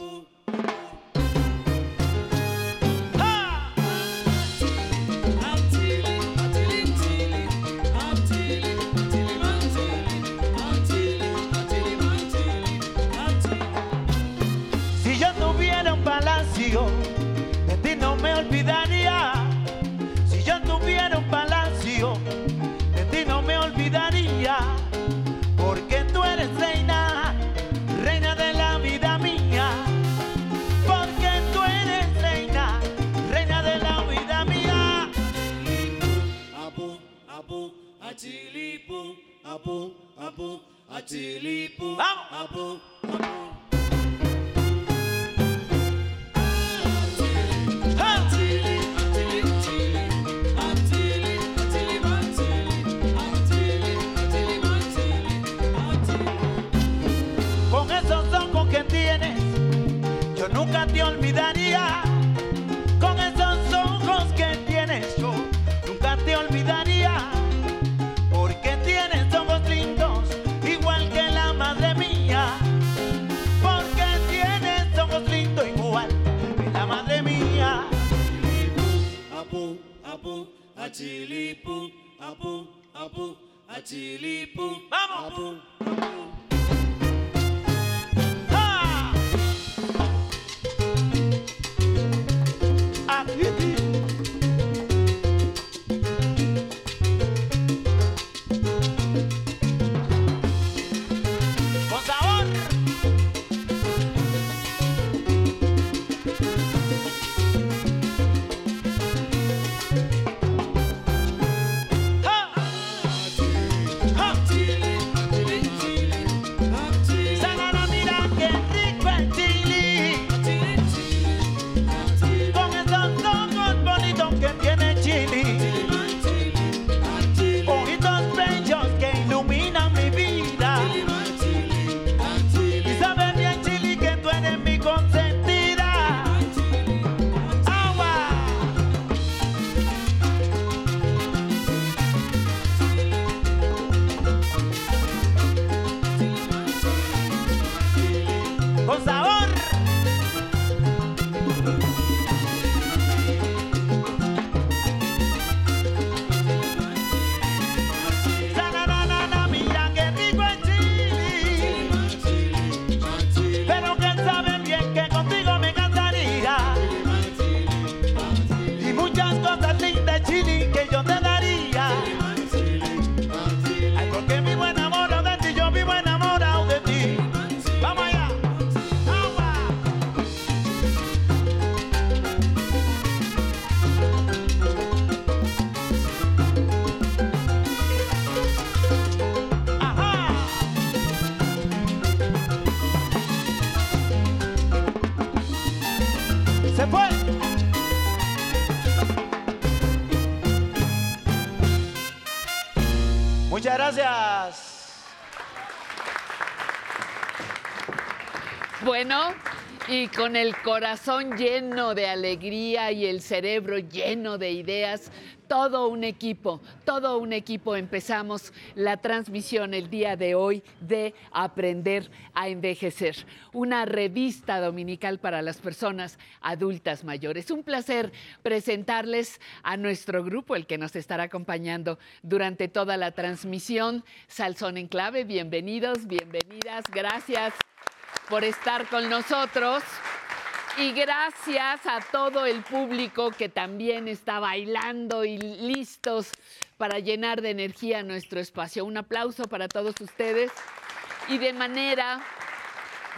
Abu. Gracias. Bueno, y con el corazón lleno de alegría y el cerebro lleno de ideas, todo un equipo, todo un equipo empezamos la transmisión el día de hoy de Aprender a Envejecer, una revista dominical para las personas adultas mayores. Un placer presentarles a nuestro grupo, el que nos estará acompañando durante toda la transmisión. Salsón en clave, bienvenidos, bienvenidas, gracias por estar con nosotros. Y gracias a todo el público que también está bailando y listos para llenar de energía nuestro espacio. Un aplauso para todos ustedes. Y de manera,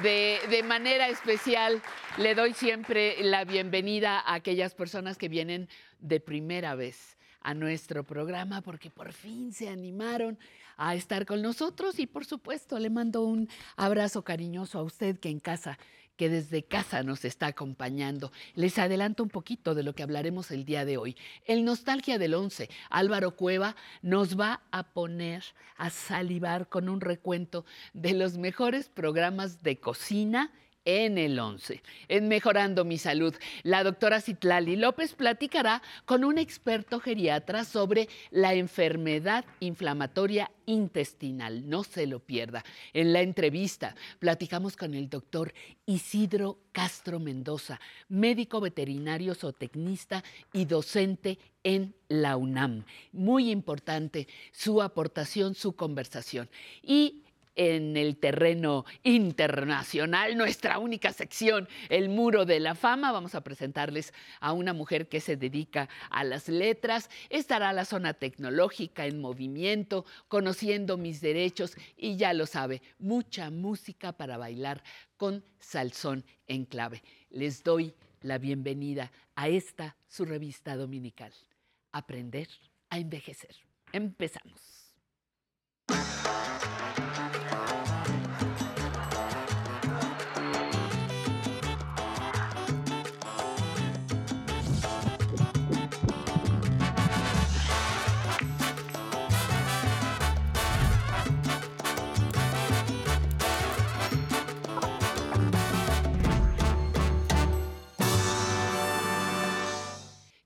de, de manera especial, le doy siempre la bienvenida a aquellas personas que vienen de primera vez a nuestro programa porque por fin se animaron a estar con nosotros. Y por supuesto le mando un abrazo cariñoso a usted que en casa que desde casa nos está acompañando. Les adelanto un poquito de lo que hablaremos el día de hoy. El Nostalgia del 11, Álvaro Cueva nos va a poner a salivar con un recuento de los mejores programas de cocina en el 11. En Mejorando mi Salud, la doctora Citlali López platicará con un experto geriatra sobre la enfermedad inflamatoria intestinal. No se lo pierda. En la entrevista platicamos con el doctor Isidro Castro Mendoza, médico veterinario zootecnista y docente en la UNAM. Muy importante su aportación, su conversación. Y en el terreno internacional, nuestra única sección, el Muro de la Fama. Vamos a presentarles a una mujer que se dedica a las letras. Estará la zona tecnológica en movimiento, conociendo mis derechos y ya lo sabe, mucha música para bailar con salsón en clave. Les doy la bienvenida a esta su revista dominical. Aprender a envejecer. Empezamos.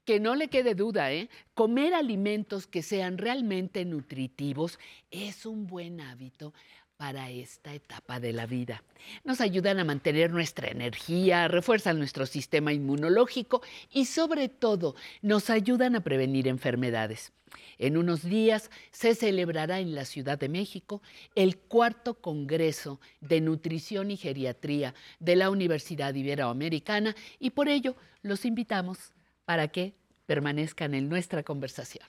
Que no le quede duda, ¿eh? comer alimentos que sean realmente nutritivos es un buen hábito para esta etapa de la vida. Nos ayudan a mantener nuestra energía, refuerzan nuestro sistema inmunológico y sobre todo nos ayudan a prevenir enfermedades. En unos días se celebrará en la Ciudad de México el cuarto Congreso de Nutrición y Geriatría de la Universidad Iberoamericana y por ello los invitamos para que permanezcan en nuestra conversación.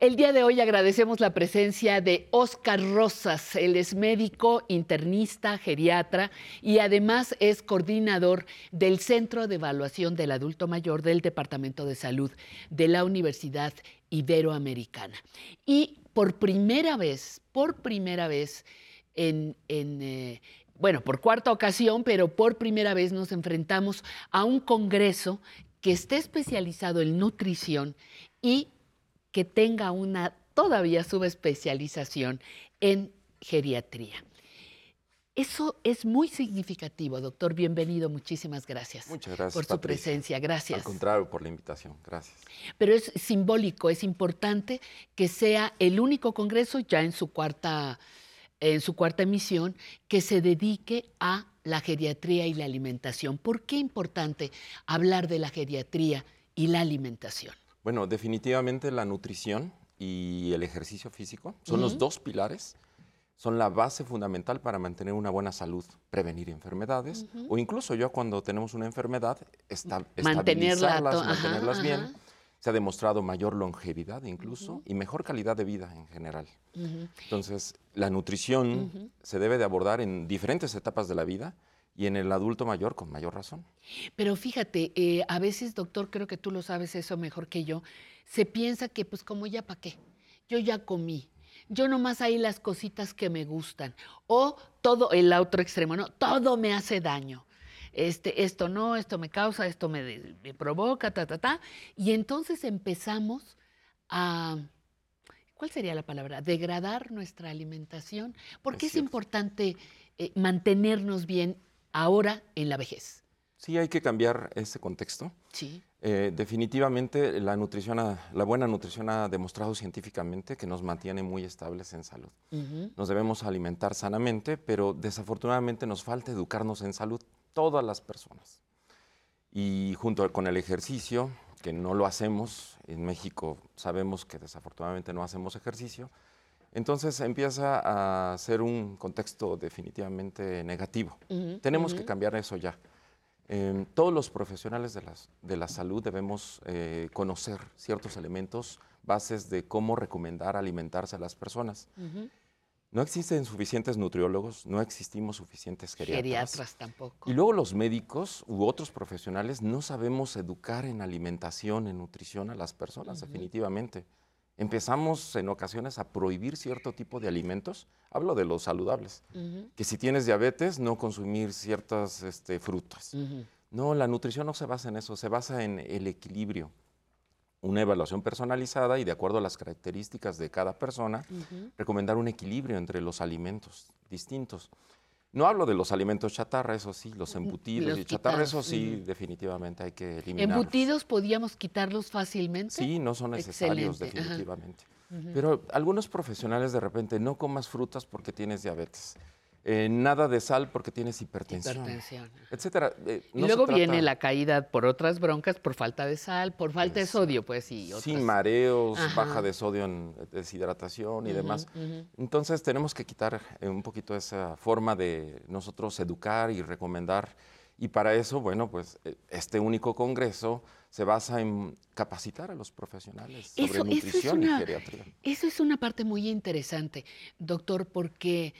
El día de hoy agradecemos la presencia de Oscar Rosas. Él es médico, internista, geriatra y además es coordinador del Centro de Evaluación del Adulto Mayor del Departamento de Salud de la Universidad Iberoamericana. Y por primera vez, por primera vez en, en, eh, bueno, por cuarta ocasión, pero por primera vez nos enfrentamos a un congreso que esté especializado en nutrición y que tenga una todavía subespecialización en geriatría. Eso es muy significativo, doctor. Bienvenido, muchísimas gracias. Muchas gracias. Por su Patricia. presencia, gracias. Al contrario, por la invitación. Gracias. Pero es simbólico, es importante que sea el único congreso ya en su cuarta en su cuarta emisión, que se dedique a la geriatría y la alimentación. ¿Por qué es importante hablar de la geriatría y la alimentación? Bueno, definitivamente la nutrición y el ejercicio físico son los dos pilares, son la base fundamental para mantener una buena salud, prevenir enfermedades o incluso yo cuando tenemos una enfermedad, esta, Mantenerla estabilizarlas, ajá, mantenerlas bien. ajá. Se ha demostrado mayor longevidad incluso y mejor calidad de vida en general. Entonces, la nutrición se debe de abordar en diferentes etapas de la vida y en el adulto mayor con mayor razón. Pero fíjate, eh, a veces, doctor, creo que tú lo sabes eso mejor que yo, se piensa que pues como ya para qué, yo ya comí, yo nomás hay las cositas que me gustan, o todo, el otro extremo, ¿no? Todo me hace daño. Este, esto no, esto me causa, esto me, me provoca, ta, ta, ta. Y entonces empezamos a, ¿cuál sería la palabra? Degradar nuestra alimentación. ¿Por Es qué es, importante eh, mantenernos bien ahora en la vejez? Sí, hay que cambiar ese contexto. Sí. Eh, definitivamente la nutrición, ha- la buena nutrición ha demostrado científicamente que nos mantiene muy estables en salud. Ujú. Nos debemos alimentar sanamente, pero desafortunadamente nos falta educarnos en salud todas las personas. Y junto con el ejercicio, que no lo hacemos, en México sabemos que desafortunadamente no hacemos ejercicio, entonces empieza a ser un contexto definitivamente negativo. Tenemos que cambiar eso ya. Eh, todos los profesionales de, las- de la salud debemos eh, conocer ciertos elementos, bases de cómo recomendar alimentarse a las personas. Ujú. No existen suficientes nutriólogos, no existimos suficientes geriatras. Geriatras tampoco. Y luego los médicos u otros profesionales no sabemos educar en alimentación, en nutrición a las personas, definitivamente. Empezamos en ocasiones a prohibir cierto tipo de alimentos, hablo de los saludables, que si tienes diabetes, no consumir ciertas este, frutas. No, la nutrición no se basa en eso, se basa en el equilibrio. Una evaluación personalizada y de acuerdo a las características de cada persona, recomendar un equilibrio entre los alimentos distintos. No hablo de los alimentos chatarra, eso sí, los embutidos los y chatarra, eso sí, ujú. definitivamente hay que eliminarlos. ¿Embutidos podíamos quitarlos fácilmente? Sí, no son necesarios Excelente, definitivamente. Pero algunos profesionales de repente no comas frutas porque tienes diabetes, eh, nada de sal porque tienes hipertensión, Hipertensión. etcétera. Eh, Y no se luego viene la caída por otras broncas, por falta de sal, por falta de sodio, pues, y otras. Sí, mareos, Ajá. baja de sodio en deshidratación y demás. Entonces tenemos que quitar eh, un poquito esa forma de nosotros educar y recomendar. Y para eso, bueno, pues este único congreso se basa en capacitar a los profesionales sobre Eso- eso es nutrición una- y geriatría. Eso es una parte muy interesante, doctor, porque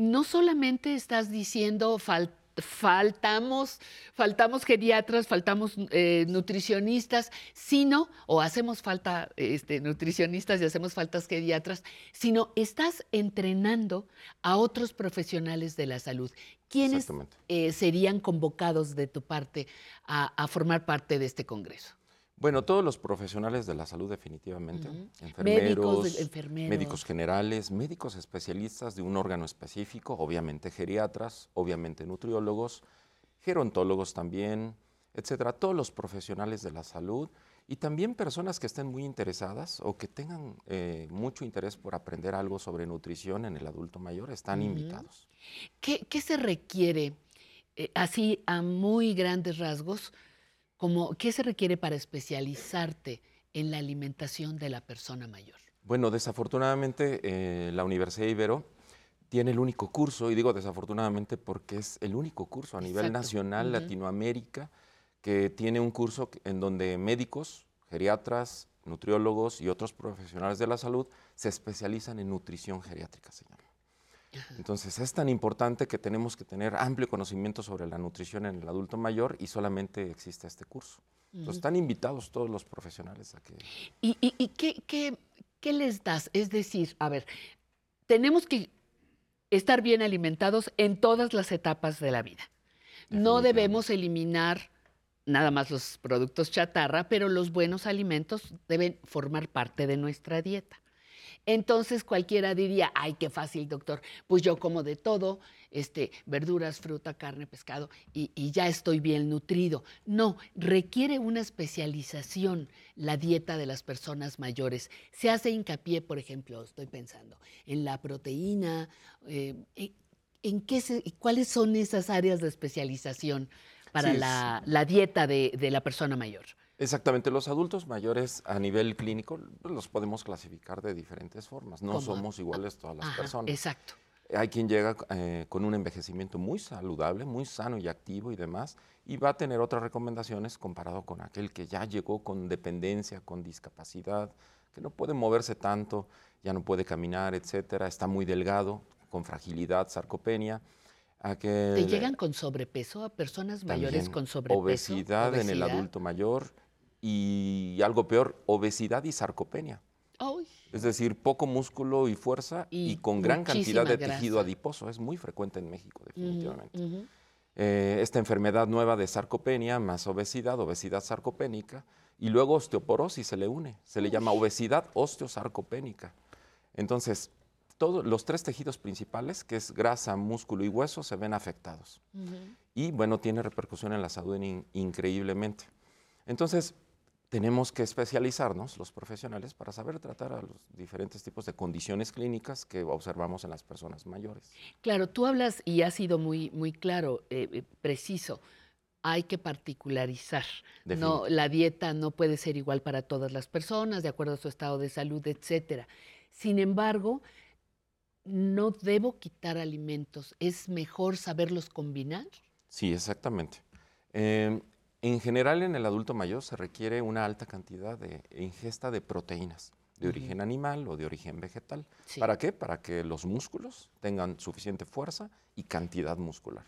no solamente estás diciendo fal- faltamos, faltamos geriatras, faltamos eh, nutricionistas, sino, o hacemos falta este, nutricionistas y hacemos faltas geriatras, sino estás entrenando a otros profesionales de la salud. ¿Quiénes eh, serían convocados de tu parte a, a formar parte de este congreso? Bueno, todos los profesionales de la salud definitivamente, enfermeros, Médicos, de- enfermeros. médicos generales, médicos especialistas de un órgano específico, obviamente geriatras, obviamente nutriólogos, gerontólogos también, etcétera, todos los profesionales de la salud y también personas que estén muy interesadas o que tengan eh, mucho interés por aprender algo sobre nutrición en el adulto mayor están invitados. ¿Qué, qué se requiere, eh, así a muy grandes rasgos, como qué se requiere para especializarte en la alimentación de la persona mayor? Bueno, desafortunadamente eh, la Universidad Ibero tiene el único curso, y digo desafortunadamente porque es el único curso a nivel Exacto. nacional. Latinoamérica, que tiene un curso en donde médicos, geriatras, nutriólogos y otros profesionales de la salud se especializan en nutrición geriátrica, se llama. Entonces es tan importante que tenemos que tener amplio conocimiento sobre la nutrición en el adulto mayor y solamente existe este curso. Entonces están invitados todos los profesionales a que... ¿Y, y- y qué, qué- qué les das? Es decir, a ver, tenemos que estar bien alimentados en todas las etapas de la vida. No debemos eliminar nada más los productos chatarra, pero los buenos alimentos deben formar parte de nuestra dieta. Entonces cualquiera diría, ay, qué fácil, doctor, pues yo como de todo, este, verduras, fruta, carne, pescado, y, y ya estoy bien nutrido. No, requiere una especialización la dieta de las personas mayores. Se hace hincapié, por ejemplo, estoy pensando, en la proteína, eh, en, en qué se- cuáles son esas áreas de especialización para Sí, la, la dieta de, de la persona mayor. Exactamente, los adultos mayores a nivel clínico los podemos clasificar de diferentes formas. No ¿Cómo? somos iguales todas las Ajá, personas. Exacto. Hay quien llega eh, con un envejecimiento muy saludable, muy sano y activo y demás, y va a tener otras recomendaciones comparado con aquel que ya llegó con dependencia, con discapacidad, que no puede moverse tanto, ya no puede caminar, etcétera, está muy delgado, con fragilidad, sarcopenia. A que ¿Te le- llegan con sobrepeso a personas mayores con sobrepeso? Obesidad, en el adulto mayor y algo peor, obesidad y sarcopenia. Ay, Es decir, poco músculo y fuerza y, Y con gran cantidad de tejido adiposo. Es muy frecuente en México, definitivamente. Eh, esta enfermedad nueva de sarcopenia más obesidad, obesidad sarcopénica, y luego osteoporosis se le une. Se le llama obesidad osteosarcopénica. Entonces, todos los tres tejidos principales, que es grasa, músculo y hueso, se ven afectados y bueno, tiene repercusión en la salud in- increíblemente. Entonces, tenemos que especializarnos los profesionales para saber tratar a los diferentes tipos de condiciones clínicas que observamos en las personas mayores. Claro, tú hablas y has sido muy, muy claro, eh, eh, preciso. Hay que particularizar. No, la dieta no puede ser igual para todas las personas, de acuerdo a su estado de salud, etcétera. Sin embargo, no debo quitar alimentos. Es mejor saberlos combinar. Sí, exactamente. Eh, en general, en el adulto mayor se requiere una alta cantidad de ingesta de proteínas de origen animal o de origen vegetal. Sí. ¿Para qué? Para que los músculos tengan suficiente fuerza y cantidad muscular.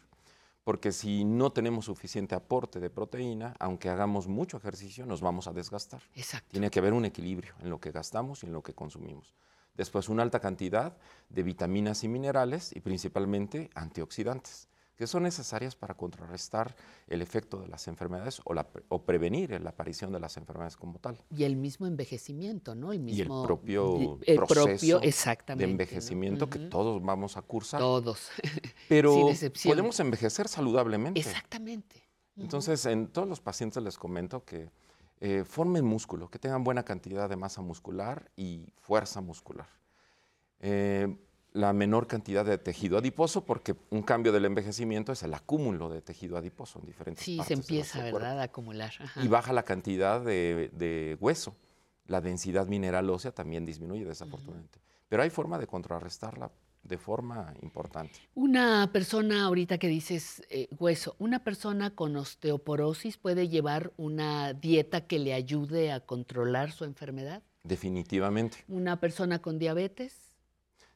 Porque si no tenemos suficiente aporte de proteína, aunque hagamos mucho ejercicio, nos vamos a desgastar. Exacto. Tiene que haber un equilibrio en lo que gastamos y en lo que consumimos. Después, una alta cantidad de vitaminas y minerales y principalmente antioxidantes, que son necesarias para contrarrestar el efecto de las enfermedades o, la pre- o prevenir la aparición de las enfermedades como tal. Y el mismo envejecimiento, ¿no? El Y el mismo propio el proceso propio, de exactamente. ¿no? envejecimiento que todos vamos a cursar. Todos. pero podemos envejecer saludablemente. Exactamente. Entonces, en todos los pacientes les comento que eh, formen músculo, que tengan buena cantidad de masa muscular y fuerza muscular. Eh, la menor cantidad de tejido adiposo, porque un cambio del envejecimiento es el acúmulo de tejido adiposo en diferentes Sí, se partes de empieza, nuestro cuerpo. ¿verdad? A acumular. Ajá. Y baja la cantidad de, de hueso. La densidad mineral ósea también disminuye desafortunadamente. Pero hay forma de contrarrestarla de forma importante. Una persona, ahorita que dices eh, hueso, una persona con osteoporosis puede llevar una dieta que le ayude a controlar su enfermedad. Definitivamente. Una persona con diabetes,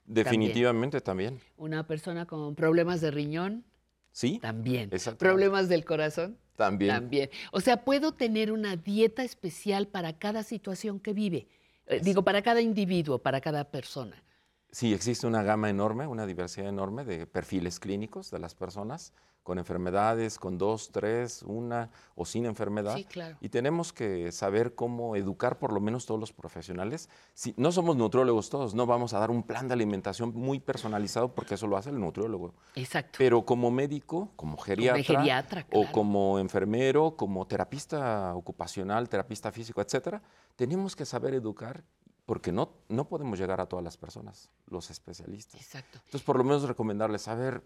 Definitivamente también. una persona con problemas de riñón, Sí, también. Problemas del corazón, también. también. O sea, puedo tener una dieta especial para cada situación que vive. Eh, digo, para cada individuo, para cada persona. Sí, existe una gama enorme, una diversidad enorme de perfiles clínicos de las personas con enfermedades, con dos, tres, una o sin enfermedad. Sí, claro. Y tenemos que saber cómo educar por lo menos todos los profesionales. Si no somos nutriólogos todos, no vamos a dar un plan de alimentación muy personalizado porque eso lo hace el nutriólogo. Exacto. Pero como médico, como geriatra, geriatra, o como enfermero, como terapista ocupacional, terapista físico, etcétera, tenemos que saber educar porque no, no podemos llegar a todas las personas, los especialistas. Exacto. Entonces, por lo menos recomendarles, a ver,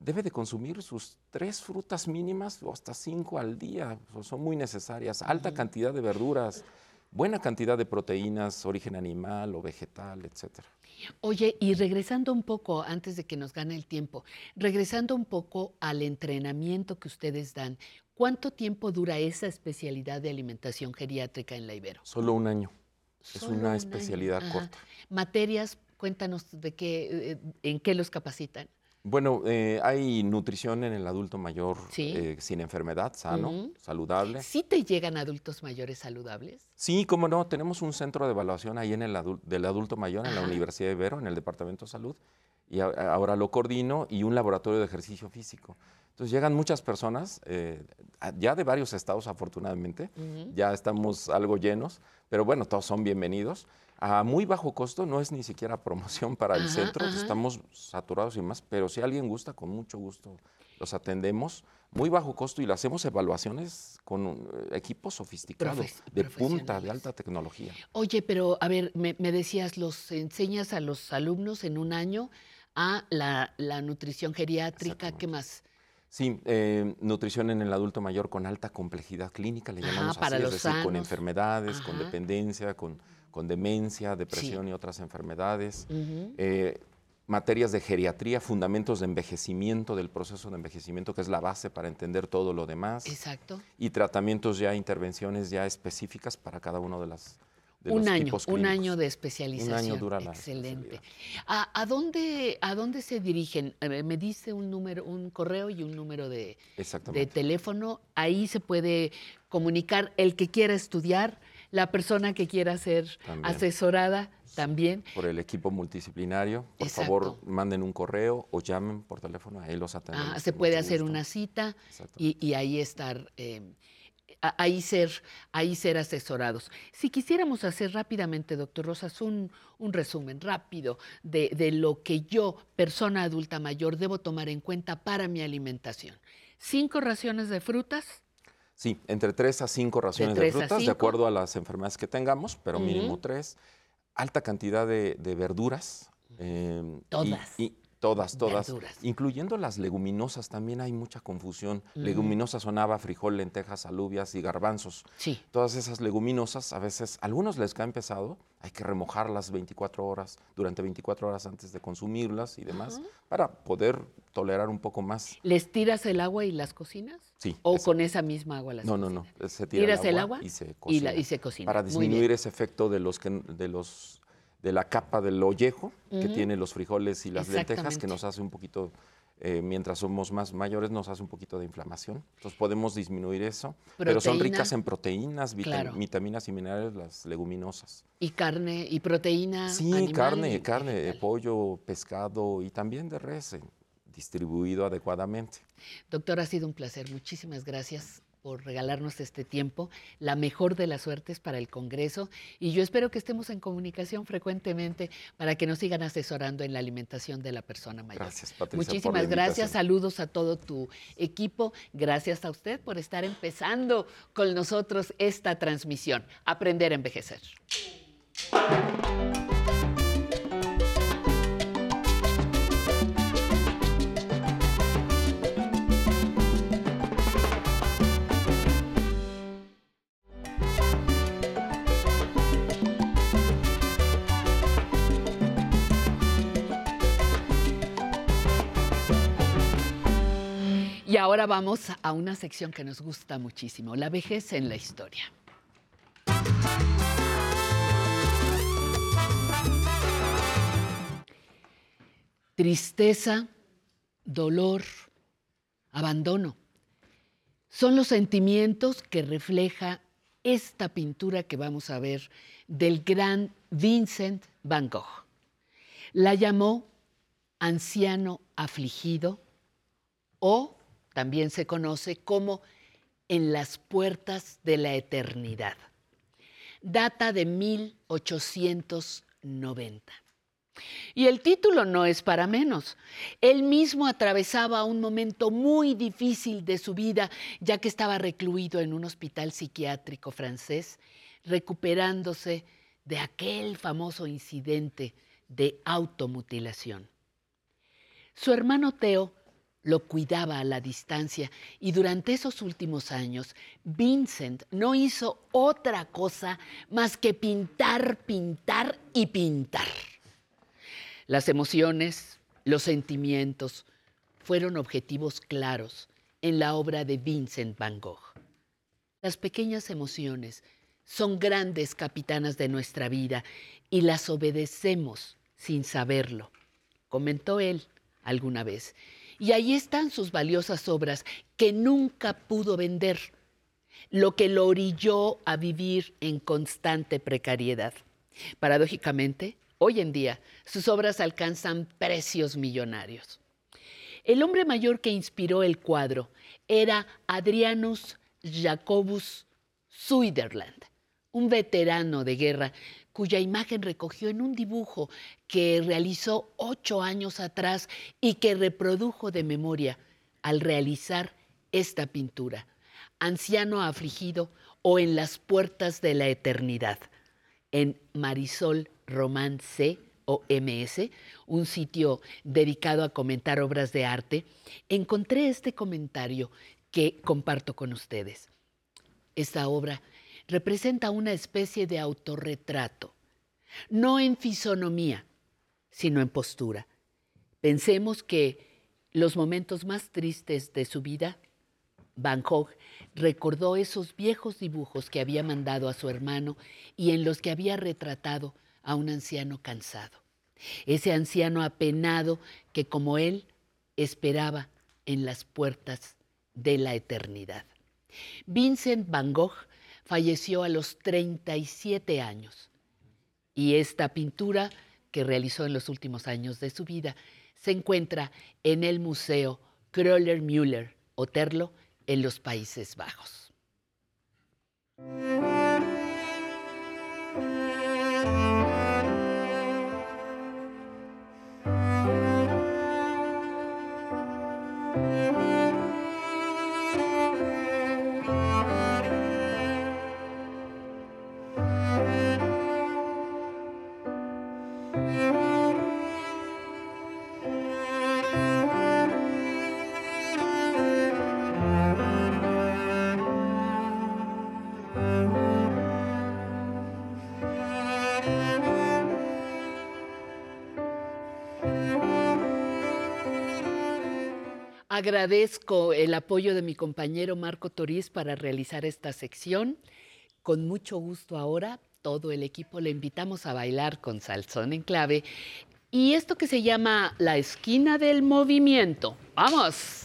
debe de consumir sus tres frutas mínimas o hasta cinco al día, son muy necesarias, alta cantidad de verduras, buena cantidad de proteínas, origen animal o vegetal, etcétera. Oye, y regresando un poco, antes de que nos gane el tiempo, regresando un poco al entrenamiento que ustedes dan, ¿cuánto tiempo dura esa especialidad de alimentación geriátrica en la Ibero? Solo un año. Es Solo una especialidad corta. Materias, cuéntanos de qué, eh, en qué los capacitan. Bueno, eh, hay nutrición en el adulto mayor Sí. eh, sin enfermedad, sano, saludable. ¿Sí te llegan adultos mayores saludables? Sí, cómo no, tenemos un centro de evaluación ahí en el adul- del adulto mayor en la. Universidad de Ibero, en el Departamento de Salud, y ahora lo coordino, y un laboratorio de ejercicio físico. Entonces llegan muchas personas, eh, ya de varios estados afortunadamente, ya estamos algo llenos, pero bueno, todos son bienvenidos. A muy bajo costo, no es ni siquiera promoción para el centro, ajá. estamos saturados y más, pero si alguien gusta, con mucho gusto los atendemos. Muy bajo costo y le hacemos evaluaciones con eh, equipos sofisticados, Profes- de punta, de alta tecnología. Oye, pero a ver, me, me decías, los enseñas a los alumnos en un año a la, la nutrición geriátrica, ¿qué más? Sí, eh, nutrición en el adulto mayor con alta complejidad clínica, le llamamos así, es decir, con enfermedades, con dependencia, con, con demencia, depresión y otras enfermedades. Eh, materias de geriatría, fundamentos de envejecimiento, del proceso de envejecimiento, que es la base para entender todo lo demás. Exacto. Y tratamientos ya, intervenciones ya específicas para cada uno de las de un los año, tipos un año de especialización. dura la Excelente. ¿A, a dónde, ¿A dónde se dirigen? Me dice un número, un correo y un número de, de teléfono. Ahí se puede comunicar el que quiera estudiar, la persona que quiera ser También. asesorada también. por el equipo multidisciplinario. Por Exacto. favor, manden un correo o llamen por teléfono, ahí los atendemos. Ah, se puede hacer gusto. una cita y, y ahí estar, eh, ahí ser, ahí ser asesorados. Si quisiéramos hacer rápidamente, doctor Rosas, un, un resumen rápido de, de lo que yo, persona adulta mayor, debo tomar en cuenta para mi alimentación. Cinco raciones de frutas, Sí, entre tres a cinco raciones de, frutas, de acuerdo a las enfermedades que tengamos, pero mínimo tres. Alta cantidad de, de verduras. eh, y- Todas. Y, todas, todas. Verduras. Incluyendo las leguminosas, también hay mucha confusión. Ujú. Leguminosas son haba, frijol, lentejas, alubias y garbanzos. sí. Todas esas leguminosas, a veces, a algunos les caen pesado, hay que remojarlas 24 horas, durante 24 horas antes de consumirlas y demás, para poder tolerar un poco más. ¿Les tiras el agua y las cocinas? Sí. ¿O esa- con esa misma agua las No, no, cocinas? no. Se tira ¿Tiras el agua? y se Y, cocina. la- y se cocina. Para disminuir ese efecto de los que de los de la capa del ollejo que Ujú. tienen los frijoles y las lentejas que nos hace un poquito eh, mientras somos más mayores nos hace un poquito de inflamación. Entonces podemos disminuir eso, pero son ricas en proteínas, vitam- Claro. vitaminas y minerales las leguminosas. Y carne y proteína. Sí, animal carne, y carne, vegetal. pollo, pescado y también de res. eh, distribuido adecuadamente. Doctor, ha sido un placer. Muchísimas gracias por regalarnos este tiempo. La mejor de las suertes para el Congreso y yo espero que estemos en comunicación frecuentemente para que nos sigan asesorando en la alimentación de la persona mayor. Gracias, Patricia. por la Muchísimas gracias, saludos a todo tu equipo. Gracias a usted por estar empezando con nosotros esta transmisión. Aprender a envejecer. Y ahora vamos a una sección que nos gusta muchísimo, la vejez en la historia. Tristeza, dolor, abandono. Son los sentimientos que refleja esta pintura que vamos a ver del gran Vincent Van Gogh. La llamó anciano afligido o también se conoce como En las puertas de la eternidad. Data de 1890. Y el título no es para menos. Él mismo atravesaba un momento muy difícil de su vida, ya que estaba recluido en un hospital psiquiátrico francés, recuperándose de aquel famoso incidente de automutilación. Su hermano Teo lo cuidaba a la distancia y durante esos últimos años Vincent no hizo otra cosa más que pintar, pintar y pintar. Las emociones, los sentimientos fueron objetivos claros en la obra de Vincent Van Gogh. Las pequeñas emociones son grandes capitanas de nuestra vida y las obedecemos sin saberlo, comentó él alguna vez. Y ahí están sus valiosas obras que nunca pudo vender, lo que lo orilló a vivir en constante precariedad. Paradójicamente, hoy en día sus obras alcanzan precios millonarios. El hombre mayor que inspiró el cuadro era Adrianus Jacobus Zuiderland, un veterano de guerra cuya imagen recogió en un dibujo que realizó ocho años atrás y que reprodujo de memoria al realizar esta pintura, Anciano afligido o en las puertas de la eternidad, en Marisol Román C o MS, un sitio dedicado a comentar obras de arte, encontré este comentario que comparto con ustedes. Esta obra representa una especie de autorretrato, no en fisonomía, sino en postura. Pensemos que los momentos más tristes de su vida, Van Gogh recordó esos viejos dibujos que había mandado a su hermano y en los que había retratado a un anciano cansado. Ese anciano apenado que como él esperaba en las puertas de la eternidad. Vincent Van Gogh falleció a los 37 años y esta pintura que realizó en los últimos años de su vida se encuentra en el Museo Kröller-Müller, Oterlo, en los Países Bajos. Agradezco el apoyo de mi compañero Marco Toriz para realizar esta sección. Con mucho gusto ahora, todo el equipo le invitamos a bailar con Salsón en clave. Y esto que se llama la esquina del movimiento. ¡Vamos!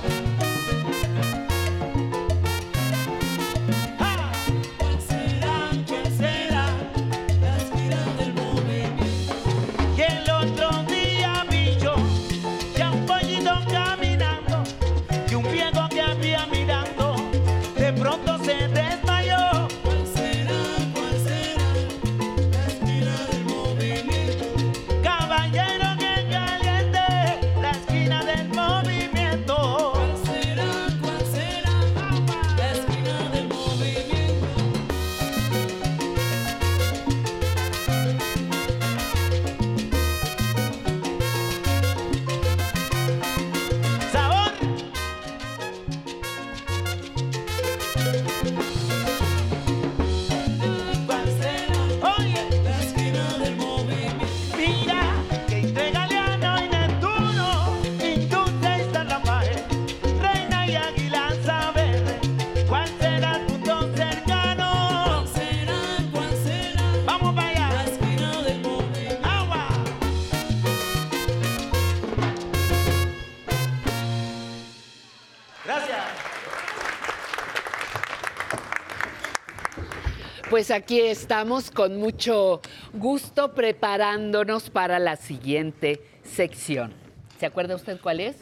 Pues aquí estamos con mucho gusto preparándonos para la siguiente sección. ¿Se acuerda usted cuál es?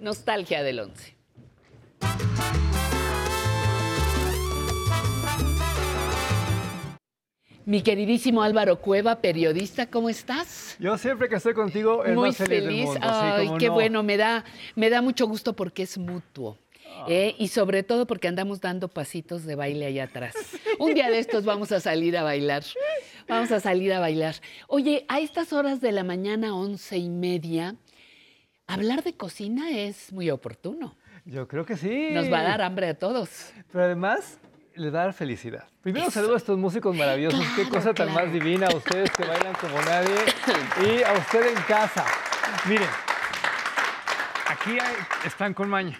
Nostalgia del once. Mi queridísimo Álvaro Cueva, periodista, ¿cómo estás? Yo siempre que estoy contigo es Muy más feliz, feliz. del mundo. sí, Ay, qué no. bueno, me da, me da mucho gusto porque es mutuo. ¿Eh? Y sobre todo porque andamos dando pasitos de baile allá atrás. Un día de estos vamos a salir a bailar. Vamos a salir a bailar. Oye, a estas horas de la mañana, once y media, hablar de cocina es muy oportuno. Yo creo que sí. Nos va a dar hambre a todos. Pero además le da dar Primero Eso. saludo a estos músicos maravillosos. Qué cosa tan claro. más divina. A ustedes que bailan como nadie. Y a usted en casa. Miren, aquí hay- están con maña.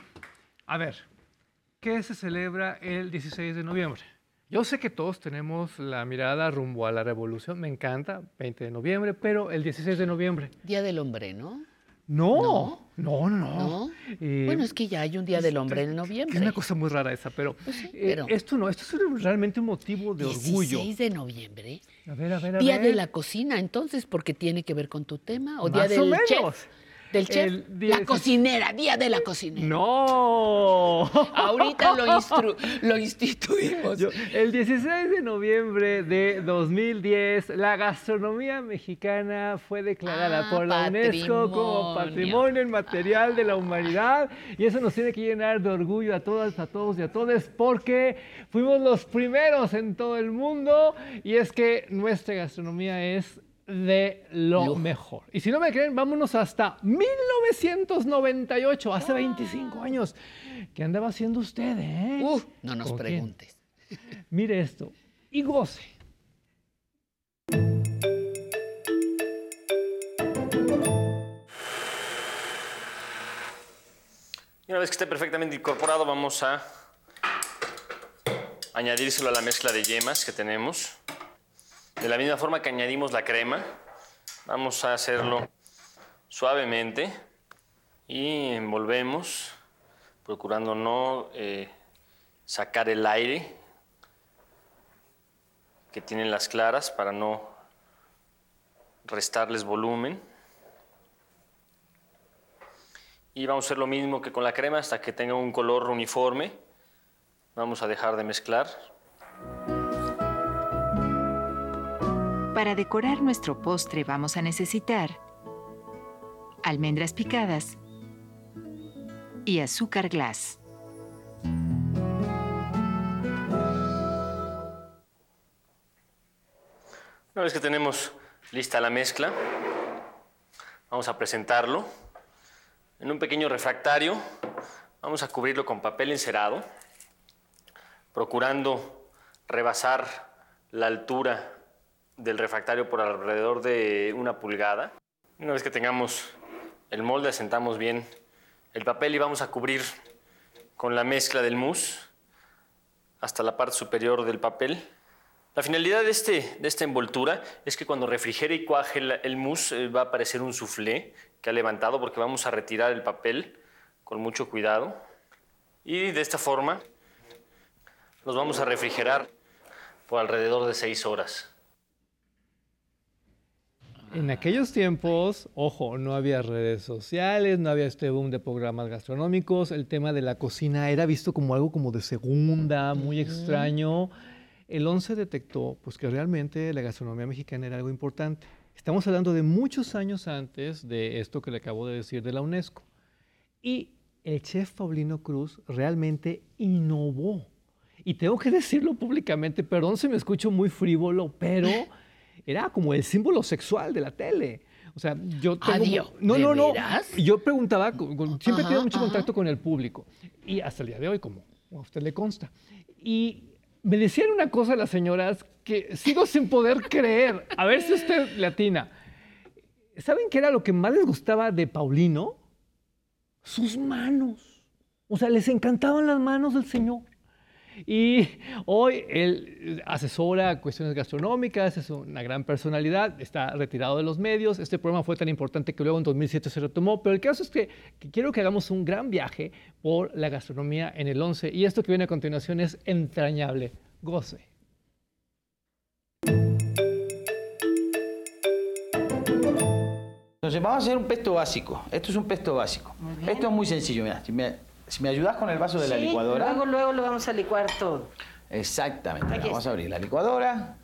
A ver, ¿qué se celebra el 16 de noviembre? Yo sé que todos tenemos la mirada rumbo a la revolución. Me encanta, 20 de noviembre, pero el 16 de noviembre. Día del hombre, ¿no? No, no, no. ¿No? Eh, bueno, es que ya hay un Día del Hombre en Es noviembre. una cosa muy rara esa, pero, Pues sí, eh, esto no, esto es realmente un motivo de orgullo. 16 de noviembre. A ver, a ver, a Día ver. de la cocina, entonces, porque tiene que ver con tu tema. O Más día o del chef. Del chef. La cocinera, día de la cocinera. No. Ahorita lo, instru- lo instituimos. Yo- el 16 de noviembre de 2010, la gastronomía mexicana fue declarada Ah, por la UNESCO como patrimonio. Patrimonio Inmaterial de la Humanidad y eso nos tiene que llenar de orgullo a todas, a todos y a todas porque fuimos los primeros en todo el mundo y es que nuestra gastronomía es de lo Lujo. mejor. Y si no me creen, vámonos hasta 1998, hace 25 años. ¿Qué andaba haciendo usted, eh? Uh, no nos preguntes. Mire esto y goce. Y una vez que esté perfectamente incorporado, vamos a añadírselo a la mezcla de yemas que tenemos. De la misma forma que añadimos la crema, vamos a hacerlo suavemente y envolvemos, procurando no eh, sacar el aire que tienen las claras para no restarles volumen. Y vamos a hacer lo mismo que con la crema hasta que tenga un color uniforme. Vamos a dejar de mezclar. Para decorar nuestro postre vamos a necesitar almendras picadas y azúcar glass. Una vez que tenemos lista la mezcla, vamos a presentarlo en un pequeño refractario. Vamos a cubrirlo con papel encerado, procurando rebasar la altura del refractario por alrededor de una pulgada. Una vez que tengamos el molde, asentamos bien el papel y vamos a cubrir con la mezcla del mousse hasta la parte superior del papel. La finalidad de, este, de esta envoltura es que cuando refrigere y cuaje el, el mousse eh, va a aparecer un soufflé que ha levantado porque vamos a retirar el papel con mucho cuidado. Y de esta forma los vamos a refrigerar por alrededor de 6 horas. En aquellos tiempos, ojo, no había redes sociales, no había este boom de programas gastronómicos, el tema de la cocina era visto como algo como de segunda, muy extraño. El 11 detectó pues, que realmente la gastronomía mexicana era algo importante. Estamos hablando de muchos años antes de esto que le acabo de decir de la UNESCO. Y el chef Paulino Cruz realmente innovó. Y tengo que decirlo públicamente, perdón si me escucho muy frívolo, pero era como el símbolo sexual de la tele. O sea, yo tengo... Adiós, No, ¿de no, no. veras? Yo preguntaba, siempre he tenido mucho ajá. contacto con el público. Y hasta el día de hoy, como a usted le consta. Y me decían una cosa las señoras que sigo sin poder creer. A ver si usted le atina. ¿Saben qué era lo que más les gustaba de Paulino? Sus manos. O sea, les encantaban las manos del señor. Y hoy él asesora cuestiones gastronómicas, es una gran personalidad, está retirado de los medios. Este programa fue tan importante que luego en 2007 se retomó, pero el caso es que, que quiero que hagamos un gran viaje por la gastronomía en el 11 y esto que viene a continuación es entrañable. Goce. Entonces vamos a hacer un pesto básico. Esto es un pesto básico. Esto es muy sencillo. Mira, si me, ayudas con el vaso de la licuadora. Luego, luego lo vamos a licuar todo. Exactamente. Aquí vamos está. a abrir la licuadora.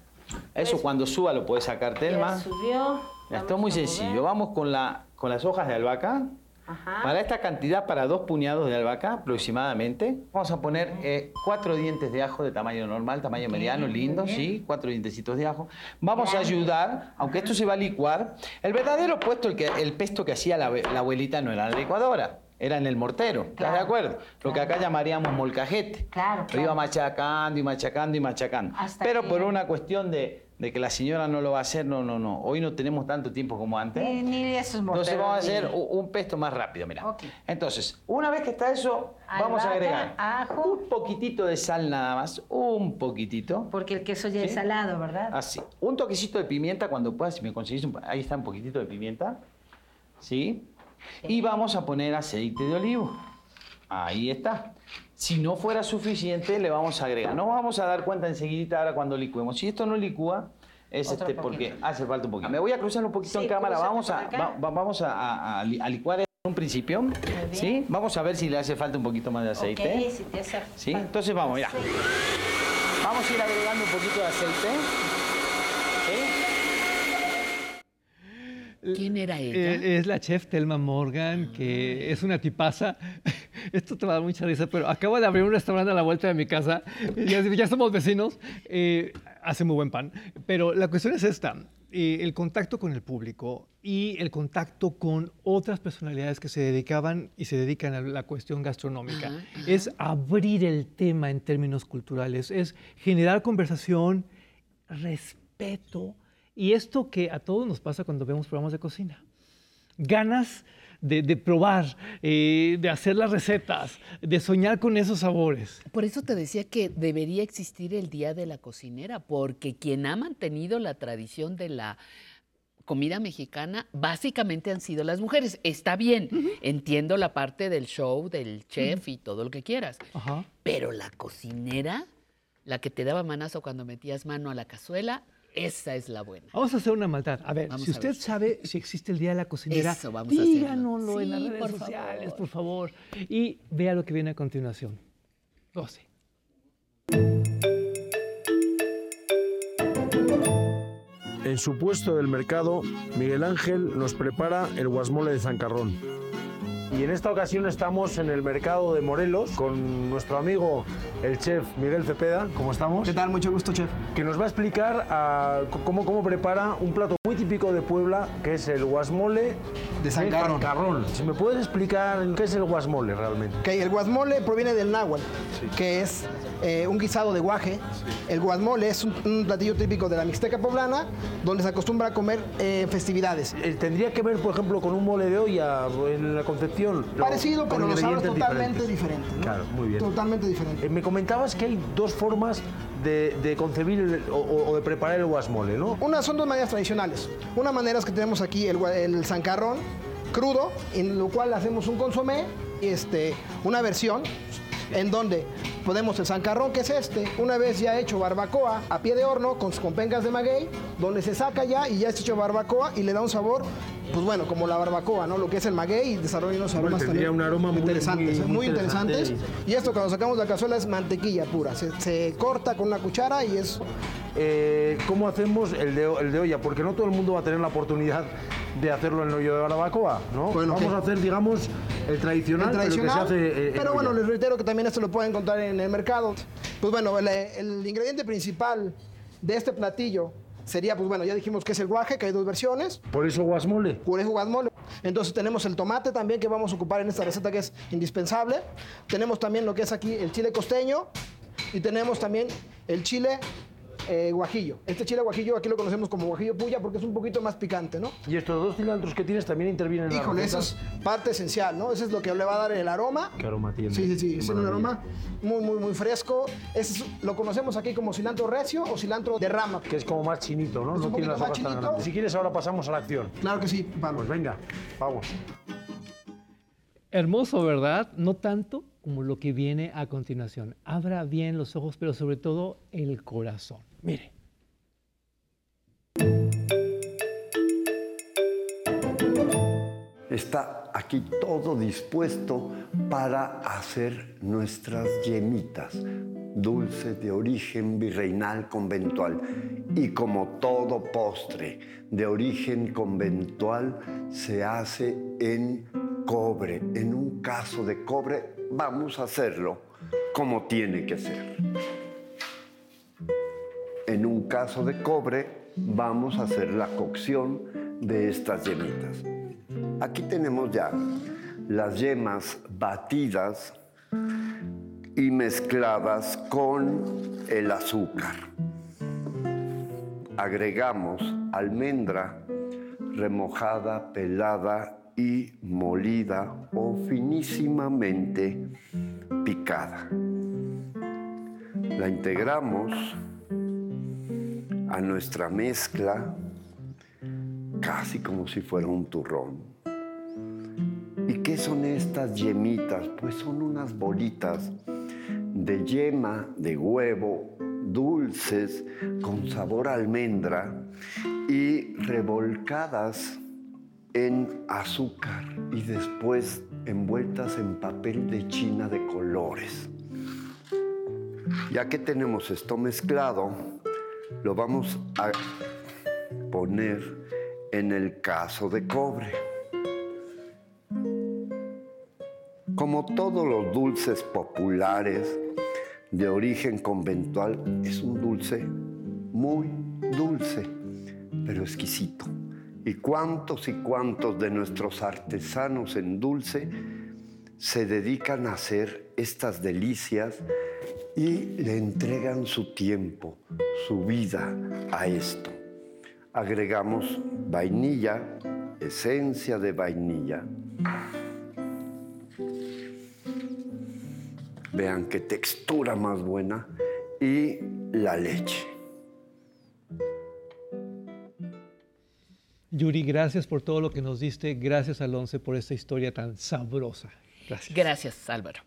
Eso Pues, cuando suba lo puedes sacar, Ya Telma. subió. Ya, esto es muy sencillo. Vamos con, la, con las hojas de albahaca. Ajá. Para esta cantidad, para dos puñados de albahaca aproximadamente, vamos a poner eh, cuatro dientes de ajo de tamaño normal, tamaño mediano, lindo, ¿sí? Cuatro dientecitos de ajo. Vamos a ayudar, aunque esto se va a licuar, el verdadero puesto, el, que, el pesto que hacía la, la abuelita no era la licuadora, era en el mortero, ¿estás Claro, de acuerdo? Lo que acá llamaríamos molcajete. Claro, Lo claro. iba machacando y machacando y machacando. Hasta Pero que- por una cuestión de, de que la señora no lo va a hacer, no, no, no. Hoy no tenemos tanto tiempo como antes. Ni, ni esos Entonces morteros, vamos a hacer un pesto más rápido, mira. Ok. Entonces, una vez que está eso, vamos a agregar ajo. un poquitito de sal nada más, un poquitito. Porque el queso ya es salado, ¿verdad? Así. Un toquecito de pimienta cuando puedas, si me conseguís un, ahí está un poquitito de pimienta. ¿Sí? Y vamos a poner aceite de olivo. Ahí está. Si no fuera suficiente, le vamos a agregar. No vamos a dar cuenta enseguida ahora cuando licuemos. Si esto no licúa, es Otro este, porque hace falta un poquito. Me voy a cruzar un poquito Sí, en cámara. Vamos a, va- va- vamos a, a- a li- a licuar en un principio. bien. ¿Sí? Vamos a ver si le hace falta un poquito más de aceite. Ok, si te hace ¿Sí? Entonces vamos, mira. Vamos a ir agregando un poquito de aceite. ¿Sí? ¿Quién era ella? Eh, Es la chef Telma Morgan, que es una tipaza. Esto te va a dar mucha risa, pero acabo de abrir un restaurante a la vuelta de mi casa. Ya, ya somos vecinos. eh, hace muy buen pan. Pero la cuestión es esta. eh, el contacto con el público y el contacto con otras personalidades que se dedicaban y se dedican a la cuestión gastronómica. Ajá, ajá. Es abrir el tema en términos culturales, es generar conversación, respeto y esto que a todos nos pasa cuando vemos programas de cocina. Ganas de, de probar, eh, de hacer las recetas, de soñar con esos sabores. Por eso te decía que debería existir el Día de la Cocinera, porque quien ha mantenido la tradición de la comida mexicana básicamente han sido las mujeres. Está bien, entiendo la parte del show, del chef y todo lo que quieras, pero la cocinera, la que te daba manazo cuando metías mano a la cazuela, Esa es la buena. Vamos a hacer una maldad. A ver, Vamos si a usted ver. sabe si existe el Día de la Cocinera, Eso, vamos díganoslo en las Sí, redes por sociales, favor. por favor. Y vea lo que viene a continuación. 12. En su puesto del mercado, Miguel Ángel nos prepara el guasmole de zancarrón. Y en esta ocasión estamos en el mercado de Morelos con nuestro amigo el chef Miguel Cepeda. ¿Cómo estamos? ¿Qué tal? Mucho gusto, chef. Que nos va a explicar ah, cómo, cómo prepara un plato muy típico de Puebla, que es el guasmole De zancarrón. zancarrón. Si me puedes explicar qué es el guasmole realmente. Ok, el guasmole proviene del náhuatl, que es eh, un guisado de guaje. El guasmole es un, un platillo típico de la Mixteca poblana, donde se acostumbra a comer eh, festividades. Eh, ¿Tendría que ver, por ejemplo, con un mole de olla en la concepción? Parecido, pero los sabores totalmente diferentes. diferentes. ¿no? Claro, muy bien. Totalmente diferente. Eh, me comentabas que hay dos formas de, concebir el- o, de preparar el guasmole, ¿no? Una son dos maneras tradicionales. Una manera es que tenemos aquí el, el zancarrón crudo, en lo cual hacemos un consomé, este, una versión en donde podemos el zancarrón, que es este, una vez ya hecho barbacoa a pie de horno con, con pencas de maguey, donde se saca ya y ya está hecho barbacoa y le da un sabor, pues bueno, como la barbacoa, ¿no? Lo que es el maguey y desarrolla unos Bueno, aromas tendría también un aroma muy- interesantes, muy- muy, muy interesantes. interesante. Y esto cuando sacamos la cazuela es mantequilla pura, se, se corta con una cuchara y es Eh, ¿Cómo hacemos el de, el de olla? Porque no todo el mundo va a tener la oportunidad de hacerlo en el hoyo de barbacoa, ¿no? Bueno, Vamos ok. a hacer, digamos, el tradicional, El tradicional, pero que se hace eh, en pero bueno, les reitero que también esto lo pueden encontrar en el mercado. Pues bueno, el, el ingrediente principal de este platillo sería, pues bueno, ya dijimos que es el guaje, que hay dos versiones, Por eso guasmole. por eso guasmole. Entonces tenemos el tomate también que vamos a ocupar en esta receta que es indispensable. Tenemos también lo que es aquí el chile costeño y tenemos también el chile eh, guajillo. Este chile guajillo aquí lo conocemos como guajillo puya porque es un poquito más picante, ¿no? Y estos dos cilantros que tienes también intervienen en la Híjole, receta. eso es parte esencial, ¿no? Eso es lo que le va a dar el aroma. ¿Qué aroma tiene? Sí, sí, sí, es un aroma muy, muy, muy fresco. Ese es- lo conocemos aquí como cilantro recio o cilantro de rama. Que es como más chinito, ¿no? Es no un tiene las hojas tan grandes. Si quieres, ahora pasamos a la acción. Claro que sí, Pablo. Pues venga, vamos. Hermoso, ¿verdad? No tanto como lo que viene a continuación. Abra bien los ojos, pero sobre todo el corazón. Mire. Está aquí todo dispuesto para hacer nuestras yemitas, dulce de origen virreinal conventual. Y como todo postre de origen conventual se hace en cobre. En un caso de cobre vamos a hacerlo como tiene que ser. En un caso de cobre vamos a hacer la cocción de estas yemitas. Aquí tenemos ya las yemas batidas y mezcladas con el azúcar. Agregamos almendra remojada, pelada y molida o finísimamente picada. La integramos a nuestra mezcla casi como si fuera un turrón. ¿Y qué son estas yemitas? Pues son unas bolitas de yema, de huevo, dulces, con sabor almendra y revolcadas en azúcar y después envueltas en papel de china de colores. Ya que tenemos esto mezclado, lo vamos a poner en el caso de cobre. Como todos los dulces populares de origen conventual, es un dulce muy dulce, pero exquisito. ¿Y cuántos y cuántos de nuestros artesanos en dulce se dedican a hacer estas delicias y le entregan su tiempo, su vida a esto? Agregamos vainilla, esencia de vainilla. Vean qué textura más buena. Y la leche. Yuri, gracias por todo lo que nos diste. Gracias, Alonso, por esta historia tan sabrosa. Gracias. Gracias, Álvaro.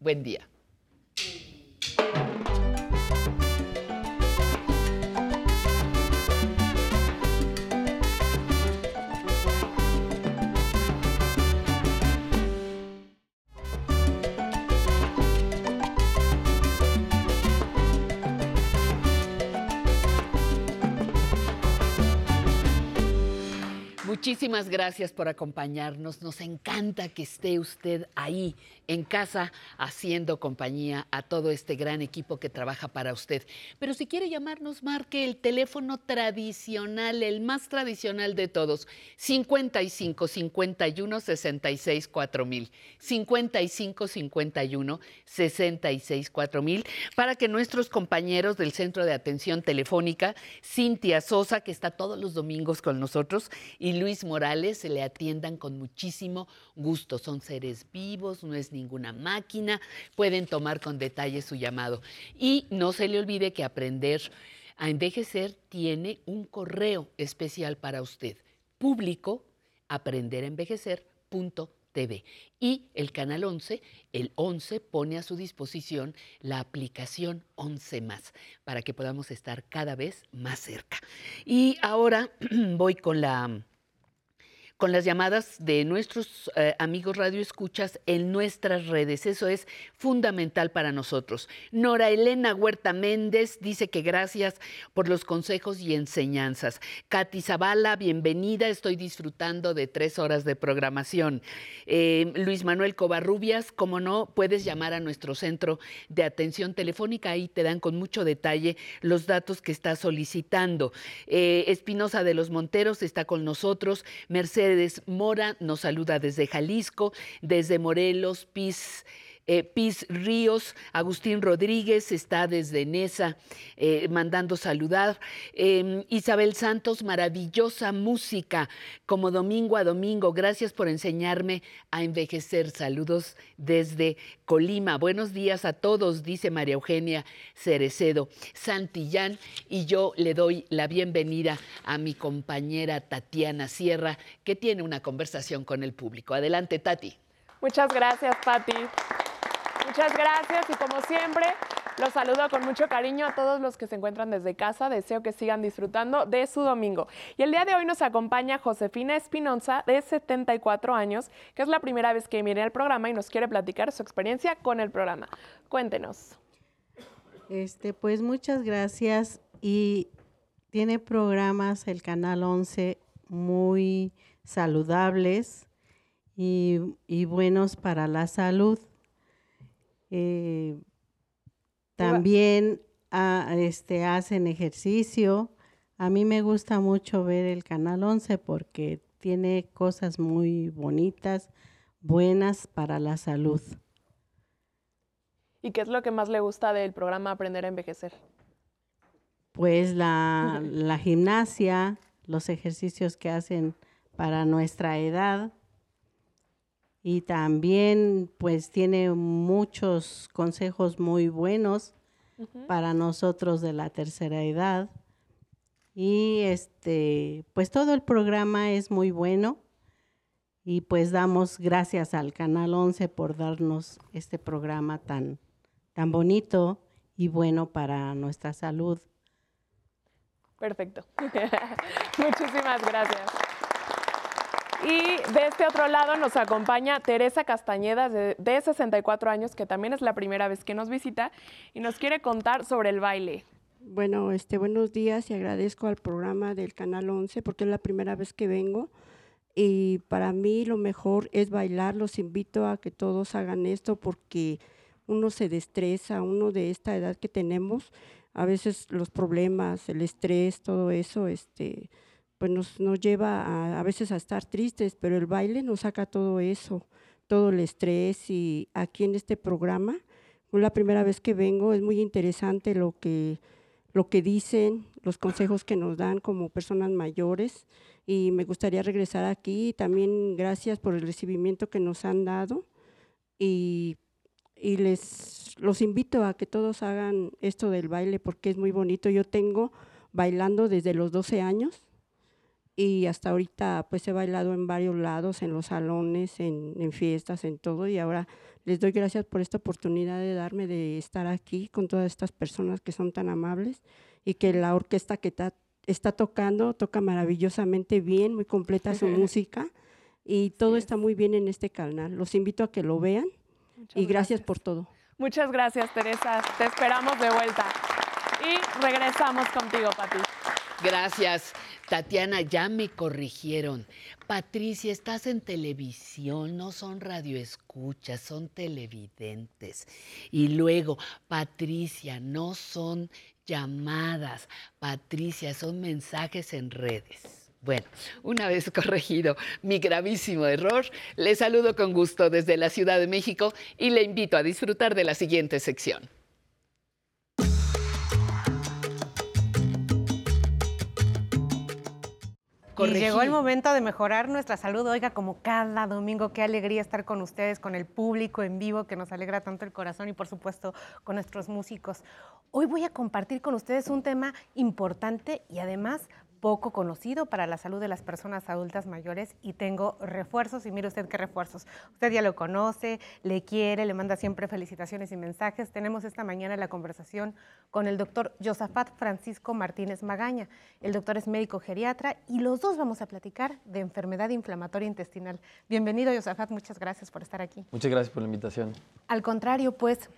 Buen día. Muchísimas gracias por acompañarnos. Nos encanta que esté usted ahí en casa haciendo compañía a todo este gran equipo que trabaja para usted. Pero si quiere llamarnos, marque el teléfono tradicional, el más tradicional de todos, 55 51 66 4000. 55 51 66 4000 para que nuestros compañeros del Centro de Atención Telefónica, Cintia Sosa, que está todos los domingos con nosotros, y Luis Morales se le atiendan con muchísimo gusto. Son seres vivos, no es ninguna máquina, pueden tomar con detalle su llamado. Y no se le olvide que aprender a envejecer tiene un correo especial para usted, público aprenderenvejecer.tv. Y el canal 11, el 11 pone a su disposición la aplicación 11 más para que podamos estar cada vez más cerca. Y ahora voy con la con las llamadas de nuestros eh, amigos radioescuchas en nuestras redes. Eso es fundamental para nosotros. Nora Elena Huerta Méndez dice que gracias por los consejos y enseñanzas. Katy Zavala, bienvenida. Estoy disfrutando de tres horas de programación. Eh, Luis Manuel Covarrubias, como no, puedes llamar a nuestro centro de atención telefónica. Ahí te dan con mucho detalle los datos que estás solicitando. Eh, Espinosa de los Monteros está con nosotros. Mercedes Mora nos saluda desde Jalisco, desde Morelos, Piz. Eh, Piz Ríos, Agustín Rodríguez está desde Nesa eh, mandando saludar. Eh, Isabel Santos, maravillosa música, como domingo a domingo. Gracias por enseñarme a envejecer. Saludos desde Colima. Buenos días a todos, dice María Eugenia Cerecedo. Santillán y yo le doy la bienvenida a mi compañera Tatiana Sierra, que tiene una conversación con el público. Adelante, Tati. Muchas gracias, Patti. Muchas gracias y como siempre, los saludo con mucho cariño a todos los que se encuentran desde casa. Deseo que sigan disfrutando de su domingo. Y el día de hoy nos acompaña Josefina Espinoza, de 74 años, que es la primera vez que viene al programa y nos quiere platicar su experiencia con el programa. Cuéntenos. Este, pues muchas gracias y tiene programas el Canal 11 muy saludables y buenos para la salud. Eh, también ah, este, hacen ejercicio. A mí me gusta mucho ver el Canal 11 porque tiene cosas muy bonitas, buenas para la salud. ¿Y qué es lo que más le gusta del programa Aprender a Envejecer? Pues la, la gimnasia, los ejercicios que hacen para nuestra edad y también pues tiene muchos consejos muy buenos para nosotros de la tercera edad. Y este, pues todo el programa es muy bueno y pues damos gracias al Canal 11 por darnos este programa tan, tan bonito y bueno para nuestra salud. Perfecto. Muchísimas gracias. Y de este otro lado nos acompaña Teresa Castañeda, de, de 64 años, que también es la primera vez que nos visita y nos quiere contar sobre el baile. Bueno, este, buenos días y agradezco al programa del Canal 11 porque es la primera vez que vengo y para mí lo mejor es bailar. Los invito a que todos hagan esto porque uno se destresa, uno de esta edad que tenemos, a veces los problemas, el estrés, todo eso, este, pues nos, nos lleva a, a veces a estar tristes, pero el baile nos saca todo eso, todo el estrés y aquí en este programa, es la primera vez que vengo, es muy interesante lo que, lo que dicen, los consejos que nos dan como personas mayores y me gustaría regresar aquí. También gracias por el recibimiento que nos han dado y, y les los invito a que todos hagan esto del baile porque es muy bonito. Yo tengo bailando desde los 12 años y hasta ahorita pues he bailado en varios lados, en los salones, en, en fiestas, en todo y ahora les doy gracias por esta oportunidad de darme de estar aquí con todas estas personas que son tan amables y que la orquesta que ta- está tocando toca maravillosamente bien, muy completa su música y todo está muy bien en este canal. Los invito a que lo vean y gracias por todo. Muchas gracias, Teresa. Te esperamos de vuelta. Y regresamos contigo, Pati. Gracias. Tatiana, ya me corrigieron. Patricia, estás en televisión, no son radioescuchas, son televidentes. Y luego, Patricia, no son llamadas. Patricia, son mensajes en redes. Bueno, una vez corregido mi gravísimo error, le saludo con gusto desde la Ciudad de México y le invito a disfrutar de la siguiente sección. Llegó el momento de mejorar nuestra salud. Oiga, como cada domingo, qué alegría estar con ustedes, con el público en vivo que nos alegra tanto el corazón y por supuesto con nuestros músicos. Hoy voy a compartir con ustedes un tema importante y además poco conocido para la salud de las personas adultas mayores y tengo refuerzos y mire usted qué refuerzos. Usted ya lo conoce, le quiere, le manda siempre felicitaciones y mensajes. Tenemos esta mañana la conversación con el doctor Josafat Francisco Martínez Magaña. El doctor es médico geriatra y los dos vamos a platicar de enfermedad inflamatoria intestinal. Bienvenido Josafat, muchas gracias por estar aquí. Muchas gracias por la invitación. Al contrario, pues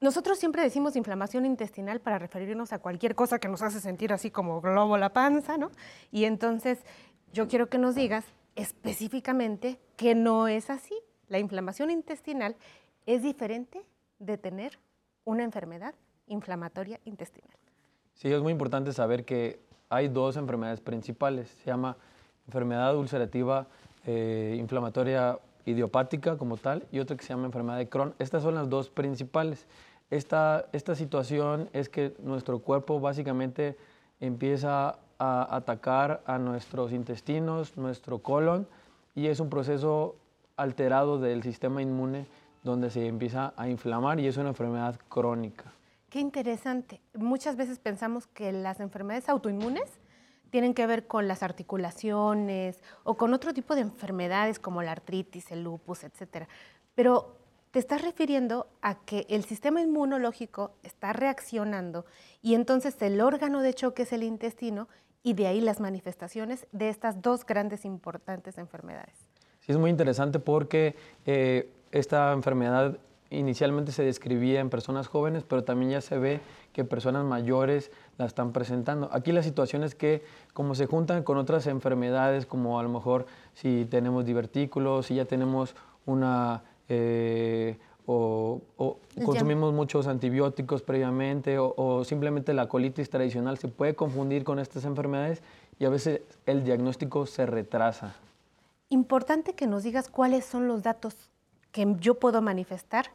nosotros siempre decimos inflamación intestinal para referirnos a cualquier cosa que nos hace sentir así como globo la panza, ¿no? Y entonces yo quiero que nos digas específicamente que no es así. La inflamación intestinal es diferente de tener una enfermedad inflamatoria intestinal. Sí, es muy importante saber que hay dos enfermedades principales. Se llama enfermedad ulcerativa eh, inflamatoria idiopática como tal y otra que se llama enfermedad de Crohn. Estas son las dos principales. Esta, esta situación es que nuestro cuerpo básicamente empieza a atacar a nuestros intestinos, nuestro colon, y es un proceso alterado del sistema inmune donde se empieza a inflamar y es una enfermedad crónica. Qué interesante. Muchas veces pensamos que las enfermedades autoinmunes tienen que ver con las articulaciones o con otro tipo de enfermedades como la artritis, el lupus, etcétera. Pero te estás refiriendo a que el sistema inmunológico está reaccionando y entonces el órgano de choque es el intestino y de ahí las manifestaciones de estas dos grandes importantes enfermedades. Sí, es muy interesante porque eh, esta enfermedad inicialmente se describía en personas jóvenes, pero también ya se ve que personas mayores la están presentando. Aquí la situación es que como se juntan con otras enfermedades, como a lo mejor si tenemos divertículos, si ya tenemos una... eh, o, o consumimos muchos antibióticos previamente o, o simplemente la colitis tradicional se puede confundir con estas enfermedades y a veces el diagnóstico se retrasa. Importante que nos digas cuáles son los datos que yo puedo manifestar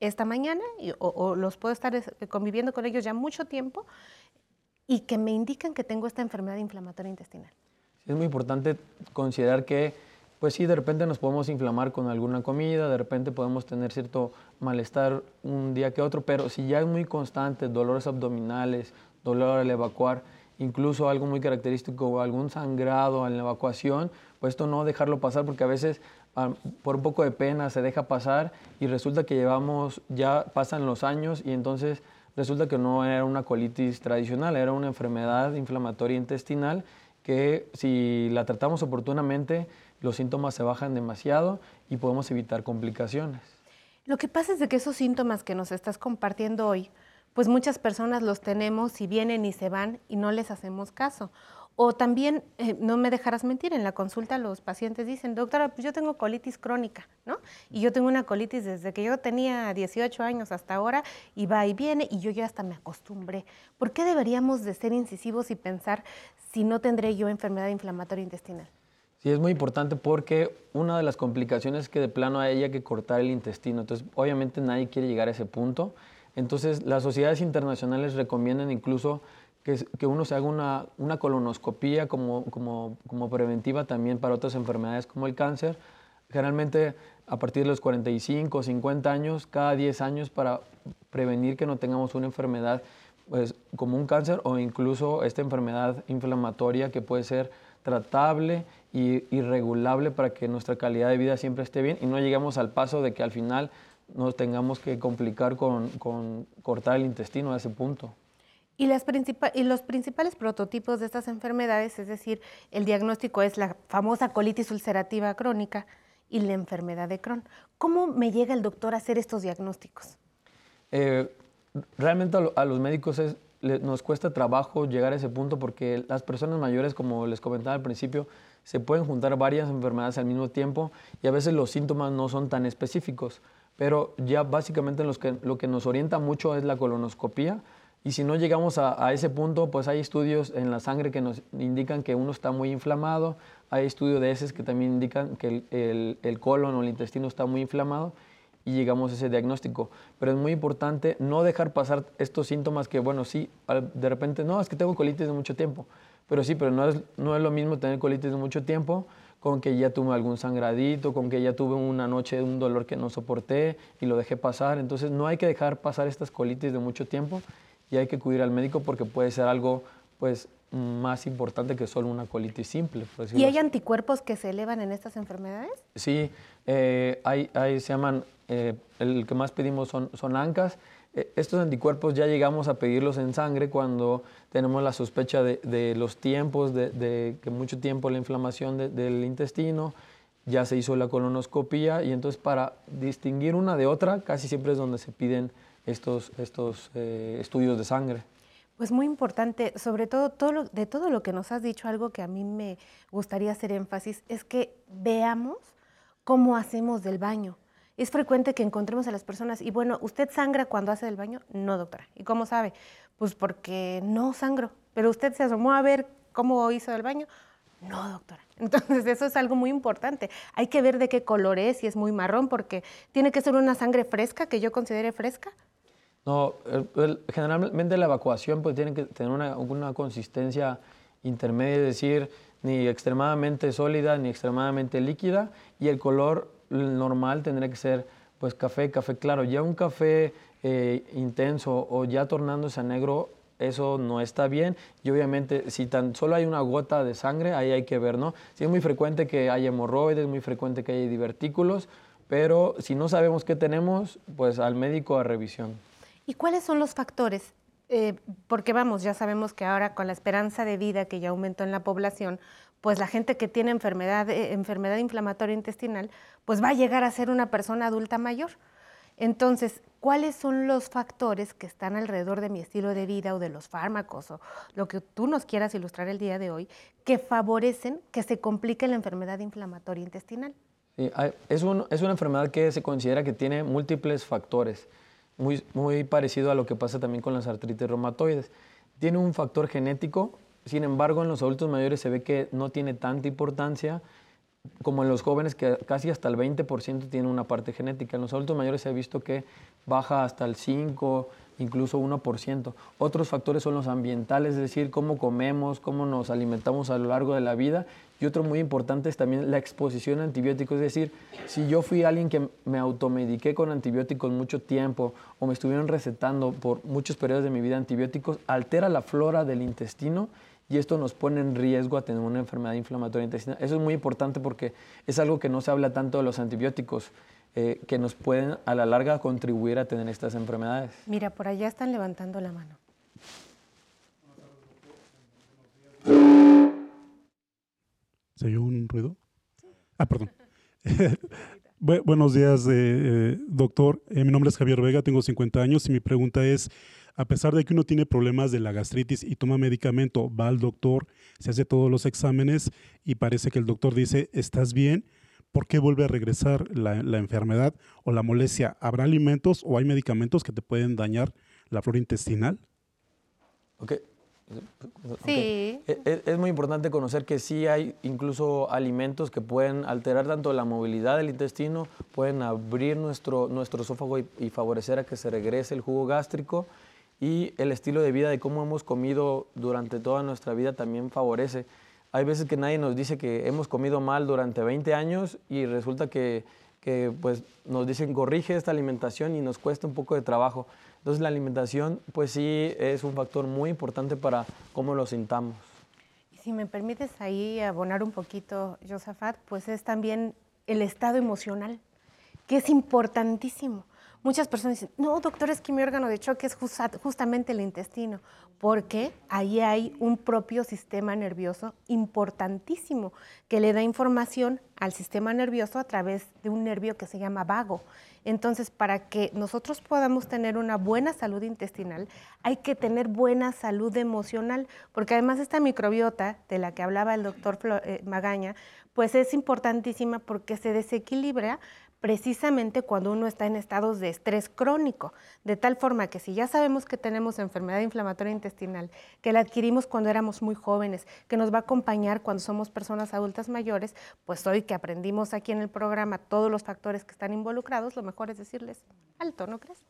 esta mañana y- o, o los puedo estar es- conviviendo con ellos ya mucho tiempo y que me indican que tengo esta enfermedad inflamatoria intestinal. Es muy importante considerar que, pues sí, de repente nos podemos inflamar con alguna comida, de repente podemos tener cierto malestar un día que otro, pero si ya es muy constante, dolores abdominales, dolor al evacuar, incluso algo muy característico, algún sangrado en la evacuación, pues esto no dejarlo pasar porque a veces por un poco de pena se deja pasar y resulta que llevamos, ya pasan los años y entonces resulta que no era una colitis tradicional, era una enfermedad inflamatoria intestinal que si la tratamos oportunamente, los síntomas se bajan demasiado y podemos evitar complicaciones. Lo que pasa es de que esos síntomas que nos estás compartiendo hoy, pues muchas personas los tenemos y vienen y se van y no les hacemos caso. O también, eh, no me dejarás mentir, en la consulta los pacientes dicen, doctora, pues yo tengo colitis crónica, ¿no? Y yo tengo una colitis desde que yo tenía 18 años hasta ahora y va y viene y yo ya hasta me acostumbré. ¿Por qué deberíamos de ser incisivos y pensar si no tendré yo enfermedad inflamatoria intestinal? Sí, es muy importante porque una de las complicaciones es que de plano hay que cortar el intestino. Entonces, obviamente nadie quiere llegar a ese punto. Entonces, las sociedades internacionales recomiendan incluso que, que uno se haga una, una colonoscopía como, como, como preventiva también para otras enfermedades como el cáncer. Generalmente a partir de los 45 o 50 años, cada 10 años para prevenir que no tengamos una enfermedad pues, como un cáncer o incluso esta enfermedad inflamatoria que puede ser tratable y, y regulable para que nuestra calidad de vida siempre esté bien y no lleguemos al paso de que al final nos tengamos que complicar con, con cortar el intestino a ese punto. Y, las principa- y los principales prototipos de estas enfermedades, es decir, el diagnóstico es la famosa colitis ulcerativa crónica y la enfermedad de Crohn. ¿Cómo me llega el doctor a hacer estos diagnósticos? Eh, realmente a, lo- a los médicos es nos cuesta trabajo llegar a ese punto porque las personas mayores, como les comentaba al principio, se pueden juntar varias enfermedades al mismo tiempo y a veces los síntomas no son tan específicos. Pero ya básicamente los que, lo que nos orienta mucho es la colonoscopía. Y si no llegamos a, ese punto, pues hay estudios en la sangre que nos indican que uno está muy inflamado. Hay estudios de heces que también indican que el colon o el intestino está muy inflamado llegamos a ese diagnóstico. Pero es muy importante no dejar pasar estos síntomas que, bueno, sí, de repente, no, es que tengo colitis de mucho tiempo. Pero sí, pero no es, no es lo mismo tener colitis de mucho tiempo con que ya tuve algún sangradito, con que ya tuve una noche un dolor que no soporté y lo dejé pasar. Entonces no hay que dejar pasar estas colitis de mucho tiempo y hay que acudir al médico porque puede ser algo pues más importante que solo una colitis simple. por ¿Y así. hay anticuerpos que se elevan en estas enfermedades? Sí, eh, hay, hay- se llaman, eh, el que más pedimos son, son ANCAS. Eh, estos anticuerpos ya llegamos a pedirlos en sangre cuando tenemos la sospecha de, de los tiempos, de, de que mucho tiempo la inflamación de- del intestino, ya se hizo la colonoscopía y entonces para distinguir una de otra casi siempre es donde se piden estos, estos eh, estudios de sangre. Pues muy importante, sobre todo, de todo lo que nos has dicho, algo que a mí me gustaría hacer énfasis es que veamos cómo hacemos del baño. Es frecuente que encontremos a las personas y bueno, ¿usted sangra cuando hace del baño? No, doctora. ¿Y cómo sabe? Pues porque no sangro. Pero usted se asomó a ver cómo hizo del baño. No, doctora. Entonces eso es algo muy importante. Hay que ver de qué color es, si es muy marrón, porque tiene que ser una sangre fresca, que yo considere fresca. No, el- el- generalmente la evacuación pues tiene que tener una, consistencia intermedia, es decir, ni extremadamente sólida ni extremadamente líquida y el color normal tendría que ser pues café, café claro. Ya un café eh, intenso o ya tornándose a negro, eso no está bien y obviamente si tan solo hay una gota de sangre, ahí hay que ver, ¿no? Sí es muy frecuente que haya hemorroides, muy frecuente que haya divertículos, pero si no sabemos qué tenemos, pues al médico a revisión. ¿Y cuáles son los factores? Eh, porque vamos, ya sabemos que ahora con la esperanza de vida que ya aumentó en la población, pues la gente que tiene enfermedad, eh, enfermedad inflamatoria intestinal, pues va a llegar a ser una persona adulta mayor. Entonces, ¿cuáles son los factores que están alrededor de mi estilo de vida o de los fármacos o lo que tú nos quieras ilustrar el día de hoy que favorecen que se complique la enfermedad inflamatoria intestinal? Sí, es, un- es una enfermedad que se considera que tiene múltiples factores, muy, muy parecido a lo que pasa también con las artritis reumatoides. Tiene un factor genético, sin embargo en los adultos mayores se ve que no tiene tanta importancia como en los jóvenes que casi hasta el 20% tiene una parte genética. En los adultos mayores se ha visto que baja hasta el 5, incluso 1%. Otros factores son los ambientales, es decir, cómo comemos, cómo nos alimentamos a lo largo de la vida. Y otro muy importante es también la exposición a antibióticos, es decir, si yo fui alguien que me automediqué con antibióticos mucho tiempo o me estuvieron recetando por muchos periodos de mi vida antibióticos, altera la flora del intestino y esto nos pone en riesgo a tener una enfermedad inflamatoria intestinal. Eso es muy importante porque es algo que no se habla tanto de los antibióticos, eh, que nos pueden a la larga contribuir a tener estas enfermedades. Mira, por allá están levantando la mano. ¿Se oyó un ruido? Ah, perdón. Bu- buenos días, eh, eh, doctor. Eh, mi nombre es Javier Vega, tengo 50 años y mi pregunta es, a pesar de que uno tiene problemas de la gastritis y toma medicamento, va al doctor, se hace todos los exámenes y parece que el doctor dice, estás bien, ¿por qué vuelve a regresar la, la enfermedad o la molestia? ¿Habrá alimentos o hay medicamentos que te pueden dañar la flora intestinal? Ok. Sí. E- e- Es, muy importante conocer que sí hay incluso alimentos que pueden alterar tanto la movilidad del intestino, pueden abrir nuestro, nuestro esófago y, y favorecer a que se regrese el jugo gástrico y el estilo de vida de cómo hemos comido durante toda nuestra vida también favorece. Hay veces que nadie nos dice que hemos comido mal durante 20 años y resulta que, que, pues, nos dicen corrige esta alimentación y nos cuesta un poco de trabajo. Entonces la alimentación pues sí es un factor muy importante para cómo lo sintamos. Y si me permites ahí abonar un poquito, Josafat, pues es también el estado emocional, que es importantísimo, Muchas personas dicen, no, doctor, es que mi órgano de choque es justa- justamente el intestino, porque ahí hay un propio sistema nervioso importantísimo que le da información al sistema nervioso a través de un nervio que se llama vago. Entonces, para que nosotros podamos tener una buena salud intestinal, hay que tener buena salud emocional, porque además esta microbiota de la que hablaba el doctor eh, Magaña, pues es importantísima porque se desequilibra precisamente cuando uno está en estados de estrés crónico, de tal forma que si ya sabemos que tenemos enfermedad inflamatoria intestinal, que la adquirimos cuando éramos muy jóvenes, que nos va a acompañar cuando somos personas adultas mayores, pues hoy que aprendimos aquí en el programa todos los factores que están involucrados, lo mejor es decirles, alto, ¿no crees?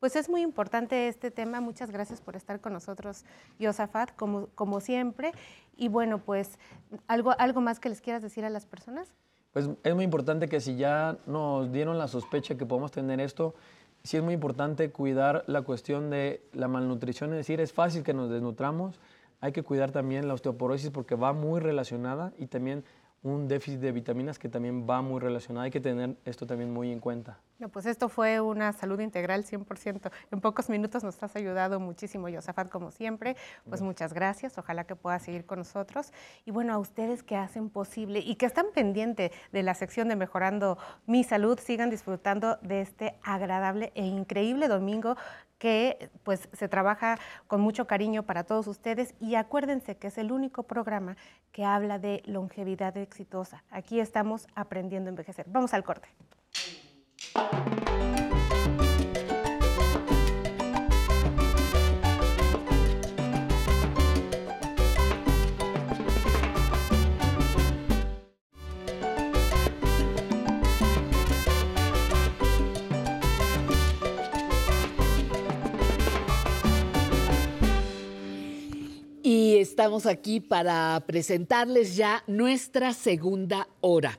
Pues es muy importante este tema. Muchas gracias por estar con nosotros, Yosafat, como, como siempre. Y bueno, pues, ¿algo, ¿algo más que les quieras decir a las personas? Pues es muy importante que si ya nos dieron la sospecha que podemos tener esto, sí es muy importante cuidar la cuestión de la malnutrición, es decir, es fácil que nos desnutramos, hay que cuidar también la osteoporosis porque va muy relacionada y también un déficit de vitaminas que también va muy relacionado, hay que tener esto también muy en cuenta. No, pues esto fue una salud integral 100%. En pocos minutos nos has ayudado muchísimo, Yosafat, como siempre. Pues muchas gracias. Ojalá que puedas seguir con nosotros. Y bueno, a ustedes que hacen posible y que están pendientes de la sección de Mejorando mi Salud, sigan disfrutando de este agradable e increíble domingo que pues se trabaja con mucho cariño para todos ustedes y acuérdense que es el único programa que habla de longevidad exitosa. Aquí estamos aprendiendo a envejecer. Vamos al corte. Y estamos aquí para presentarles ya nuestra segunda hora.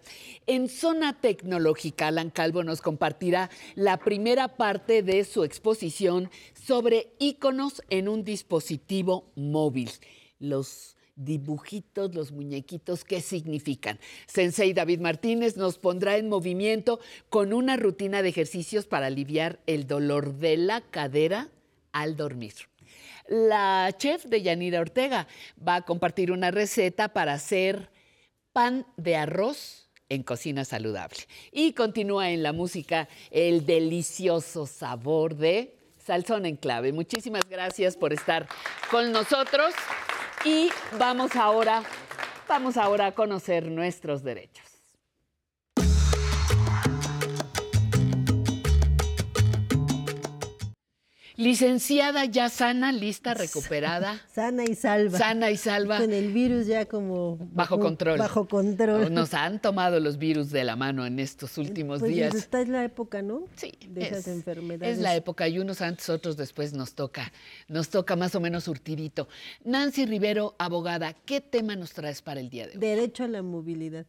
En Zona Tecnológica, Alan Calvo nos compartirá la primera parte de su exposición sobre iconos en un dispositivo móvil. Los dibujitos, los muñequitos, ¿qué significan? Sensei David Martínez nos pondrá en movimiento con una rutina de ejercicios para aliviar el dolor de la cadera al dormir. La chef de Yanira Ortega va a compartir una receta para hacer pan de arroz en cocina saludable. Y continúa en la música el delicioso sabor de Salsón en clave. Muchísimas gracias por estar con nosotros y vamos ahora, vamos ahora a conocer nuestros derechos. Licenciada ya sana, lista, recuperada. Sana y salva. Sana y salva. Con el virus ya como... Bajo control. Bajo control. Nos han tomado los virus de la mano en estos últimos Pues días. esta es la época, ¿no? Sí. De esas Es- enfermedades. Es la época y unos antes, otros después nos toca, nos toca más o menos surtidito. Nancy Rivero, abogada, ¿qué tema nos traes para el día de hoy? Derecho a la movilidad.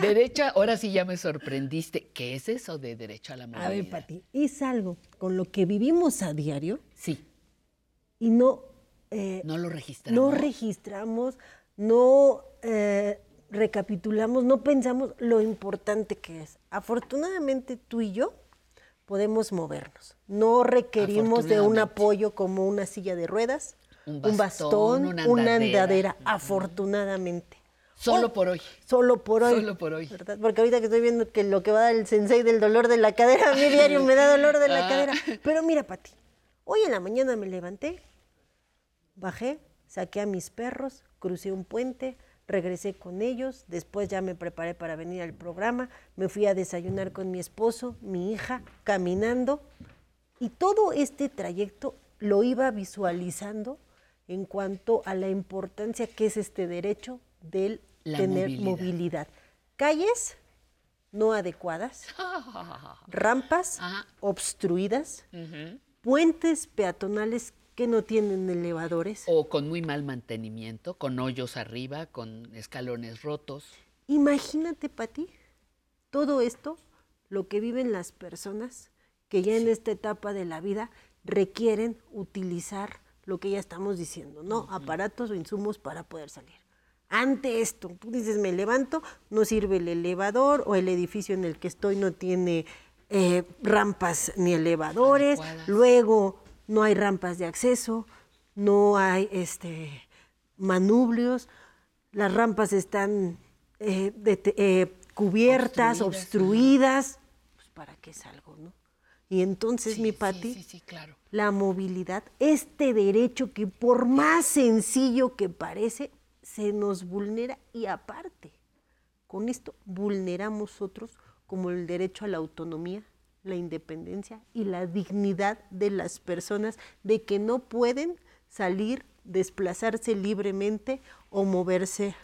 Derecho, ahora sí ya me sorprendiste. ¿Qué es eso de derecho a la movilidad? A ver, Pati, es algo con lo que vivimos a diario. Sí. Y no... eh, no lo registramos. No registramos, no eh, recapitulamos, no pensamos lo importante que es. Afortunadamente tú y yo podemos movernos. No requerimos de un apoyo como una silla de ruedas, Un un bastón, una andadera, afortunadamente. Solo Oh, por hoy. Solo por hoy. Solo por hoy. ¿verdad? Porque ahorita que estoy viendo que lo que va a dar el sensei del dolor de la cadera, a mí diario me da dolor de la Ah. cadera. Pero mira, Pati, hoy en la mañana me levanté, bajé, saqué a mis perros, crucé un puente, regresé con ellos, después ya me preparé para venir al programa, me fui a desayunar con mi esposo, mi hija, caminando, y todo este trayecto lo iba visualizando en cuanto a la importancia que es este derecho del La tener movilidad. movilidad. Calles no adecuadas, rampas obstruidas, puentes peatonales que no tienen elevadores. O con muy mal mantenimiento, con hoyos arriba, con escalones rotos. Imagínate, Pati, todo esto, lo que viven las personas que ya en esta etapa de la vida requieren utilizar lo que ya estamos diciendo, ¿no? Aparatos o insumos para poder salir. Ante esto, tú dices, me levanto, no sirve el elevador o el edificio en el que estoy no tiene eh, rampas ni elevadores, luego no hay rampas de acceso, no hay este, manubrios, las rampas están eh, eh, cubiertas, obstruidas. Pues, ¿Para qué salgo, no? Y entonces, mi Pati, Sí, sí, claro. la movilidad, este derecho que por más sencillo que parece, se nos vulnera y aparte, con esto vulneramos otros como el derecho a la autonomía, la independencia y la dignidad de las personas de que no pueden salir, desplazarse libremente o moverse.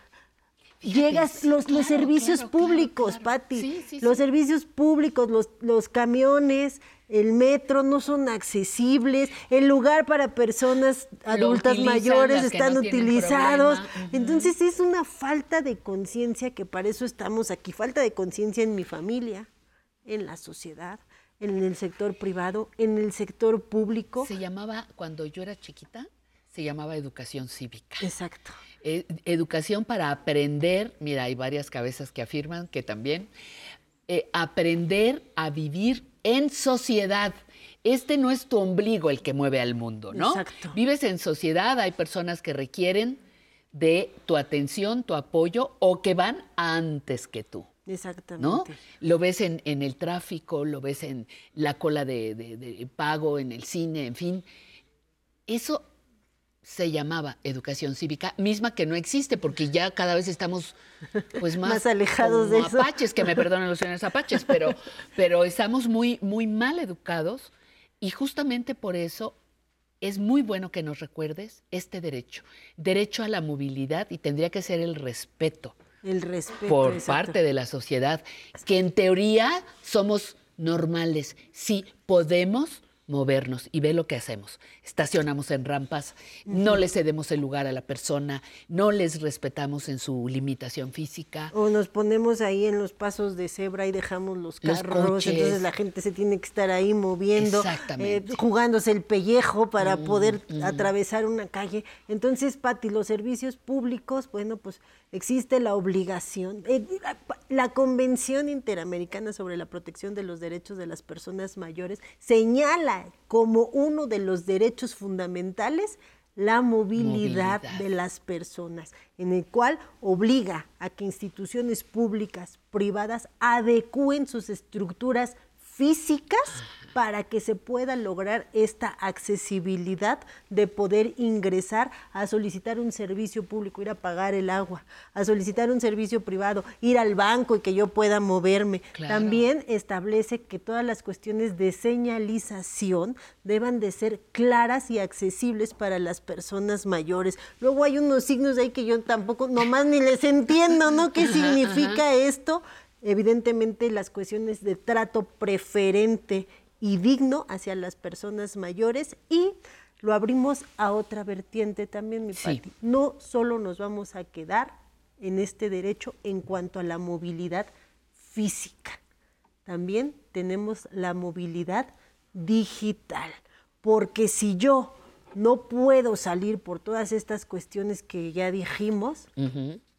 Llegas los, los servicios públicos, Patti, los servicios públicos, los, los camiones, el metro no son accesibles, el lugar para personas adultas mayores están no utilizados. Entonces es una falta de conciencia que para eso estamos aquí, falta de conciencia en mi familia, en la sociedad, en el sector privado, en el sector público. Se llamaba, cuando yo era chiquita, se llamaba educación cívica. Exacto. Eh, educación para aprender, mira, hay varias cabezas que afirman que también, eh, aprender a vivir en sociedad. Este no es tu ombligo el que mueve al mundo, ¿no? Exacto. Vives en sociedad, hay personas que requieren de tu atención, tu apoyo o que van antes que tú. Exactamente. ¿no? Lo ves en, en el tráfico, lo ves en la cola de, de- de pago, en el cine, en fin. Eso se llamaba educación cívica, misma que no existe, porque ya cada vez estamos pues más, Más alejados de eso. apaches, que me perdonen los señores apaches, pero, pero estamos muy, muy mal educados y justamente por eso es muy bueno que nos recuerdes este derecho, derecho a la movilidad y tendría que ser el respeto El respeto. por exacto. parte de la sociedad, que en teoría somos normales, sí podemos movernos y ve lo que hacemos. Estacionamos en rampas, no le cedemos el lugar a la persona, no les respetamos en su limitación física. O nos ponemos ahí en los pasos de cebra y dejamos los Los carros, coches. entonces la gente se tiene que estar ahí moviendo, eh, jugándose el pellejo para Mm, poder mm. atravesar una calle. Entonces, Pati, los servicios públicos, bueno, pues existe la obligación. eh, la, la Convención Interamericana sobre la Protección de los Derechos de las Personas Mayores señala como uno de los derechos fundamentales la movilidad, Movilidad. de las personas, en el cual obliga a que instituciones públicas, privadas, adecúen sus estructuras físicas para que se pueda lograr esta accesibilidad de poder ingresar a solicitar un servicio público, ir a pagar el agua, a solicitar un servicio privado, ir al banco y que yo pueda moverme. Claro. También establece que todas las cuestiones de señalización deban de ser claras y accesibles para las personas mayores. Luego hay unos signos ahí que yo tampoco, nomás ni les entiendo, ¿no? ¿Qué significa esto? Evidentemente las cuestiones de trato preferente y digno hacia las personas mayores y lo abrimos a otra vertiente también, mi Sí. Pati. No solo nos vamos a quedar en este derecho en cuanto a la movilidad física, también tenemos la movilidad digital, porque si yo no puedo salir por todas estas cuestiones que ya dijimos,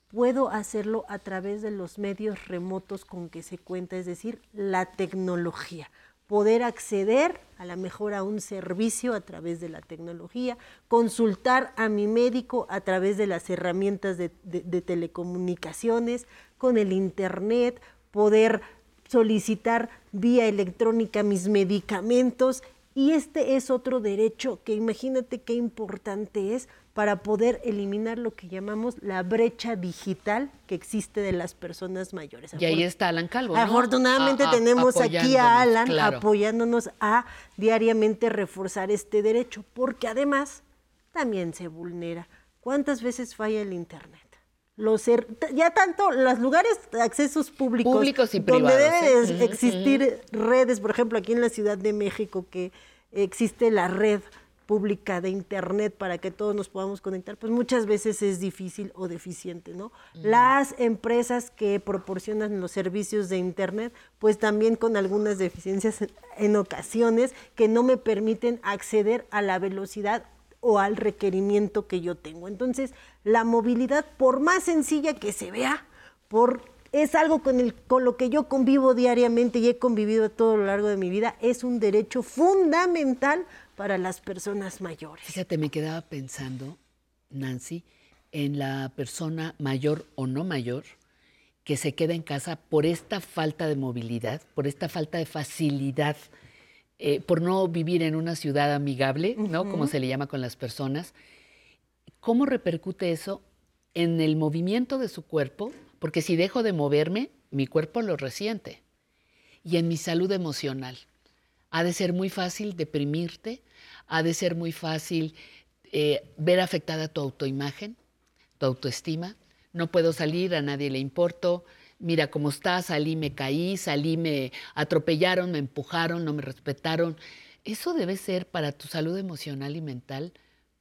puedo hacerlo a través de los medios remotos con que se cuenta, es decir, la tecnología. Poder acceder a la mejor a un servicio a través de la tecnología, consultar a mi médico a través de las herramientas de- de telecomunicaciones, con el Internet, poder solicitar vía electrónica mis medicamentos. Y este es otro derecho que imagínate qué importante es para poder eliminar lo que llamamos la brecha digital que existe de las personas mayores. Y ahí está Alan Calvo. ¿no? Afortunadamente A- a- tenemos aquí a Alan claro. apoyándonos a diariamente reforzar este derecho, porque además también se vulnera. ¿Cuántas veces falla el Internet? Los er- ya tanto los lugares de accesos públicos, Públicos y donde privados, debe ¿eh? de Ujú, existir redes, por ejemplo, aquí en la Ciudad de México que existe la red pública de internet para que todos nos podamos conectar, pues muchas veces es difícil o deficiente, ¿no? Las empresas que proporcionan los servicios de internet, pues también con algunas deficiencias en, en ocasiones que no me permiten acceder a la velocidad o al requerimiento que yo tengo. Entonces, la movilidad, por más sencilla que se vea, por es algo con, el, con lo que yo convivo diariamente y he convivido a todo lo largo de mi vida. Es un derecho fundamental para las personas mayores. Fíjate, me quedaba pensando, Nancy, en la persona mayor o no mayor que se queda en casa por esta falta de movilidad, por esta falta de facilidad, eh, por no vivir en una ciudad amigable, ¿no? Como se le llama con las personas. ¿Cómo repercute eso en el movimiento de su cuerpo? Porque si dejo de moverme, mi cuerpo lo resiente. Y en mi salud emocional. Ha de ser muy fácil deprimirte, ha de ser muy fácil eh, ver afectada tu autoimagen, tu autoestima. No puedo salir, a nadie le importo. Mira cómo está, salí, me caí, salí, me atropellaron, me empujaron, no me respetaron. Eso debe ser para tu salud emocional y mental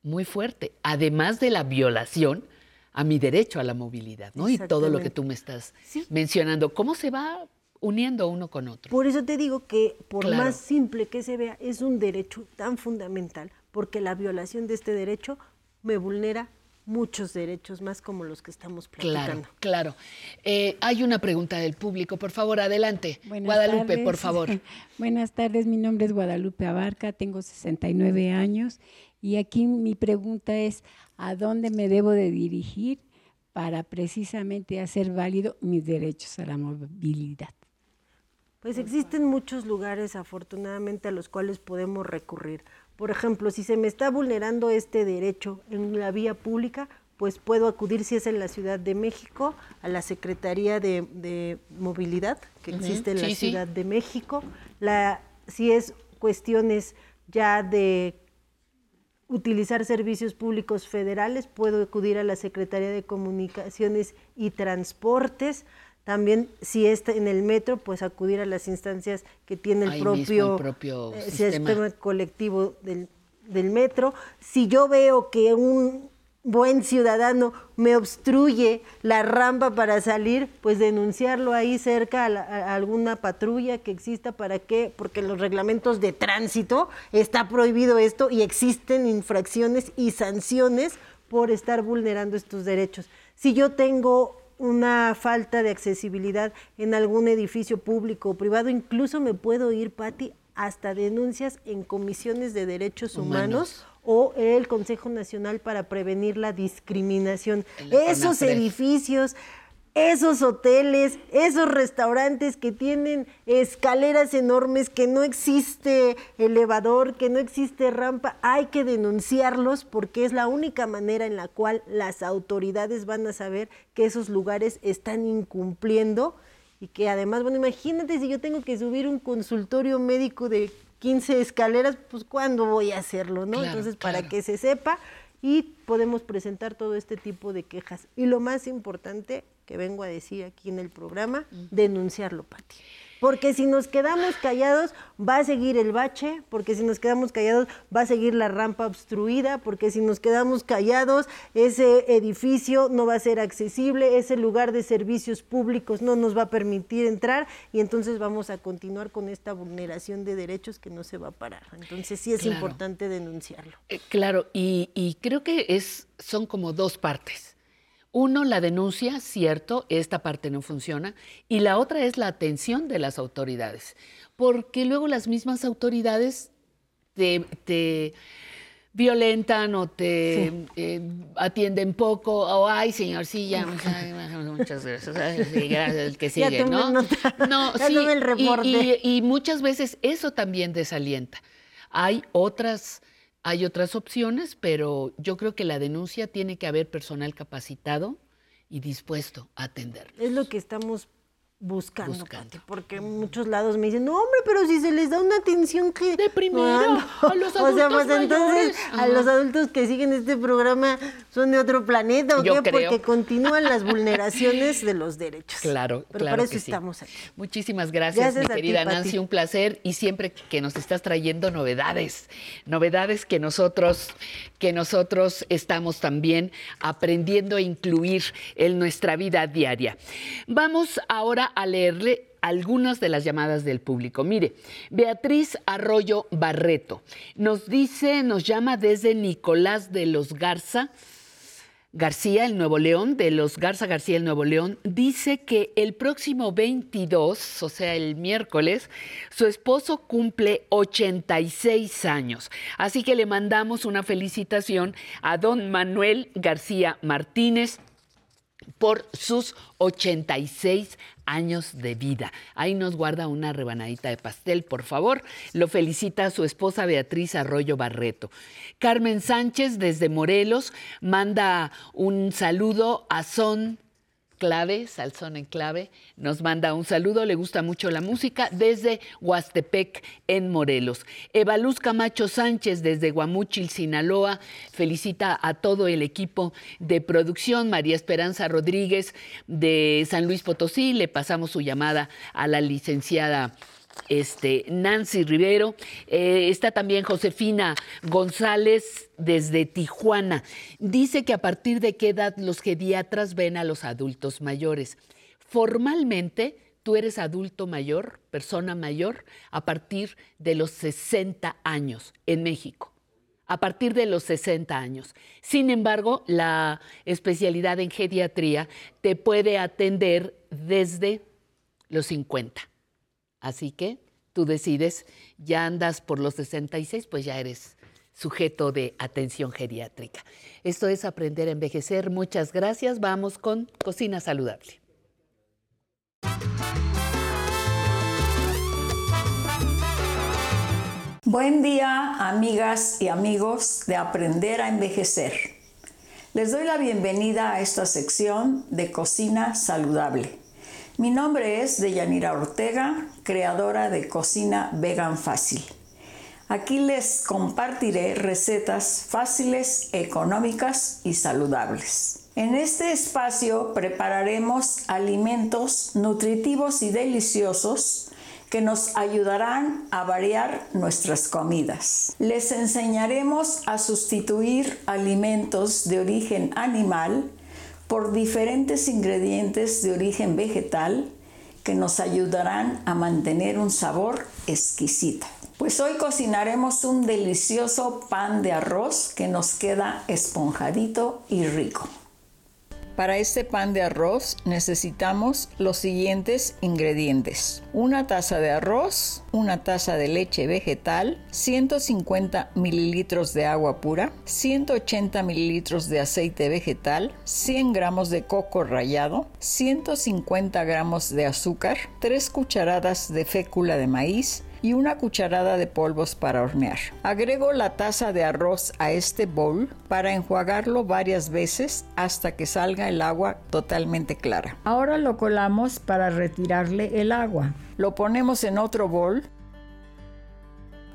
muy fuerte, además de la violación a mi derecho a la movilidad, ¿no? Y todo lo que tú me estás mencionando. ¿Cómo se va uniendo uno con otro? Por eso te digo que por Claro. más simple que se vea, es un derecho tan fundamental, porque la violación de este derecho me vulnera muchos derechos más como los que estamos platicando. Claro, claro. Eh, hay una pregunta del público, por favor, adelante. Buenas Guadalupe, por favor. Buenas tardes, mi nombre es Guadalupe Abarca, tengo 69 años y aquí mi pregunta es, ¿a dónde me debo de dirigir para precisamente hacer válido mis derechos a la movilidad? Pues existen muchos lugares, afortunadamente, a los cuales podemos recurrir. Por ejemplo, si se me está vulnerando este derecho en la vía pública, pues puedo acudir, si es en la Ciudad de México, a la Secretaría de, de Movilidad, que existe en la sí. Ciudad de México. La, si es cuestiones ya de utilizar servicios públicos federales, puedo acudir a la Secretaría de Comunicaciones y Transportes. También, si está en el metro, pues acudir a las instancias que tiene el Ahí propio, el propio eh, sistema. sistema colectivo del, del metro. Si yo veo que un buen ciudadano me obstruye la rampa para salir, pues denunciarlo ahí cerca a, la- a alguna patrulla que exista para qué, porque en los reglamentos de tránsito está prohibido esto y existen infracciones y sanciones por estar vulnerando estos derechos. Si yo tengo una falta de accesibilidad en algún edificio público o privado, incluso me puedo ir, Patti, hasta denuncias en comisiones de derechos humanos, Humanos. o el Consejo Nacional para Prevenir la Discriminación. El Esos CONAPRED. edificios, esos hoteles, esos restaurantes que tienen escaleras enormes, que no existe elevador, que no existe rampa, hay que denunciarlos porque es la única manera en la cual las autoridades van a saber que esos lugares están incumpliendo y que además, bueno, imagínate si yo tengo que subir un consultorio médico de 15 escaleras, pues ¿cuándo voy a hacerlo, no? Claro, Entonces, para claro. que se sepa y podemos presentar todo este tipo de quejas. Y lo más importante que vengo a decir aquí en el programa, denunciarlo, Pati. Porque si nos quedamos callados, va a seguir el bache, porque si nos quedamos callados, va a seguir la rampa obstruida, porque si nos quedamos callados, ese edificio no va a ser accesible, ese lugar de servicios públicos no nos va a permitir entrar y entonces vamos a continuar con esta vulneración de derechos que no se va a parar. Entonces sí es Claro. importante denunciarlo. Eh, Claro, y, y creo que es, son como dos partes. Uno, la denuncia, cierto, esta parte no funciona, y la otra es la atención de las autoridades, porque luego las mismas autoridades te, te violentan o te eh, atienden poco, o ay, señor, sí, ya, muchas gracias, ay, sí, gracias, el que sigue, ¿no? nota. No, Ya sí, tomé el y- y muchas veces eso también desalienta. Hay otras, hay otras opciones, pero yo creo que la denuncia tiene que haber personal capacitado y dispuesto a atender. Es lo que estamos buscando, Buscando. Pati, porque en muchos lados me dicen, no hombre, pero si se les da una atención que... De primero, a los O sea, adultos pues entonces mayores. a Ajá. los adultos que siguen este programa son de otro planeta, ¿o Yo qué? creo. Porque continúan las vulneraciones de los derechos. Claro, Pero claro para eso que sí. estamos aquí. Muchísimas gracias, Gracias mi a ti, querida. Nancy, un placer y siempre que nos estás trayendo novedades, novedades que nosotros que nosotros estamos también aprendiendo a incluir en nuestra vida diaria. Vamos ahora a leerle algunas de las llamadas del público. Mire, Beatriz Arroyo Barreto nos dice, nos llama desde Nicolás de los Garza. García, el Nuevo León, de los Garza García, el Nuevo León, dice que el próximo 22, o sea, el miércoles, su esposo cumple 86 años. Así que le mandamos una felicitación a don Manuel García Martínez por sus 86 años de vida. Ahí nos guarda una rebanadita de pastel, por favor. Lo felicita a su esposa Beatriz Arroyo Barreto. Carmen Sánchez desde Morelos manda un saludo a Son Clave, Salzón en Clave, nos manda un saludo, le gusta mucho la música, desde Huastepec, en Morelos. Eva Luz Camacho Sánchez, desde Guamúchil, Sinaloa, felicita a todo el equipo de producción. María Esperanza Rodríguez, de San Luis Potosí, le pasamos su llamada a la licenciada este, Nancy Rivero. Eh, está también Josefina González desde Tijuana. Dice que a partir de qué edad los pediatras ven a los adultos mayores. Formalmente, tú eres adulto mayor, persona mayor, a partir de los 60 años en México. A partir de los 60 años. Sin embargo, la especialidad en geriatría te puede atender desde los 50. Así que tú decides, ya andas por los 66, pues ya eres sujeto de atención geriátrica. Esto es Aprender a Envejecer. Muchas gracias. Vamos con Cocina Saludable. Buen día, amigas y amigos de Aprender a Envejecer. Les doy la bienvenida a esta sección de Cocina Saludable. Mi nombre es Deyanira Ortega, creadora de Cocina Vegan Fácil. Aquí les compartiré recetas fáciles, económicas y saludables. En este espacio prepararemos alimentos nutritivos y deliciosos que nos ayudarán a variar nuestras comidas. Les enseñaremos a sustituir alimentos de origen animal por diferentes ingredientes de origen vegetal que nos ayudarán a mantener un sabor exquisito. Pues hoy cocinaremos un delicioso pan de arroz que nos queda esponjadito y rico. Para este pan de arroz necesitamos los siguientes ingredientes. Una taza de arroz, una taza de leche vegetal, 150 mililitros de agua pura, 180 mililitros de aceite vegetal, 100 gramos de coco rallado, 150 gramos de azúcar, 3 cucharadas de fécula de maíz, y una cucharada de polvos para hornear. Agrego la taza de arroz a este bowl para enjuagarlo varias veces hasta que salga el agua totalmente clara. Ahora lo colamos para retirarle el agua. Lo ponemos en otro bowl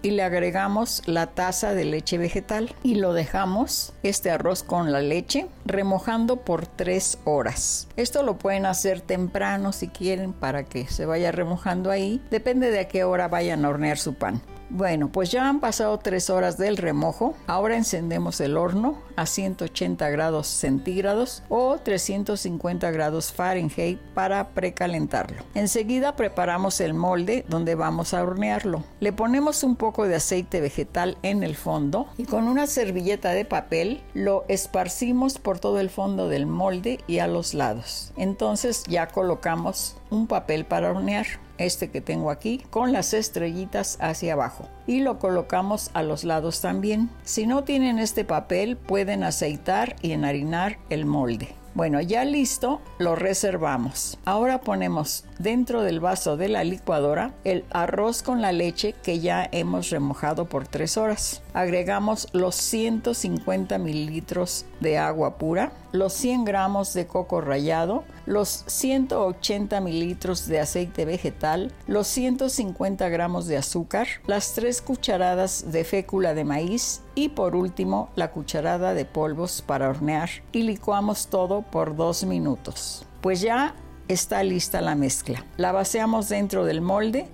y le agregamos la taza de leche vegetal y lo dejamos este arroz con la leche remojando por 3 horas. Esto lo pueden hacer temprano si quieren para que se vaya remojando ahí. Depende de a qué hora vayan a hornear su pan. Bueno, pues ya han pasado tres horas del remojo. Ahora encendemos el horno a 180 grados centígrados o 350 grados Fahrenheit para precalentarlo. Enseguida preparamos el molde donde vamos a hornearlo. Le ponemos un poco de aceite vegetal en el fondo y con una servilleta de papel lo esparcimos por todo el fondo del molde y a los lados. Entonces ya colocamos un papel para hornear este que tengo aquí, con las estrellitas hacia abajo. Y lo colocamos a los lados también. Si no tienen este papel, pueden aceitar y enharinar el molde. Bueno, ya listo, lo reservamos. Ahora ponemos dentro del vaso de la licuadora el arroz con la leche que ya hemos remojado por 3 horas. Agregamos los 150 mililitros de agua pura, los 100 gramos de coco rallado, los 180 mililitros de aceite vegetal, los 150 gramos de azúcar, las 3 cucharadas de fécula de maíz y por último la cucharada de polvos para hornear y licuamos todo por 2 minutos. Pues ya está lista la mezcla. La vaciamos dentro del molde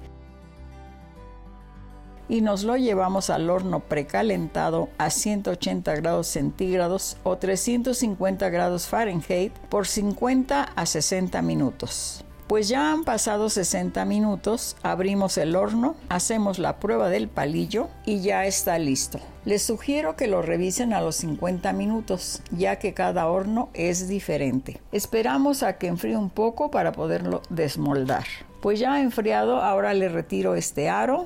y nos lo llevamos al horno precalentado a 180 grados centígrados o 350 grados Fahrenheit por 50 a 60 minutos. Pues ya han pasado 60 minutos, abrimos el horno, hacemos la prueba del palillo y ya está listo. Les sugiero que lo revisen a los 50 minutos, ya que cada horno es diferente. Esperamos a que enfríe un poco para poderlo desmoldar. Pues ya enfriado, ahora le retiro este aro.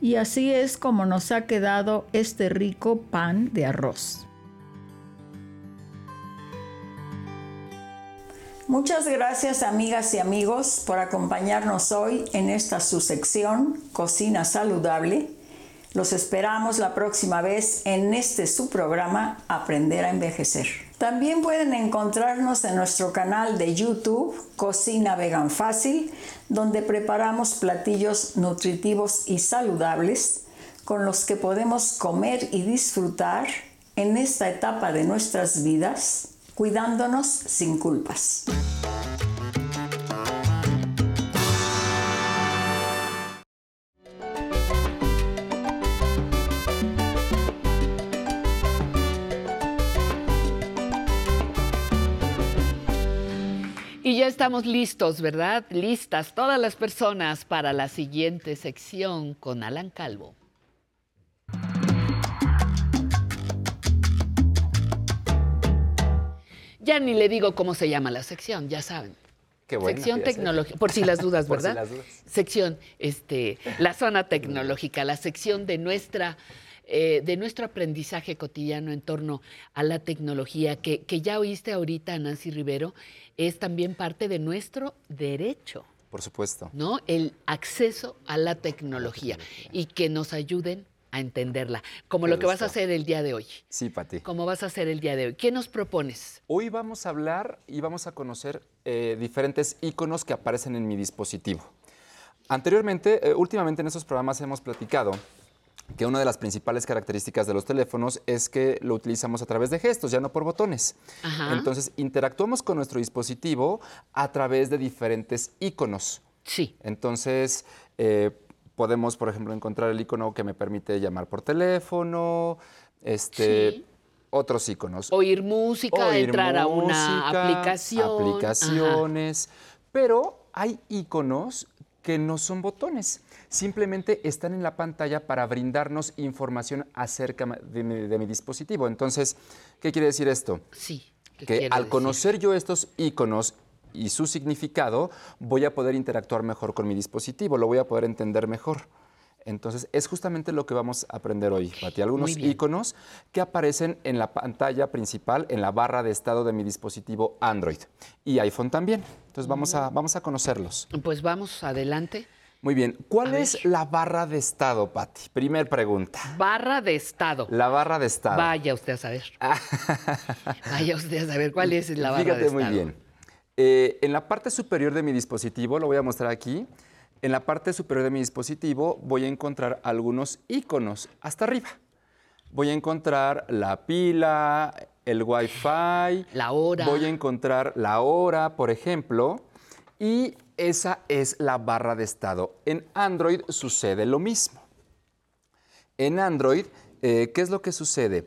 Y así es como nos ha quedado este rico pan de arroz. Muchas gracias amigas y amigos por acompañarnos hoy en esta su sección Cocina Saludable. Los esperamos la próxima vez en este su programa Aprender a Envejecer. También pueden encontrarnos en nuestro canal de YouTube Cocina Vegan Fácil, donde preparamos platillos nutritivos y saludables con los que podemos comer y disfrutar en esta etapa de nuestras vidas cuidándonos sin culpas. Y ya estamos listos, ¿verdad? Listas todas las personas para la siguiente sección con Alan Calvo. Ya ni le digo cómo se llama la sección, ya saben. Qué bueno, sección tecnológica, por si las dudas, Por si ¿verdad? las dudas. Sección, este, la zona tecnológica, la sección de nuestra, eh, de nuestro aprendizaje cotidiano en torno a la tecnología, que, que ya oíste ahorita, Nancy Rivero, es también parte de nuestro derecho. Por supuesto. ¿no? El acceso a la tecnología y que nos ayuden a entenderla, como lo que vas a hacer el día de hoy. Sí, Pati. ¿Cómo vas a hacer el día de hoy? ¿Qué nos propones? Hoy vamos a hablar y vamos a conocer eh, diferentes iconos que aparecen en mi dispositivo. Anteriormente, eh, últimamente en estos programas hemos platicado que una de las principales características de los teléfonos es que lo utilizamos a través de gestos, ya no por botones. Ajá. Entonces, interactuamos con nuestro dispositivo a través de diferentes iconos. Sí. Entonces, eh, podemos, por ejemplo, encontrar el icono que me permite llamar por teléfono, este, Sí. otros iconos. Oír música, Oír entrar a una aplicación. aplicaciones, pero hay iconos que no son botones, simplemente están en la pantalla para brindarnos información acerca de mi, de mi dispositivo. Entonces, ¿qué quiere decir esto? Sí. ¿qué Que al decir? conocer yo estos iconos y su significado, voy a poder interactuar mejor con mi dispositivo, lo voy a poder entender mejor. Entonces, es justamente lo que vamos a aprender hoy, Pati. Algunos Muy iconos que aparecen en la pantalla principal, en la barra de estado de mi dispositivo Android. Y iPhone también. Entonces, vamos a, vamos a conocerlos. Pues vamos adelante. Muy bien. ¿Cuál es la barra de estado, Pati? Primer pregunta. Barra de estado. La barra de estado. Vaya usted a saber. Vaya usted a saber cuál es la barra Fíjate de muy estado. bien. Eh, en la parte superior de mi dispositivo, lo voy a mostrar aquí, en la parte superior de mi dispositivo voy a encontrar algunos iconos hasta arriba. Voy a encontrar la pila, el Wi-Fi. La hora. Voy a encontrar la hora, por ejemplo. Y esa es la barra de estado. En Android sucede lo mismo. En Android, eh, ¿qué es lo que sucede?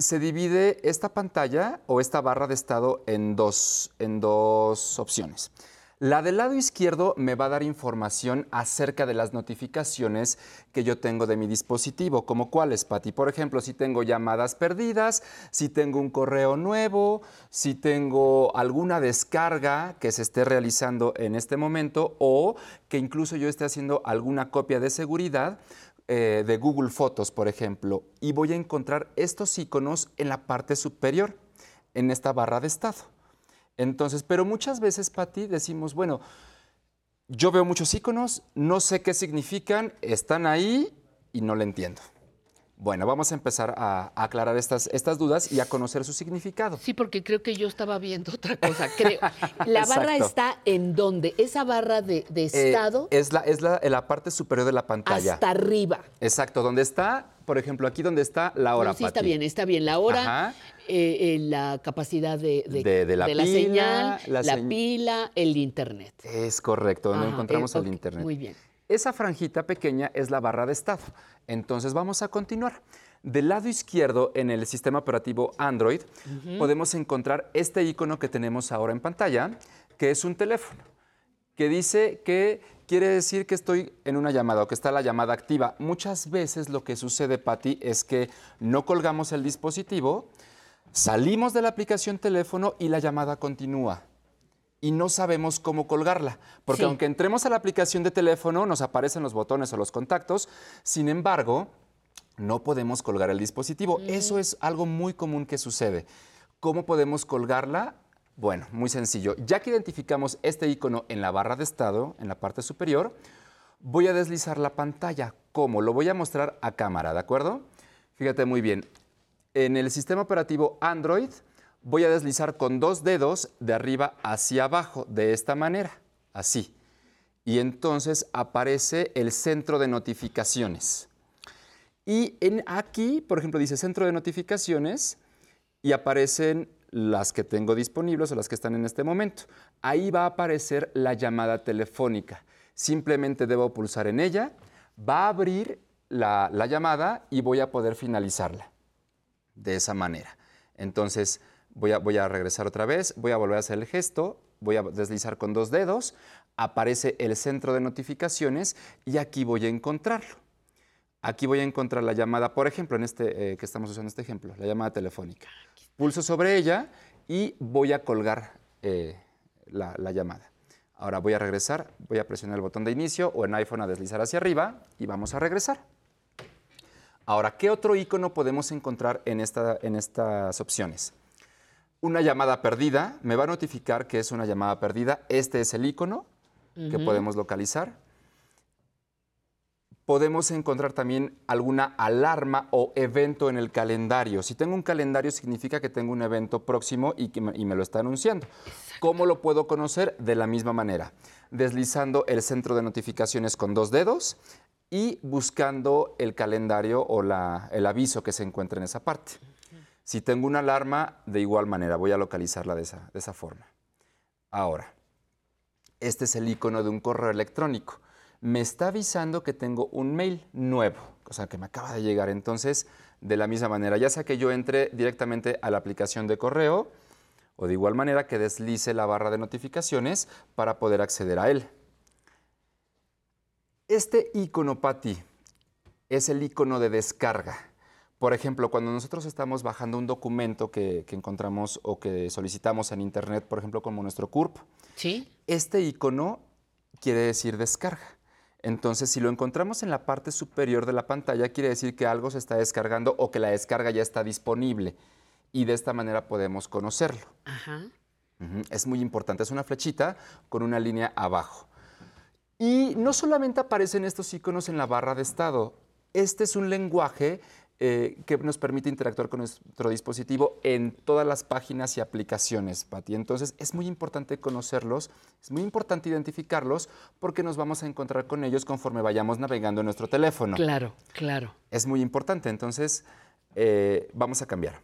Se divide esta pantalla o esta barra de estado en dos, en dos opciones. La del lado izquierdo me va a dar información acerca de las notificaciones que yo tengo de mi dispositivo, como cuáles, Pati. Por ejemplo, si tengo llamadas perdidas, si tengo un correo nuevo, si tengo alguna descarga que se esté realizando en este momento o que incluso yo esté haciendo alguna copia de seguridad eh, de Google Fotos, por ejemplo, y voy a encontrar estos iconos en la parte superior, en esta barra de estado. Entonces, pero muchas veces, Pati, decimos, bueno, yo veo muchos iconos, no sé qué significan, están ahí y no le entiendo. Bueno, vamos a empezar a, a aclarar estas, estas dudas y a conocer su significado. Sí, porque creo que yo estaba viendo otra cosa. Creo. La barra está en dónde? Esa barra de, de Eh, estado es la, es la, en la parte superior de la pantalla. hasta arriba. Exacto, donde está, por ejemplo, aquí donde está la hora, No, sí, está bien, está bien. La hora, Ajá. eh, eh, la capacidad de, de- De- de la pila, señal, la pila, el internet. Es correcto, donde Ajá, encontramos el Internet. Muy bien. Esa franjita pequeña es la barra de estado. Entonces vamos a continuar. Del lado izquierdo, en el sistema operativo Android, podemos encontrar este icono que tenemos ahora en pantalla, que es un teléfono, que dice que quiere decir que estoy en una llamada o que está la llamada activa. Muchas veces lo que sucede, Patti, es que no colgamos el dispositivo, salimos de la aplicación teléfono y la llamada continúa. Y no sabemos cómo colgarla, porque Sí. aunque entremos a la aplicación de teléfono, nos aparecen los botones o los contactos, sin embargo, no podemos colgar el dispositivo. Eso es algo muy común que sucede. ¿Cómo podemos colgarla? Bueno, muy sencillo. Ya que identificamos este icono en la barra de estado, en la parte superior, voy a deslizar la pantalla. ¿Cómo? Lo voy a mostrar a cámara, ¿de acuerdo? Fíjate muy bien. En el sistema operativo Android, voy a deslizar con dos dedos de arriba hacia abajo, de esta manera, así. Y entonces aparece el centro de notificaciones. Y en aquí, por ejemplo, dice centro de notificaciones y aparecen las que tengo disponibles o las que están en este momento. Ahí va a aparecer la llamada telefónica. Simplemente debo pulsar en ella, va a abrir la, la llamada y voy a poder finalizarla de esa manera. Entonces voy a, voy a regresar otra vez, voy a volver a hacer el gesto, voy a deslizar con dos dedos, aparece el centro de notificaciones y aquí voy a encontrarlo. Aquí voy a encontrar la llamada, por ejemplo, en este eh, que estamos usando este ejemplo, la llamada telefónica. Pulso sobre ella y voy a colgar eh, la, la llamada. Ahora voy a regresar, voy a presionar el botón de inicio o en iPhone a deslizar hacia arriba y vamos a regresar. Ahora, ¿qué otro icono podemos encontrar en, esta- en estas opciones? Una llamada perdida, me va a notificar que es una llamada perdida. Este es el icono que podemos localizar. Podemos encontrar también alguna alarma o evento en el calendario. Si tengo un calendario significa que tengo un evento próximo y, que me, y me lo está anunciando. ¿Cómo lo puedo conocer? De la misma manera, deslizando el centro de notificaciones con dos dedos y buscando el calendario o la- el aviso que se encuentra en esa parte. Si tengo una alarma, de igual manera, voy a localizarla de esa, de esa forma. Ahora, este es el icono de un correo electrónico. Me está avisando que tengo un mail nuevo, o sea, que me acaba de llegar. Entonces, de la misma manera, ya sea que yo entre directamente a la aplicación de correo o de igual manera que deslice la barra de notificaciones para poder acceder a él. Este icono, Patti, es el icono de descarga. Por ejemplo, cuando nosotros estamos bajando un documento que, que encontramos o que solicitamos en Internet, por ejemplo, como nuestro CURP, ¿Sí? este icono quiere decir descarga. Entonces, si lo encontramos en la parte superior de la pantalla, quiere decir que algo se está descargando o que la descarga ya está disponible. Y de esta manera podemos conocerlo. Ajá. Es muy importante. Es una flechita con una línea abajo. Y no solamente aparecen estos iconos en la barra de estado. Este es un lenguaje eh, que nos permite interactuar con nuestro dispositivo en todas las páginas y aplicaciones, Pati. Entonces es muy importante conocerlos, es muy importante identificarlos porque nos vamos a encontrar con ellos conforme vayamos navegando en nuestro teléfono. Claro, claro. Es muy importante. Entonces eh, vamos a cambiar.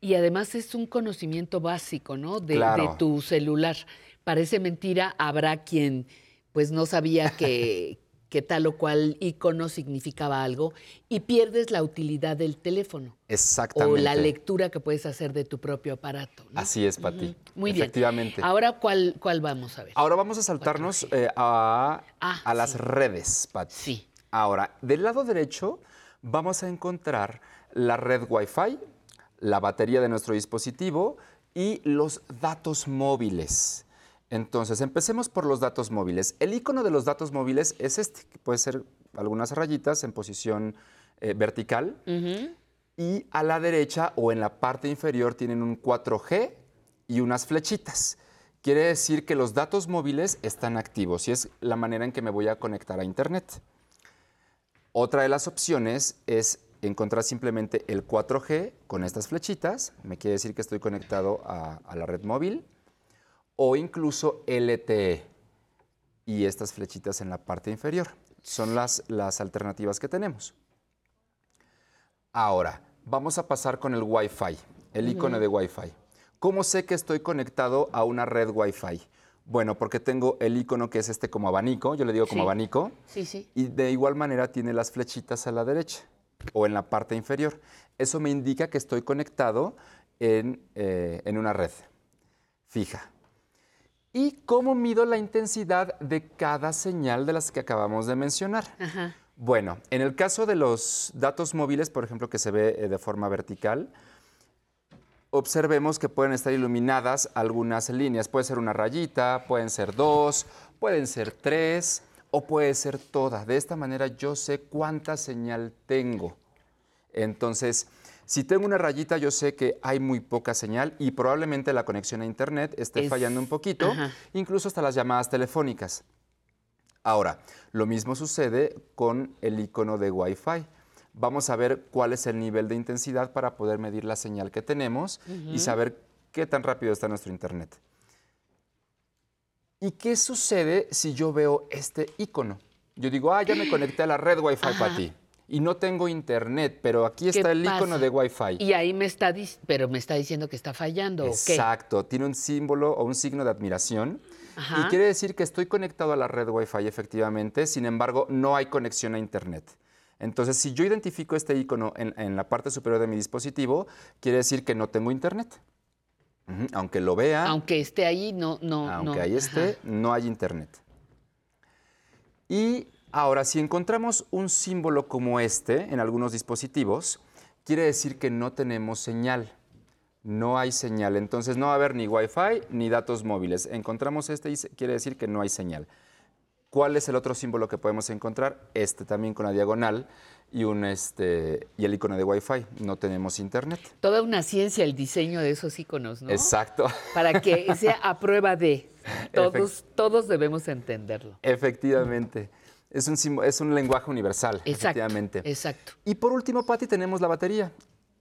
Y además es un conocimiento básico, ¿no? De, Claro. de tu celular. Parece mentira, habrá quien pues no sabía que, que tal o cual icono significaba algo y pierdes la utilidad del teléfono Exactamente. o la lectura que puedes hacer de tu propio aparato. ¿no? Así es, Pati. Muy bien. Efectivamente. Ahora, ¿cuál, ¿cuál vamos a ver? Ahora vamos a saltarnos eh, a, Ah, a las redes, Pati. Sí. Ahora, del lado derecho vamos a encontrar la red Wi-Fi, la batería de nuestro dispositivo y los datos móviles. Entonces, empecemos por los datos móviles. El icono de los datos móviles es este, que puede ser algunas rayitas en posición eh, vertical. Y a la derecha o en la parte inferior tienen un 4G y unas flechitas. Quiere decir que los datos móviles están activos y es la manera en que me voy a conectar a Internet. Otra de las opciones es encontrar simplemente el 4G con estas flechitas, me quiere decir que estoy conectado a, a la red móvil, o incluso LTE y estas flechitas en la parte inferior. Son las, las alternativas que tenemos. Ahora, vamos a pasar con el Wi-Fi, el icono de Wi-Fi. ¿Cómo sé que estoy conectado a una red Wi-Fi? Bueno, porque tengo el icono que es este como abanico, yo le digo como Sí. abanico, Sí, sí. y de igual manera tiene las flechitas a la derecha. o en la parte inferior. Eso me indica que estoy conectado en, eh, en una red fija. ¿Y cómo mido la intensidad de cada señal de las que acabamos de mencionar? Ajá. Bueno, en el caso de los datos móviles, por ejemplo, que se ve eh, de forma vertical, observemos que pueden estar iluminadas algunas líneas. Puede ser una rayita, pueden ser dos, pueden ser tres o puede ser toda. De esta manera yo sé cuánta señal tengo. Entonces, si tengo una rayita, yo sé que hay muy poca señal y probablemente la conexión a Internet esté Es- fallando un poquito, Ajá. incluso hasta las llamadas telefónicas. Ahora, lo mismo sucede con el icono de Wi-Fi. Vamos a ver cuál es el nivel de intensidad para poder medir la señal que tenemos y saber qué tan rápido está nuestro Internet. ¿Y qué sucede si yo veo este icono? Yo digo, ah, ya me conecté a la red Wi-Fi para ti. Y no tengo internet, pero aquí ¿Qué está el icono pasa? de Wi-Fi. Y ahí me está, pero me está diciendo que está fallando, ¿o qué? Exacto, tiene un símbolo o un signo de admiración. Ajá. Y quiere decir que estoy conectado a la red Wi-Fi efectivamente, sin embargo, no hay conexión a Internet. Entonces, si yo identifico este icono en, en la parte superior de mi dispositivo, quiere decir que no tengo Internet. Ujú, Aunque lo vea, Aunque esté ahí, no, no, aunque no. ahí Ajá. esté, no hay internet. Y ahora, si encontramos un símbolo como este en algunos dispositivos, quiere decir que no tenemos señal. No hay señal. Entonces no va a haber ni Wi-Fi ni datos móviles. Encontramos este y quiere decir que no hay señal. ¿Cuál es el otro símbolo que podemos encontrar? Este también con la diagonal y, un, este, y el icono de Wi-Fi. No tenemos internet. Toda una ciencia el diseño de esos iconos, ¿no? Exacto. Para que sea a prueba de. Todos, todos debemos entenderlo. Efectivamente. Es un, es un lenguaje universal, Exacto, efectivamente. exacto. Y por último, Patti, tenemos la batería.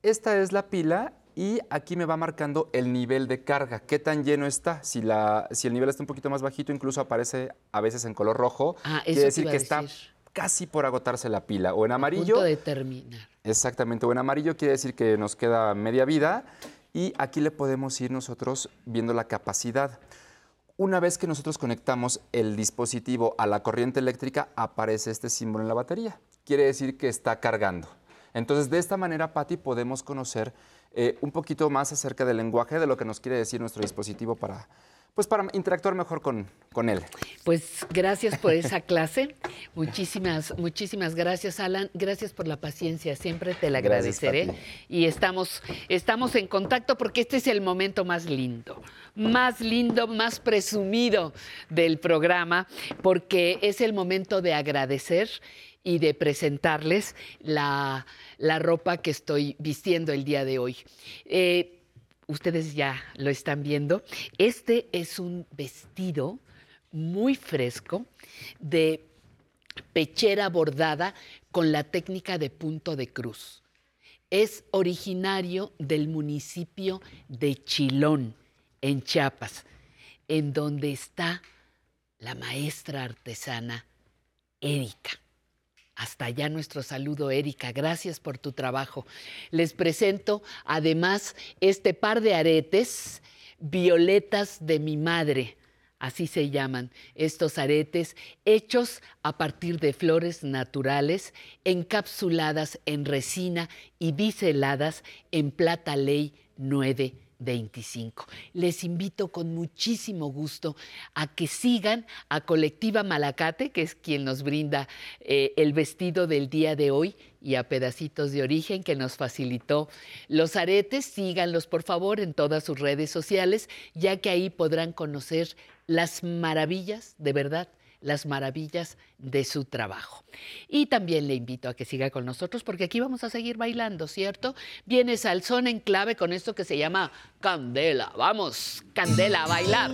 Esta es la pila y aquí me va marcando el nivel de carga, qué tan lleno está. Si, la, si el nivel está un poquito más bajito, incluso aparece a veces en color rojo. Ah, eso quiere decir que está decir. casi por agotarse la pila. O en amarillo. Punto de terminar. Exactamente, o en amarillo quiere decir que nos queda media vida y aquí le podemos ir nosotros viendo la capacidad. Una vez que nosotros conectamos el dispositivo a la corriente eléctrica, aparece este símbolo en la batería. Quiere decir que está cargando. Entonces, de esta manera, Patti, podemos conocer eh, un poquito más acerca del lenguaje, de lo que nos quiere decir nuestro dispositivo para, pues, para interactuar mejor con, con él. Pues gracias por esa clase. Muchísimas, muchísimas gracias, Alan. Gracias por la paciencia. Siempre te la agradeceré. Y estamos, estamos en contacto porque este es el momento más lindo, más lindo, más presumido del programa, porque es el momento de agradecer y de presentarles la, la ropa que estoy vistiendo el día de hoy. Eh, ustedes ya lo están viendo. Este es un vestido muy fresco de pechera bordada con la técnica de punto de cruz. Es originario del municipio de Chilón, en Chiapas, en donde está la maestra artesana Erika. Hasta allá nuestro saludo, Erika. Gracias por tu trabajo. Les presento además este par de aretes, violetas de mi madre. Así se llaman estos aretes, hechos a partir de flores naturales, encapsuladas en resina y biseladas en plata ley 925. Les invito con muchísimo gusto a que sigan a Colectiva Malacate, que es quien nos brinda eh, el vestido del día de hoy, y a Pedacitos de Origen, que nos facilitó los aretes. Síganlos, por favor, en todas sus redes sociales, ya que ahí podrán conocer las maravillas, de verdad, las maravillas de su trabajo. Y también le invito a que siga con nosotros porque aquí vamos a seguir bailando, ¿cierto? Viene Salsón en clave con esto que se llama Candela. Vamos, Candela, a bailar.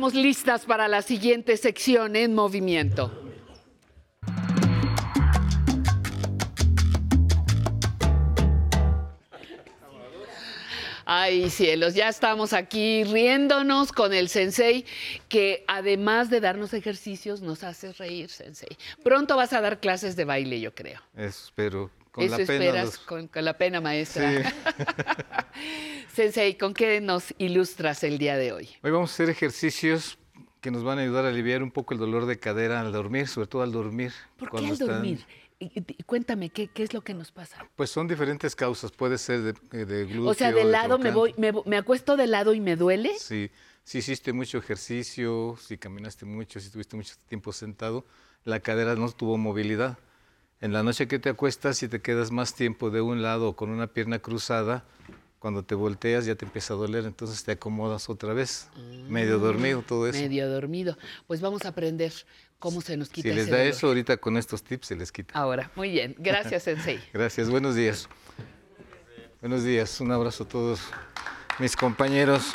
Estamos listas para la siguiente sección en movimiento. Ay, cielos, ya estamos aquí riéndonos con el sensei, que además de darnos ejercicios, nos hace reír, sensei. Pronto vas a dar clases de baile, yo creo. Espero. Con Eso la pena. esperas los- con, con la pena, maestra. sensei, ¿con qué nos ilustras el día de hoy? Hoy vamos a hacer ejercicios que nos van a ayudar a aliviar un poco el dolor de cadera al dormir, sobre todo al dormir. ¿Por qué al están- dormir? Cuéntame, ¿qué, ¿qué es lo que nos pasa? Pues son diferentes causas. Puede ser de, eh, de glúteo. O sea, de lado me trocánter. voy, me, me acuesto de lado y me duele. Sí, si hiciste mucho ejercicio, si caminaste mucho, si estuviste mucho tiempo sentado, la cadera no tuvo movilidad. En la noche que te acuestas, si te quedas más tiempo de un lado con una pierna cruzada, cuando te volteas ya te empieza a doler, entonces te acomodas otra vez, medio dormido, todo eso. Medio dormido. Pues vamos a aprender cómo se nos quita Si les ese da dolor. eso, ahorita con estos tips se les quita. Ahora, muy bien. Gracias, Sensei. Gracias, buenos días. Buenos días, un abrazo a todos mis compañeros.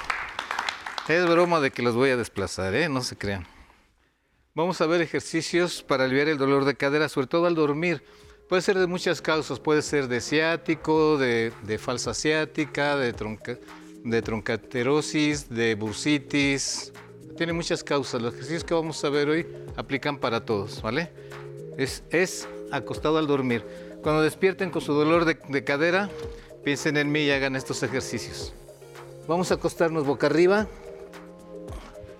Es broma de que los voy a desplazar, ¿eh? No se crean. Vamos a ver ejercicios para aliviar el dolor de cadera, sobre todo al dormir. Puede ser de muchas causas, puede ser de ciático, de, falsa ciática, de, tronca- de troncaterosis, de bursitis. Tiene muchas causas. Los ejercicios que vamos a ver hoy aplican para todos, ¿vale? Es, acostado al dormir. Cuando despierten con su dolor de cadera, piensen en mí y hagan estos ejercicios. Vamos a acostarnos boca arriba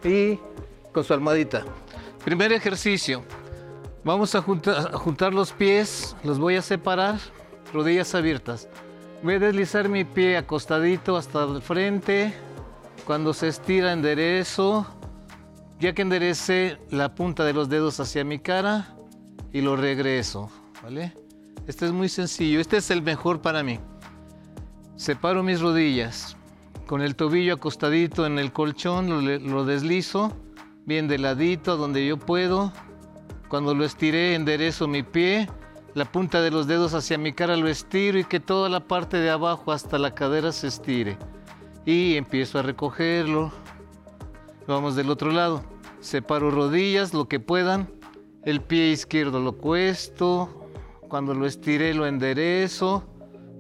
y con su almohadita. Primer ejercicio. Vamos a juntar, los pies, los voy a separar, rodillas abiertas. Voy a deslizar mi pie acostadito hasta el frente. Cuando se estira, enderezo. Ya que enderece la punta de los dedos hacia mi cara y lo regreso, ¿vale? Este es muy sencillo, este es el mejor para mí. Separo mis rodillas, con el tobillo acostadito en el colchón, lo deslizo, bien de ladito donde yo puedo. Cuando lo estiré, enderezo mi pie, la punta de los dedos hacia mi cara lo estiro y que toda la parte de abajo hasta la cadera se estire. Y empiezo a recogerlo. Vamos del otro lado. Separo rodillas, lo que puedan. El pie izquierdo lo cuesto. Cuando lo estiré, lo enderezo.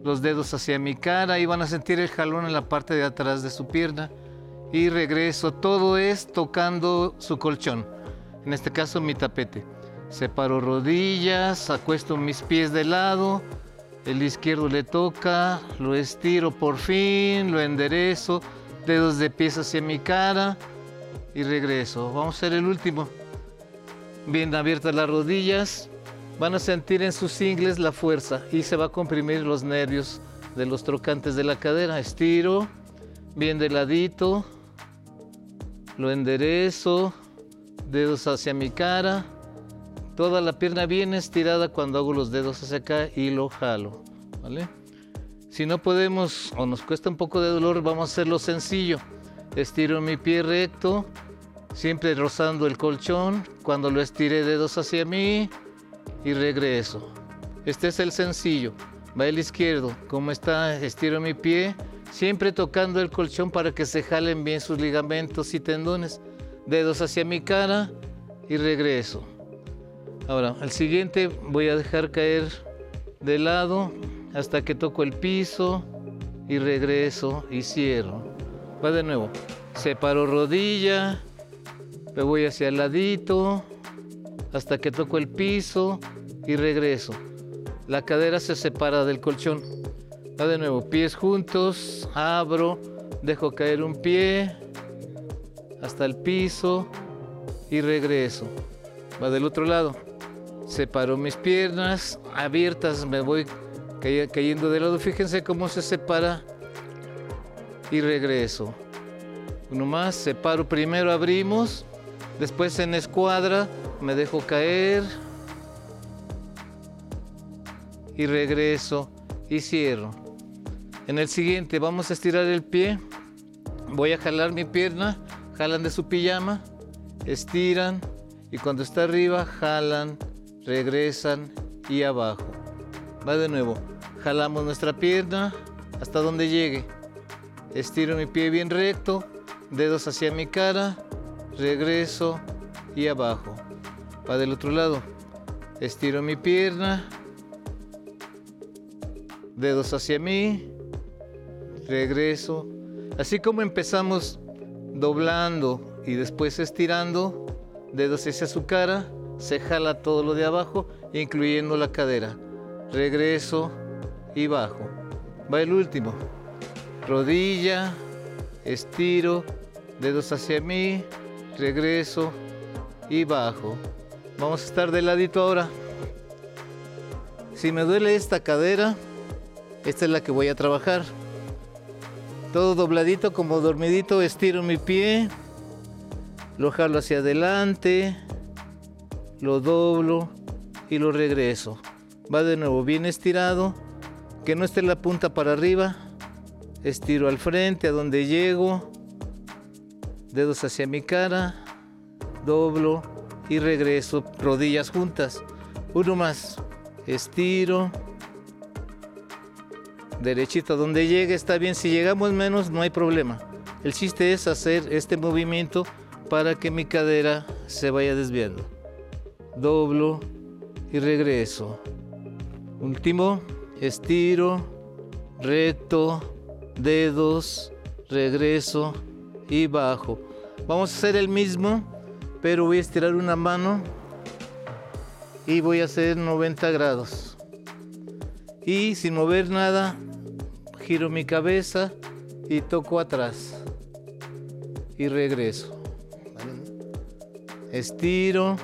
Los dedos hacia mi cara y van a sentir el jalón en la parte de atrás de su pierna. Y regreso. Todo es tocando su colchón. En este caso, mi tapete. Separo rodillas, acuesto mis pies de lado. El izquierdo le toca, lo estiro por fin, lo enderezo. Dedos de pies hacia mi cara y regreso. Vamos a hacer el último. Bien abiertas las rodillas. Van a sentir en sus ingles la fuerza y se va a comprimir los nervios de los trocantes de la cadera. Estiro, bien de ladito. Lo enderezo. Dedos hacia mi cara. Toda la pierna bien estirada cuando hago los dedos hacia acá y lo jalo. ¿Vale? Si no podemos o nos cuesta un poco de dolor, vamos a hacerlo sencillo. Estiro mi pie recto, siempre rozando el colchón. Cuando lo estiré, dedos hacia mí y regreso. Este es el sencillo. Va el izquierdo. Como está, estiro mi pie, siempre tocando el colchón para que se jalen bien sus ligamentos y tendones. Dedos hacia mi cara y regreso. Ahora, al siguiente voy a dejar caer de lado hasta que toco el piso y regreso y cierro. Va de nuevo. Separo rodilla, me voy hacia el ladito hasta que toco el piso y regreso. La cadera se separa del colchón. Va de nuevo. Pies juntos, abro, dejo caer un pie hasta el piso y regreso. Va del otro lado. Separo mis piernas abiertas, me voy cay- cayendo de lado. Fíjense cómo se separa y regreso. Uno más, separo primero, abrimos, después en escuadra, me dejo caer y regreso y cierro. En el siguiente vamos a estirar el pie, voy a jalar mi pierna, jalan de su pijama, estiran y cuando está arriba jalan, regresan y abajo. Va de nuevo, jalamos nuestra pierna hasta donde llegue. Estiro mi pie bien recto, dedos hacia mi cara, regreso y abajo. Va del otro lado. Estiro mi pierna, dedos hacia mí, regreso. Así como empezamos doblando y después estirando, dedos hacia su cara, se jala todo lo de abajo, incluyendo la cadera. Regreso y bajo. Va el último. Rodilla, estiro, dedos hacia mí, regreso y bajo. Vamos a estar de ladito ahora. Si me duele esta cadera, esta es la que voy a trabajar. Todo dobladito como dormidito, estiro mi pie, lo jalo hacia adelante, lo doblo y lo regreso. Va de nuevo bien estirado, que no esté la punta para arriba. Estiro al frente a donde llego, dedos hacia mi cara, doblo y regreso, rodillas juntas. Uno más, estiro, derechito donde llegue, está bien. Si llegamos menos, no hay problema. El chiste es hacer este movimiento para que mi cadera se vaya desviando. Doblo y regreso. Último, estiro, recto, dedos, regreso y bajo. Vamos a hacer el mismo, pero voy a estirar una mano y voy a hacer 90 grados. Y sin mover nada, giro mi cabeza y toco atrás. Y regreso. Estiro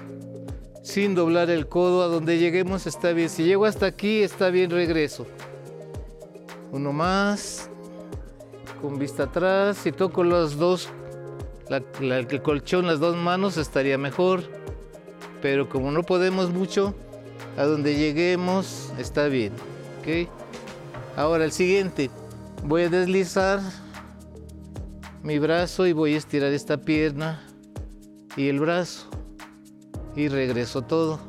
sin doblar el codo a donde lleguemos está bien. Si llego hasta aquí está bien, regreso. Uno más. Con vista atrás. Si toco los dos, la- la- el colchón, las dos manos estaría mejor. Pero como no podemos mucho, a donde lleguemos está bien. ¿ok? Ahora el siguiente. Voy a deslizar mi brazo y voy a estirar esta pierna y el brazo y regreso todo.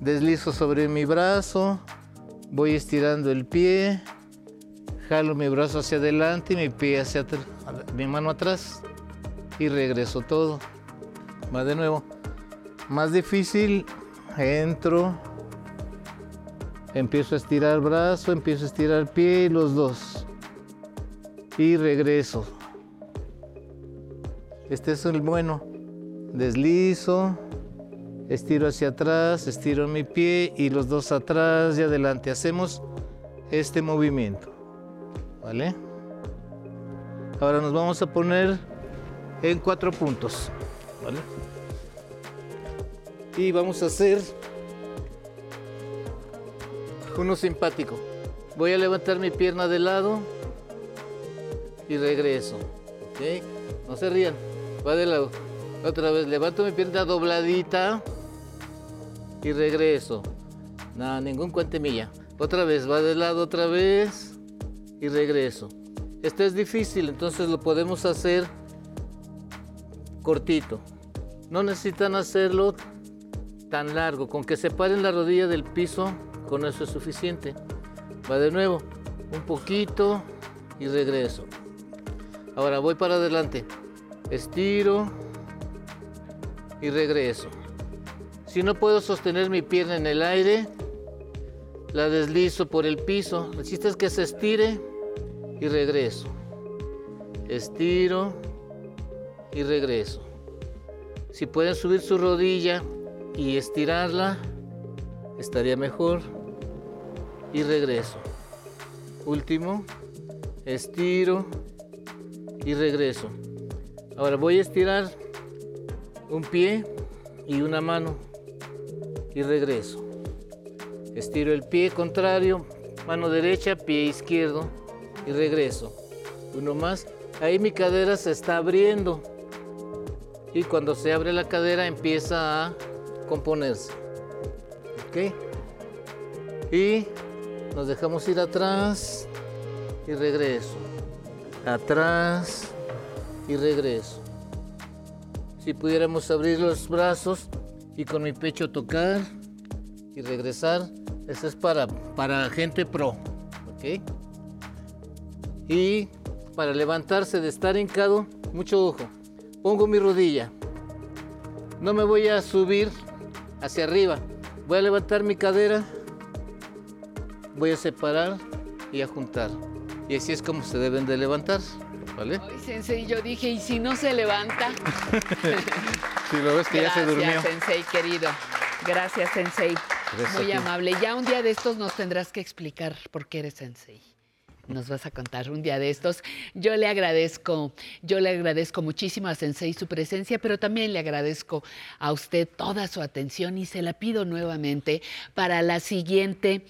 Deslizo sobre mi brazo, voy estirando el pie, jalo mi brazo hacia adelante y mi pie hacia atrás, mi mano atrás y regreso todo. Va de nuevo. Más difícil, entro, empiezo a estirar brazo, empiezo a estirar pie y los dos. Y regreso. Este es el bueno. Deslizo, estiro hacia atrás, estiro mi pie y los dos atrás y adelante. Hacemos este movimiento. ¿Vale? Ahora nos vamos a poner en cuatro puntos. ¿Vale? Y vamos a hacer uno simpático. Voy a levantar mi pierna de lado y regreso. ¿ok? No se rían. Va de lado. Otra vez, levanto mi pierna dobladita y regreso. Nada, ningún cuentemilla. Otra vez, va de lado otra vez y regreso. Este es difícil, entonces lo podemos hacer cortito. No necesitan hacerlo tan largo. Con que separen la rodilla del piso, con eso es suficiente. Va de nuevo, un poquito y regreso. Ahora voy para adelante. Estiro y regreso. Si no puedo sostener mi pierna en el aire, la deslizo por el piso. El chiste es que se estire y regreso. Estiro y regreso. Si pueden subir su rodilla y estirarla, estaría mejor. Y regreso. Último, estiro y regreso. Ahora voy a estirar un pie y una mano y regreso. Estiro el pie contrario, mano derecha, pie izquierdo y regreso. Uno más. Ahí mi cadera se está abriendo. Y cuando se abre la cadera empieza a componerse. Y nos dejamos ir atrás y regreso. Atrás y regreso. Si pudiéramos abrir los brazos y con mi pecho tocar y regresar, eso es para, para gente pro. ¿Ok? Y para levantarse de estar hincado, mucho ojo. pongo mi rodilla. No me voy a subir hacia arriba. Voy a levantar mi cadera. Voy a separar y a juntar. Y así es como se deben de levantar. ¿Vale? Ay, Sensei, yo dije, ¿y si no se levanta? Si lo ves que ya se durmió. Gracias, Sensei, querido. Gracias, Sensei. Gracias Muy amable. Ya un día de estos nos tendrás que explicar por qué eres Sensei. Nos vas a contar un día de estos. Yo le agradezco, yo le agradezco muchísimo a Sensei su presencia, pero también le agradezco a usted toda su atención y se la pido nuevamente para la siguiente,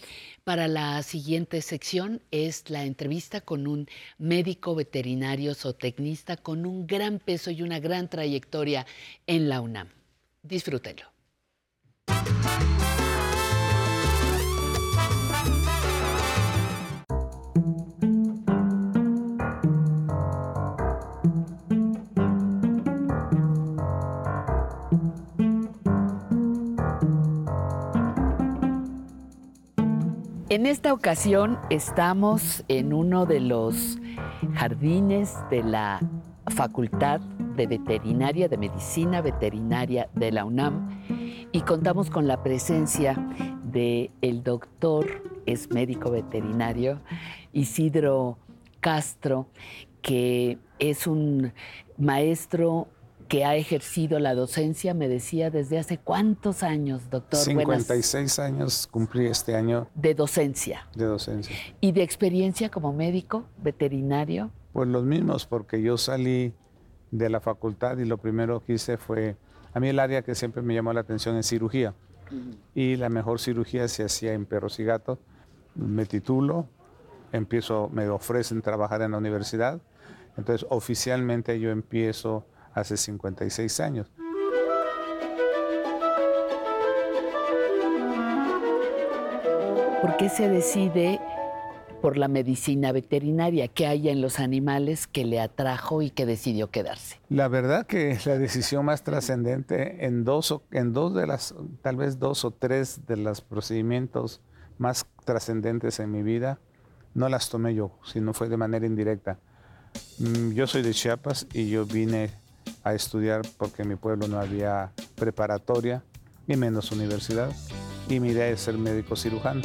para la siguiente sección es la entrevista con un médico veterinario zootecnista con un gran peso y una gran trayectoria en la UNAM. Disfrútenlo. En esta ocasión estamos en uno de los jardines de la Facultad de Veterinaria, de Medicina Veterinaria de la UNAM y contamos con la presencia del el doctor, es médico veterinario, Isidro Castro, que es un maestro que ha ejercido la docencia, me decía, desde hace cuántos años, doctor. Buenas- 56 años cumplí este año de docencia de docencia. y de experiencia como médico veterinario. Pues los mismos, porque yo salí de la facultad y lo primero que hice fue, a mí el área que siempre me llamó la atención es cirugía. Y la mejor cirugía se hacía en perros y gatos. Me titulo, empiezo, me ofrecen trabajar en la universidad. Entonces, oficialmente yo empiezo hace 56 años. ¿Por qué se decide por la medicina veterinaria? ¿Qué hay en los animales que le atrajo y que decidió quedarse? La verdad que la decisión más trascendente en dos, o- en dos de las, tal vez dos o tres de los procedimientos más trascendentes en mi vida, no las tomé yo, sino fue de manera indirecta. Mm, Yo soy de Chiapas y yo vine a estudiar porque en mi pueblo no había preparatoria y menos universidad. Y mi idea es ser médico cirujano.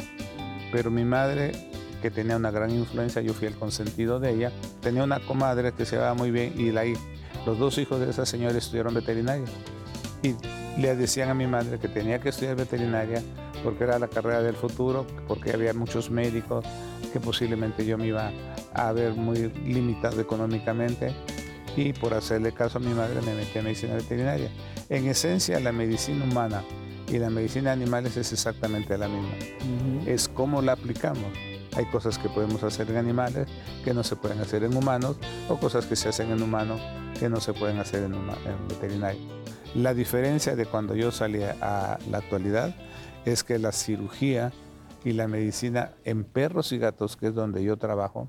Pero mi madre, que tenía una gran influencia, yo fui el consentido de ella, tenía una comadre que se llevaba muy bien y la, los dos hijos de esa señora estudiaron veterinaria. Y le decían a mi madre que tenía que estudiar veterinaria porque era la carrera del futuro, porque había muchos médicos, que posiblemente yo me iba a ver muy limitado económicamente. Y por hacerle caso a mi madre me metí a medicina veterinaria. En esencia, la medicina humana y la medicina de animales es exactamente la misma. Es cómo la aplicamos. Hay cosas que podemos hacer en animales que no se pueden hacer en humanos o cosas que se hacen en humanos que no se pueden hacer en, en veterinario. La diferencia de cuando yo salí a la actualidad es que la cirugía y la medicina en perros y gatos, que es donde yo trabajo,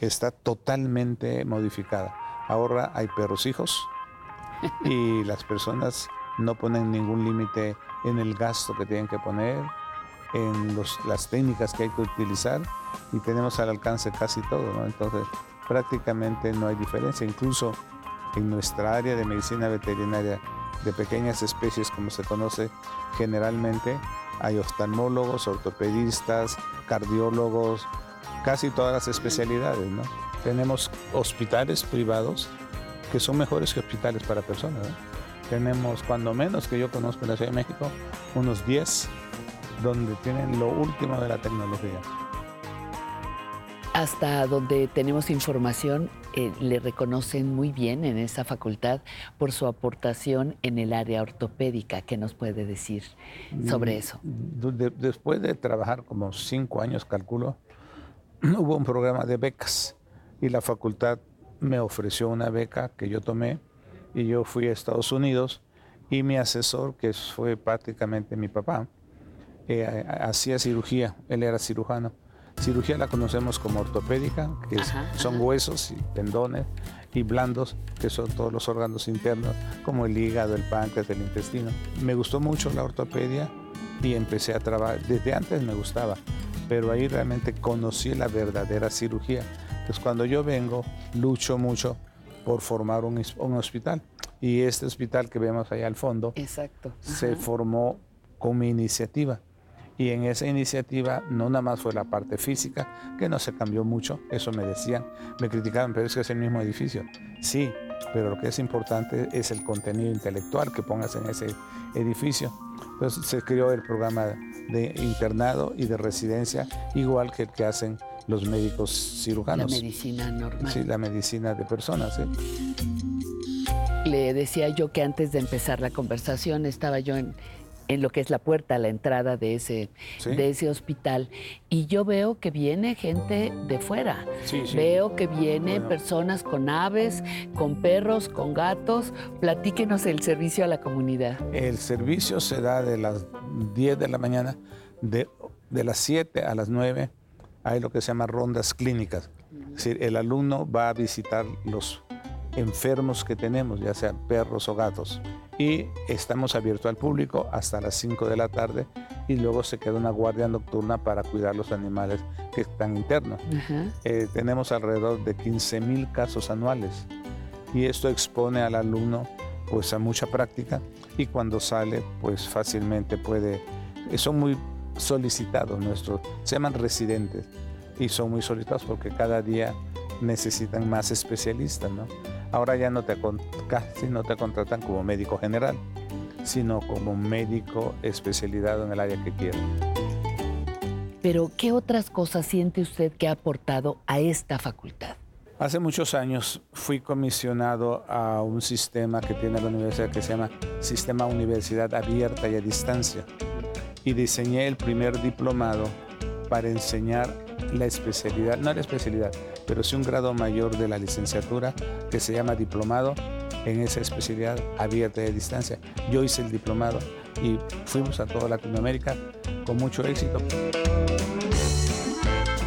está totalmente modificada. Ahora hay perros hijos y las personas no ponen ningún límite en el gasto que tienen que poner, en los- las técnicas que hay que utilizar y tenemos al alcance casi todo, ¿no? Entonces prácticamente no hay diferencia, incluso en nuestra área de medicina veterinaria de pequeñas especies como se conoce generalmente, hay oftalmólogos, ortopedistas, cardiólogos, casi todas las especialidades, ¿no? Tenemos hospitales privados que son mejores que hospitales para personas. Tenemos, cuando menos que yo conozco en la Ciudad de México, unos 10 donde tienen lo último de la tecnología. Hasta donde tenemos información, eh, le reconocen muy bien en esa facultad por su aportación en el área ortopédica. ¿Qué nos puede decir sobre Mm, eso? de- de- después de trabajar como cinco años, calculo, hubo un programa de becas y la facultad me ofreció una beca que yo tomé y yo fui a Estados Unidos y mi asesor, que fue prácticamente mi papá, eh, hacía cirugía, él era cirujano. Cirugía la conocemos como ortopédica, que es- son huesos y tendones, y blandos, que son todos los órganos internos, como el hígado, el páncreas, el intestino. Me gustó mucho la ortopedia y empecé a trabajar. Desde antes me gustaba, pero ahí realmente conocí la verdadera cirugía. Entonces cuando yo vengo, lucho mucho por formar un, un hospital. Y este hospital que vemos allá al fondo Exacto. se Ajá. formó con mi iniciativa. Y en esa iniciativa no nada más fue la parte física, que no se cambió mucho, eso me decían, me criticaban, pero es que es el mismo edificio. Sí, pero lo que es importante es el contenido intelectual que pongas en ese edificio. Entonces se creó el programa de internado y de residencia, igual que el que hacen los médicos cirujanos. La medicina normal. Sí, la medicina de personas. ¿sí? Le decía yo que antes de empezar la conversación estaba yo en, en lo que es la puerta, la entrada de ese, Sí. de ese hospital y yo veo que viene gente de fuera. Sí, sí. Veo que vienen Bueno. personas con aves, con perros, con gatos. Platíquenos el servicio a la comunidad. El servicio se da de las 10 de la mañana, de, de las 7 a las 9 hay lo que se llama rondas clínicas. Es decir, el alumno va a visitar los enfermos que tenemos, ya sean perros o gatos. Y estamos abiertos al público hasta las 5 de la tarde y luego se queda una guardia nocturna para cuidar los animales que están internos. Eh, tenemos alrededor de 15 mil casos anuales y esto expone al alumno pues a mucha práctica y cuando sale pues fácilmente puede son muy solicitados nuestros se llaman residentes y son muy solicitados porque cada día necesitan más especialistas ¿no? ahora ya no te casi no te contratan como médico general sino como médico especializado en el área que quieren Pero, ¿qué otras cosas siente usted que ha aportado a esta facultad? Hace muchos años fui comisionado a un sistema que tiene la universidad que se llama Sistema Universidad Abierta y a Distancia. Y diseñé el primer diplomado para enseñar la especialidad, no la especialidad, pero sí un grado mayor de la licenciatura que se llama diplomado en esa especialidad abierta a distancia. Yo hice el diplomado y fuimos a toda Latinoamérica con mucho éxito.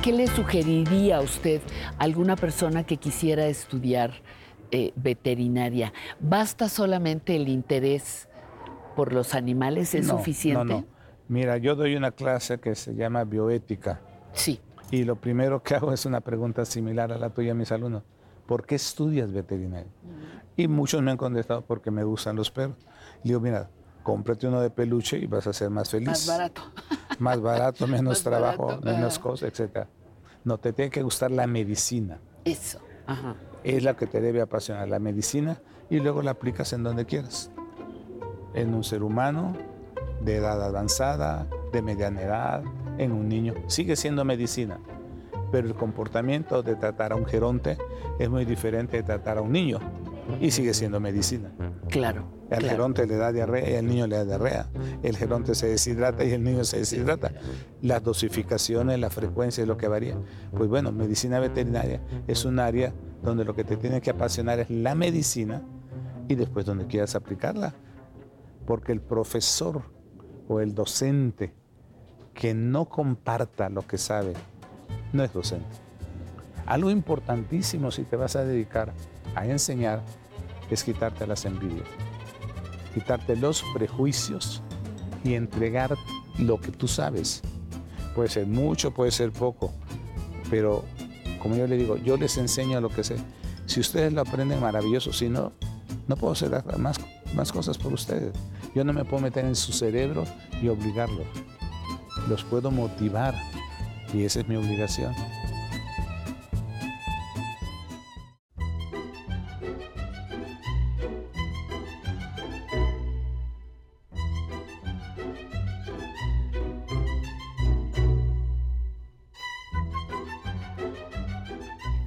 ¿Qué le sugeriría a usted a alguna persona que quisiera estudiar eh, veterinaria? ¿Basta solamente el interés por los animales? ¿Es No, suficiente? No, no. Mira, yo doy una clase que se llama bioética. Sí. Y lo primero que hago es una pregunta similar a la tuya a mis alumnos. ¿Por qué estudias veterinaria? Y muchos me han contestado porque me gustan los perros. Le digo, mira, cómprate uno de peluche y vas a ser más feliz. Más barato. Más barato, menos Más trabajo, barato, menos cosas, etc. No, te tiene que gustar la medicina. Eso. Ajá. Es la que te debe apasionar, la medicina, y luego la aplicas en donde quieras. En un ser humano, de edad avanzada, de mediana edad, en un niño. Sigue siendo medicina, pero el comportamiento de tratar a un geronte es muy diferente de tratar a un niño y sigue siendo medicina. Claro. Al claro. geronte le da diarrea y al niño le da diarrea. El geronte se deshidrata y el niño se deshidrata. Las dosificaciones, la frecuencia es lo que varía. Pues bueno, medicina veterinaria es un área donde lo que te tiene que apasionar es la medicina y después donde quieras aplicarla. Porque el profesor o el docente que no comparta lo que sabe no es docente. Algo importantísimo si te vas a dedicar a enseñar es quitarte las envidias, quitarte los prejuicios y entregar lo que tú sabes. Puede ser mucho, puede ser poco, pero como yo le digo, yo les enseño lo que sé. Si ustedes lo aprenden, maravilloso. Si no, no puedo hacer más, más cosas por ustedes. Yo no me puedo meter en su cerebro y obligarlos. Los puedo motivar y esa es mi obligación.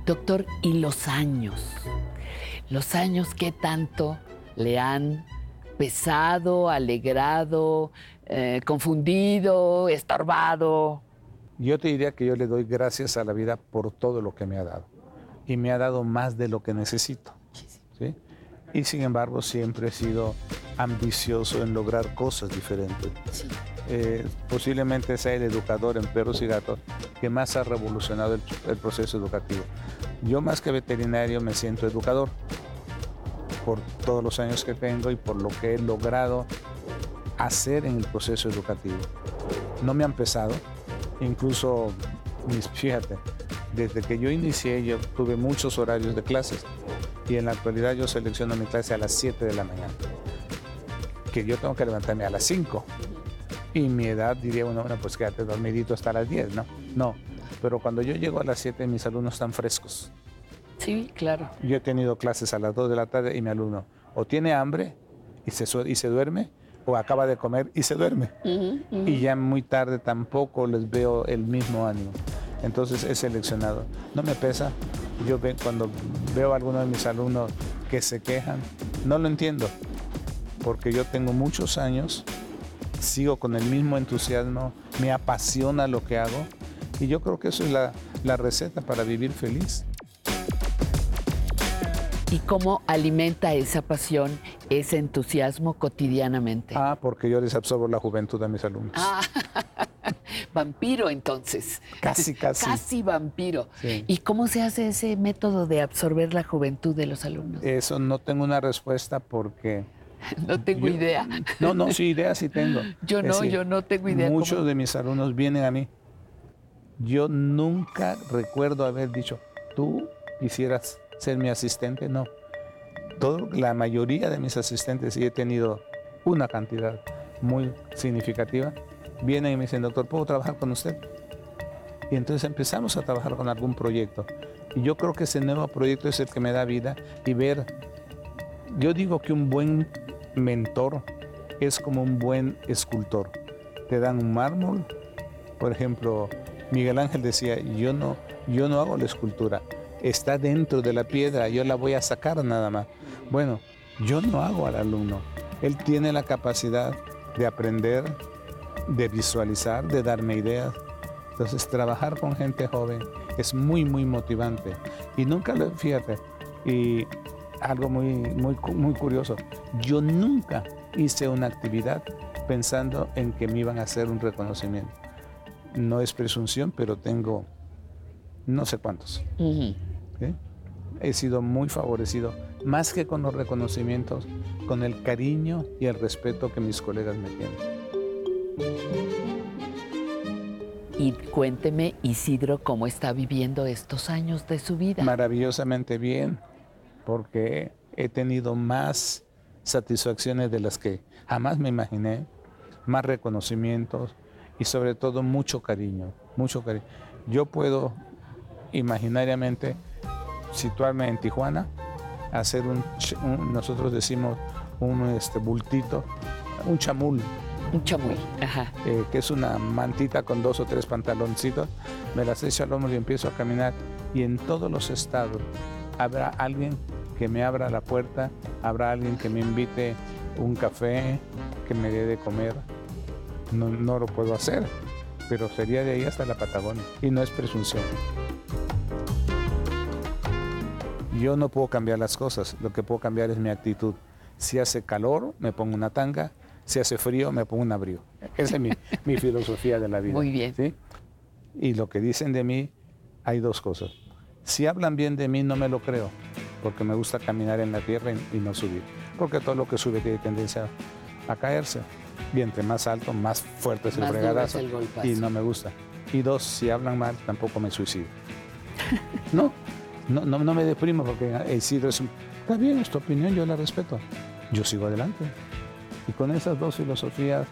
Doctor, ¿y los años? ¿Los años qué tanto le han pesado, alegrado, eh, confundido, estorbado? Yo te diría que yo le doy gracias a la vida por todo lo que me ha dado. Y me ha dado más de lo que necesito. ¿sí? Y sin embargo siempre he sido ambicioso en lograr cosas diferentes. Eh, posiblemente sea el educador en perros y gatos que más ha revolucionado el, el proceso educativo. Yo más que veterinario me siento educador por todos los años que tengo y por lo que he logrado hacer en el proceso educativo. No me han pesado, incluso, fíjate, desde que yo inicié yo tuve muchos horarios de clases Y en la actualidad yo selecciono mi clase a las 7 de la mañana. Que yo tengo que levantarme a las 5. Y mi edad diría uno, bueno, pues quédate dormidito hasta las 10, ¿no? No. Pero cuando yo llego a las 7, mis alumnos están frescos. Sí, claro. Yo he tenido clases a las 2 de la tarde y mi alumno o tiene hambre y se, y se duerme, o acaba de comer y se duerme. Y ya muy tarde tampoco les veo el mismo ánimo. Entonces he seleccionado. No me pesa. Yo ve- cuando veo a algunos de mis alumnos que se quejan, no lo entiendo. Porque yo tengo muchos años, sigo con el mismo entusiasmo, me apasiona lo que hago. Y yo creo que eso es la, la receta para vivir feliz. ¿Y cómo alimenta esa pasión, ese entusiasmo cotidianamente? Ah, porque yo les absorbo la juventud a mis alumnos. Ah, vampiro entonces. Casi, casi. Casi vampiro. Sí. ¿Y cómo se hace ese método de absorber la juventud de los alumnos? Eso no tengo una respuesta porque... No tengo yo- idea. No, no, sí, idea sí tengo. Yo no, yo no tengo idea Muchos cómo- de mis alumnos vienen a mí. Yo nunca recuerdo haber dicho, tú quisieras ser mi asistente, no. La mayoría de mis asistentes, y he tenido una cantidad muy significativa, vienen y me dicen, doctor, ¿puedo trabajar con usted? Y entonces empezamos a trabajar con algún proyecto. Y yo creo que ese nuevo proyecto es el que me da vida y ver, yo digo que un buen mentor es como un buen escultor. Te dan un mármol, por ejemplo, Miguel Ángel decía, yo no, yo no hago la escultura, está dentro de la piedra, yo la voy a sacar nada más. Bueno, yo no hago al alumno, él tiene la capacidad de aprender, de visualizar, de darme ideas. Entonces, trabajar con gente joven es muy, muy motivante. Y nunca lo, fíjate, y algo muy, muy, muy curioso, yo nunca hice una actividad pensando en que me iban a hacer un reconocimiento. No es presunción, pero tengo no sé cuántos. ¿Sí? He sido muy favorecido, más que con los reconocimientos, con el cariño y el respeto que mis colegas me tienen. Y cuénteme, Isidro, cómo está viviendo estos años de su vida. Maravillosamente bien, porque he tenido más satisfacciones de las que jamás me imaginé, más reconocimientos y sobre todo mucho cariño, mucho cariño. Yo puedo imaginariamente situarme en Tijuana, hacer un, nosotros decimos un este, bultito, un chamul. Un chamuy, ajá. eh, que es una mantita con dos o tres pantaloncitos, me las echo al hombro y empiezo a caminar. Y en todos los estados habrá alguien que me abra la puerta, habrá alguien que me invite un café, que me dé de comer. No, no lo puedo hacer, pero sería de ahí hasta la Patagonia. Y no es presunción. Yo no puedo cambiar las cosas, lo que puedo cambiar es mi actitud. Si hace calor, me pongo una tanga, si hace frío, me pongo un abrigo. Esa es mi, mi filosofía de la vida. Muy bien. ¿sí? Y lo que dicen de mí, hay dos cosas. Si hablan bien de mí, no me lo creo, porque me gusta caminar en la tierra y, y no subir. Porque todo lo que sube tiene tendencia a caerse. Y entre más alto, más fuerte es el Más fregadazo. es el golpazo. y no me gusta. Y dos, si hablan mal, tampoco me suicido. No, no, no, no me deprimo porque Isidro es un... Está bien, es tu opinión, yo la respeto. Yo sigo adelante. Y con esas dos filosofías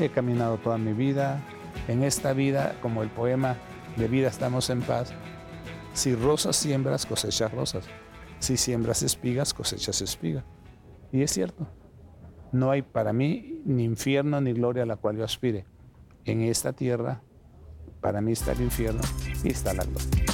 he caminado toda mi vida. En esta vida, como el poema de vida estamos en paz, si rosas siembras, cosechas rosas. Si siembras espigas, cosechas espigas. Y es cierto. No hay para mí ni infierno ni gloria a la cual yo aspire. En esta tierra, para mí está el infierno y está la gloria.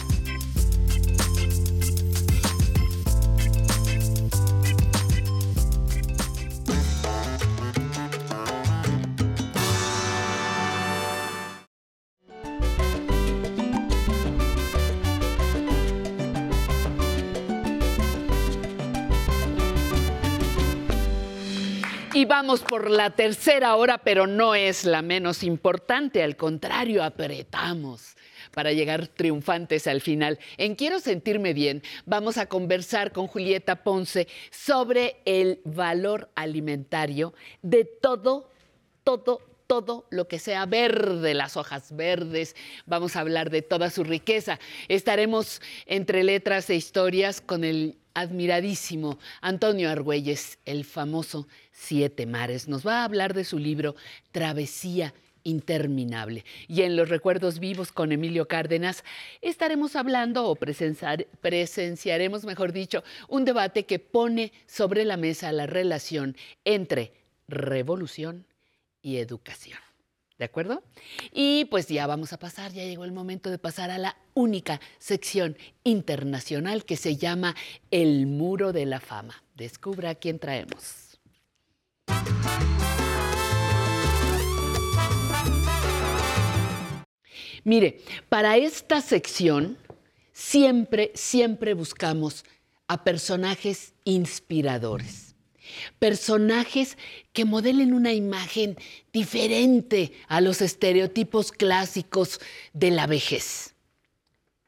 Vamos por la tercera hora, pero no es la menos importante, al contrario, apretamos para llegar triunfantes al final. En Quiero sentirme bien, vamos a conversar con Julieta Ponce sobre el valor alimentario de todo, todo, todo lo que sea verde, las hojas verdes. Vamos a hablar de toda su riqueza. Estaremos entre letras e historias con el admiradísimo Antonio Argüelles, el famoso Siete Mares, nos va a hablar de su libro Travesía interminable. Y en los recuerdos vivos con Emilio Cárdenas estaremos hablando o presenciar- presenciaremos, mejor dicho, un debate que pone sobre la mesa la relación entre revolución y educación. ¿De acuerdo? Y pues ya vamos a pasar, ya llegó el momento de pasar a la única sección internacional que se llama El Muro de la Fama. Descubra a quién traemos. Mire, para esta sección siempre, siempre buscamos a personajes inspiradores. Personajes que modelen una imagen diferente a los estereotipos clásicos de la vejez.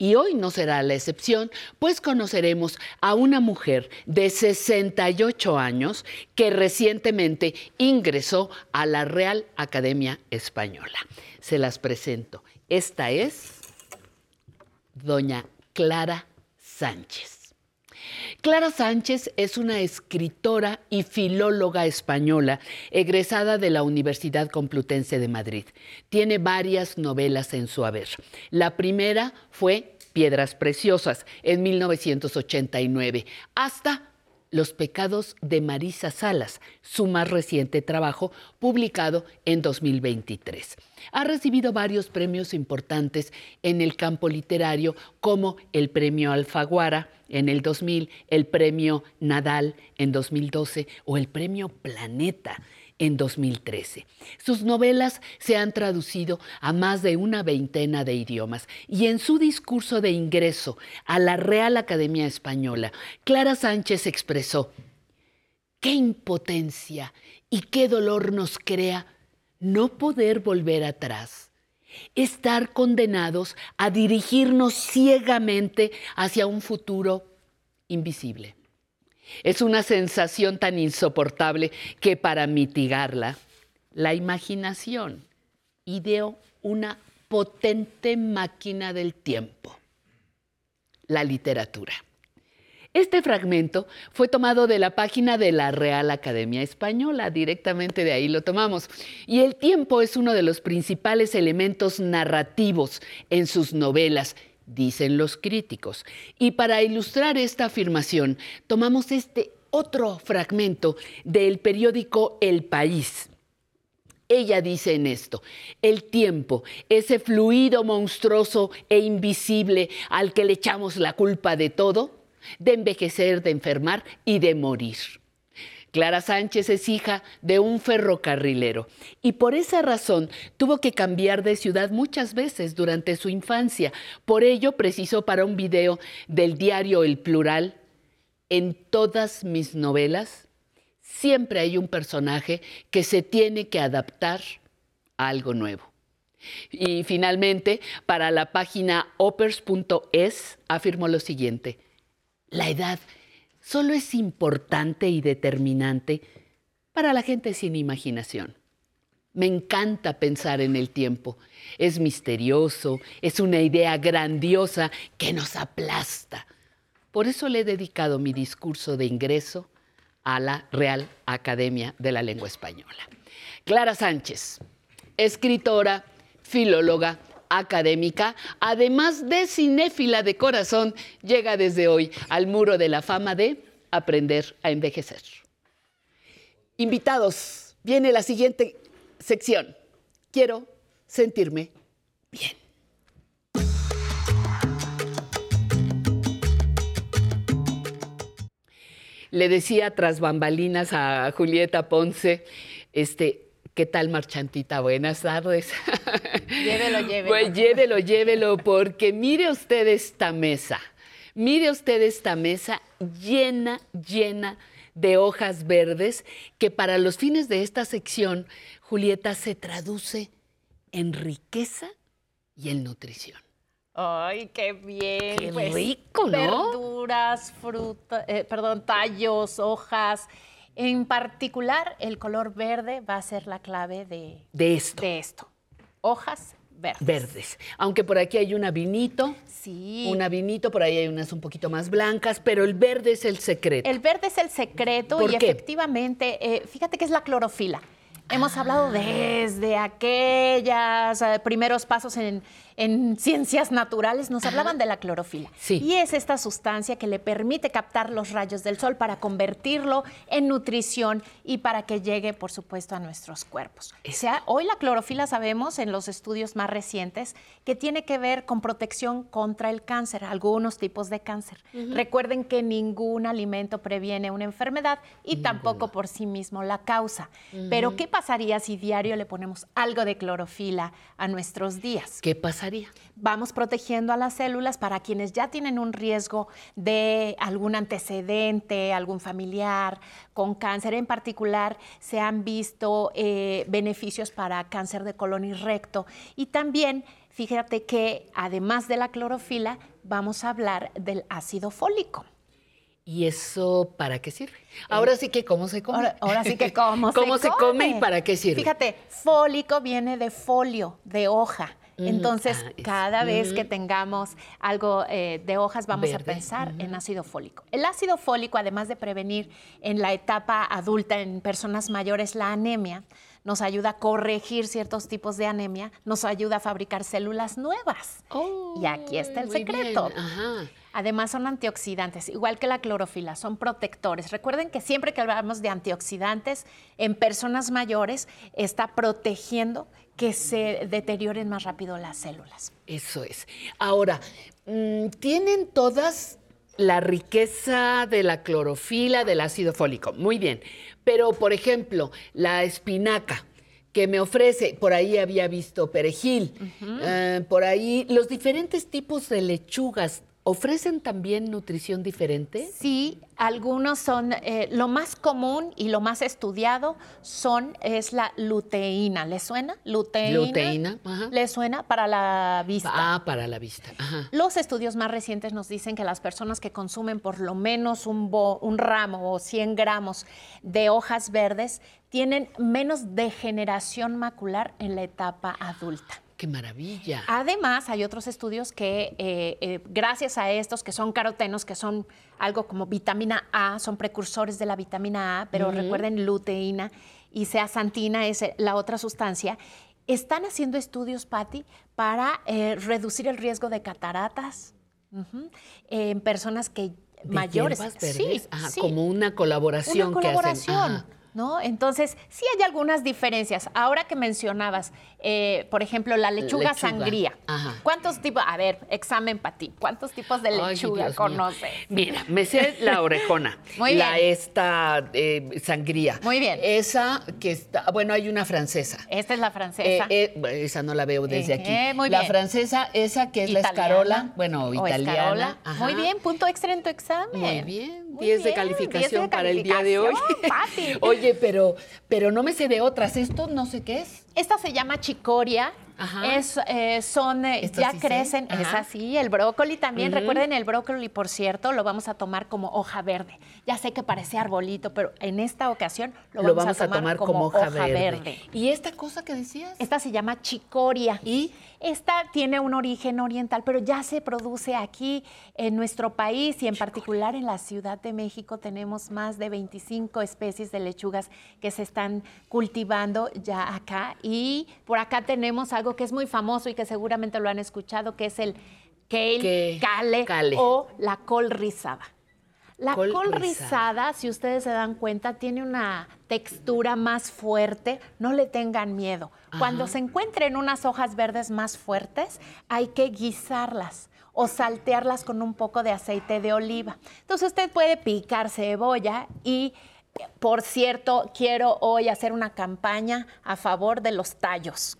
Y hoy no será la excepción, pues conoceremos a una mujer de 68 años que recientemente ingresó a la Real Academia Española. Se las presento. Esta es doña Clara Sánchez. Clara Sánchez es una escritora y filóloga española egresada de la Universidad Complutense de Madrid. Tiene varias novelas en su haber. La primera fue Piedras Preciosas en 1989, hasta Los pecados de Marisa Salas, su más reciente trabajo publicado en 2023. Ha recibido varios premios importantes en el campo literario como el Premio Alfaguara en el 2000, el Premio Nadal en 2012 o el Premio Planeta en 2013. Sus novelas se han traducido a más de una veintena de idiomas y en su discurso de ingreso a la Real Academia Española, Clara Sánchez expresó, qué impotencia y qué dolor nos crea no poder volver atrás, estar condenados a dirigirnos ciegamente hacia un futuro invisible. Es una sensación tan insoportable que para mitigarla, la imaginación ideó una potente máquina del tiempo, la literatura. Este fragmento fue tomado de la página de la Real Academia Española, directamente de ahí lo tomamos. Y el tiempo es uno de los principales elementos narrativos en sus novelas, dicen los críticos. Y para ilustrar esta afirmación, tomamos este otro fragmento del periódico El País. Ella dice en esto, el tiempo, ese fluido monstruoso e invisible al que le echamos la culpa de todo, de envejecer, de enfermar y de morir. Clara Sánchez es hija de un ferrocarrilero y por esa razón tuvo que cambiar de ciudad muchas veces durante su infancia. Por ello precisó para un video del diario El Plural, en todas mis novelas siempre hay un personaje que se tiene que adaptar a algo nuevo. Y finalmente, para la página opers.es afirmó lo siguiente, la edad solo es importante y determinante para la gente sin imaginación. Me encanta pensar en el tiempo. Es misterioso, es una idea grandiosa que nos aplasta. Por eso le he dedicado mi discurso de ingreso a la Real Academia de la Lengua Española. Clara Sánchez, escritora, filóloga, académica, además de cinéfila de corazón, llega desde hoy al muro de la fama de Aprender a Envejecer. Invitados, viene la siguiente sección. Quiero sentirme bien. Le decía tras bambalinas a Julieta Ponce, este, ¿qué tal marchantita? Buenas tardes. Llévelo, llévelo. Pues llévelo, llévelo, porque mire usted esta mesa. Mire usted esta mesa llena, llena de hojas verdes que para los fines de esta sección, Julieta, se traduce en riqueza y en nutrición. Ay, qué bien. Qué pues, rico, ¿no? Verduras, frutas, perdón, tallos, hojas. En particular, el color verde va a ser la clave de, De esto. de esto. Hojas verdes. Verdes. Aunque por aquí hay una vinito. Sí. Una vinito, por ahí hay unas un poquito más blancas, pero el verde es el secreto. El verde es el secreto ¿Por y qué? efectivamente, eh, fíjate que es la clorofila. Hemos Ah. hablado desde aquellos primeros pasos en, en ciencias naturales, nos hablaban de la clorofila. Y es esta sustancia que le permite captar los rayos del sol para convertirlo en nutrición y para que llegue, por supuesto, a nuestros cuerpos. O sea, hoy la clorofila sabemos en los estudios más recientes que tiene que ver con protección contra el cáncer, algunos tipos de cáncer. Recuerden que ningún alimento previene una enfermedad y tampoco por sí mismo la causa. Pero. ¿qué pasaría si diario le ponemos algo de clorofila a nuestros días? ¿Qué pasaría? Vamos protegiendo a las células para quienes ya tienen un riesgo de algún antecedente, algún familiar con cáncer. En particular, se han visto eh, beneficios para cáncer de colon y recto. Y también, fíjate que además de la clorofila, vamos a hablar del ácido fólico. ¿Y eso para qué sirve? Ahora sí que cómo se come. Ahora, ahora sí que cómo, ¿Cómo se come y para qué sirve? Fíjate, fólico viene de folio, de hoja. Entonces, ah, cada vez que tengamos algo eh, de hojas, vamos Verde, a pensar en ácido fólico. El ácido fólico, además de prevenir en la etapa adulta en personas mayores la anemia, nos ayuda a corregir ciertos tipos de anemia, nos ayuda a fabricar células nuevas. y aquí está el muy secreto. ajá. Además son antioxidantes, igual que la clorofila, son protectores. Recuerden que siempre que hablamos de antioxidantes en personas mayores está protegiendo que se deterioren más rápido las células. Eso es. Ahora, mm, ¿tienen todas la riqueza de la clorofila, del ácido fólico? Muy bien. Pero, por ejemplo, la espinaca que me ofrece, por ahí había visto perejil, eh, por ahí los diferentes tipos de lechugas. ¿Ofrecen también nutrición diferente? Sí, algunos son, eh, lo más común y lo más estudiado son, es la luteína. ¿Le suena? Luteína. Luteína, ajá. ¿Le suena para la vista? Ah, para la vista. Ajá. Los estudios más recientes nos dicen que las personas que consumen por lo menos un, bo- un ramo o 100 gramos de hojas verdes tienen menos degeneración macular en la etapa adulta. ¡Qué maravilla! Además, hay otros estudios que, eh, eh, gracias a estos, que son carotenos, que son algo como vitamina A, son precursores de la vitamina A, pero recuerden luteína y zeaxantina es eh, la otra sustancia. Están haciendo estudios, Patti, para eh, reducir el riesgo de cataratas en personas que ¿De mayores. verdes? Sí, Ajá, sí. Como una colaboración, Una que hacen. colaboración. Ajá. ¿No? Entonces, sí hay algunas diferencias. Ahora que mencionabas, eh, por ejemplo, la lechuga, Lechuga. sangría. Ajá. ¿Cuántos tipos, a ver, examen para ti, ¿cuántos tipos de lechuga conoces? Mira, me sé la orejona. Muy La bien. esta eh, sangría. Muy bien. Esa que está, bueno, hay una francesa. Esta es la francesa. Eh, eh, esa no la veo desde aquí. muy la bien. francesa, esa que es la escarola, bueno, O italiana. escarola. Muy bien, punto extra en tu examen. Muy bien, 10 de calificación 10 de para el día de hoy. Oye, pero, pero no me sé de otras. Esto no sé qué es. Esta se llama chicoria. Ajá. Es, eh, son, eh, ya sí crecen, es así, el brócoli también. Recuerden, el brócoli, por cierto, lo vamos a tomar como hoja verde. Ya sé que parece arbolito, pero en esta ocasión lo, Lo vamos, a tomar, como, hoja, verde. ¿Y esta cosa que decías? Esta se llama chicoria. ¿Y? Esta tiene un origen oriental, pero ya se produce aquí en nuestro país y en particular en la Ciudad de México tenemos más de 25 especies de lechugas que se están cultivando ya acá. Y por acá tenemos algo que es muy famoso y que seguramente lo han escuchado, que es el kale, kale, Kale. o la col rizada. La Col col, rizada. si ustedes se dan cuenta, tiene una textura más fuerte. No le tengan miedo. Cuando se encuentren unas hojas verdes más fuertes, hay que guisarlas o saltearlas con un poco de aceite de oliva. Entonces usted puede picar cebolla y, por cierto, quiero hoy hacer una campaña a favor de los tallos.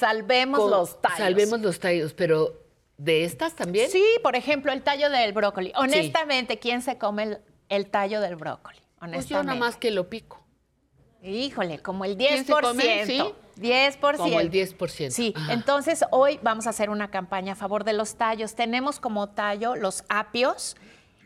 Salvemos Con- los tallos. Salvemos los tallos, pero ¿de estas también? Sí, por ejemplo, el tallo del brócoli. Honestamente, ¿quién se come el, el tallo del brócoli? Pues yo nada más que lo pico. Híjole, como el 10%. ¿Quién se come? Sí. 10%. Como el 10%. Sí, Ajá. entonces hoy vamos a hacer una campaña a favor de los tallos. Tenemos como tallo los apios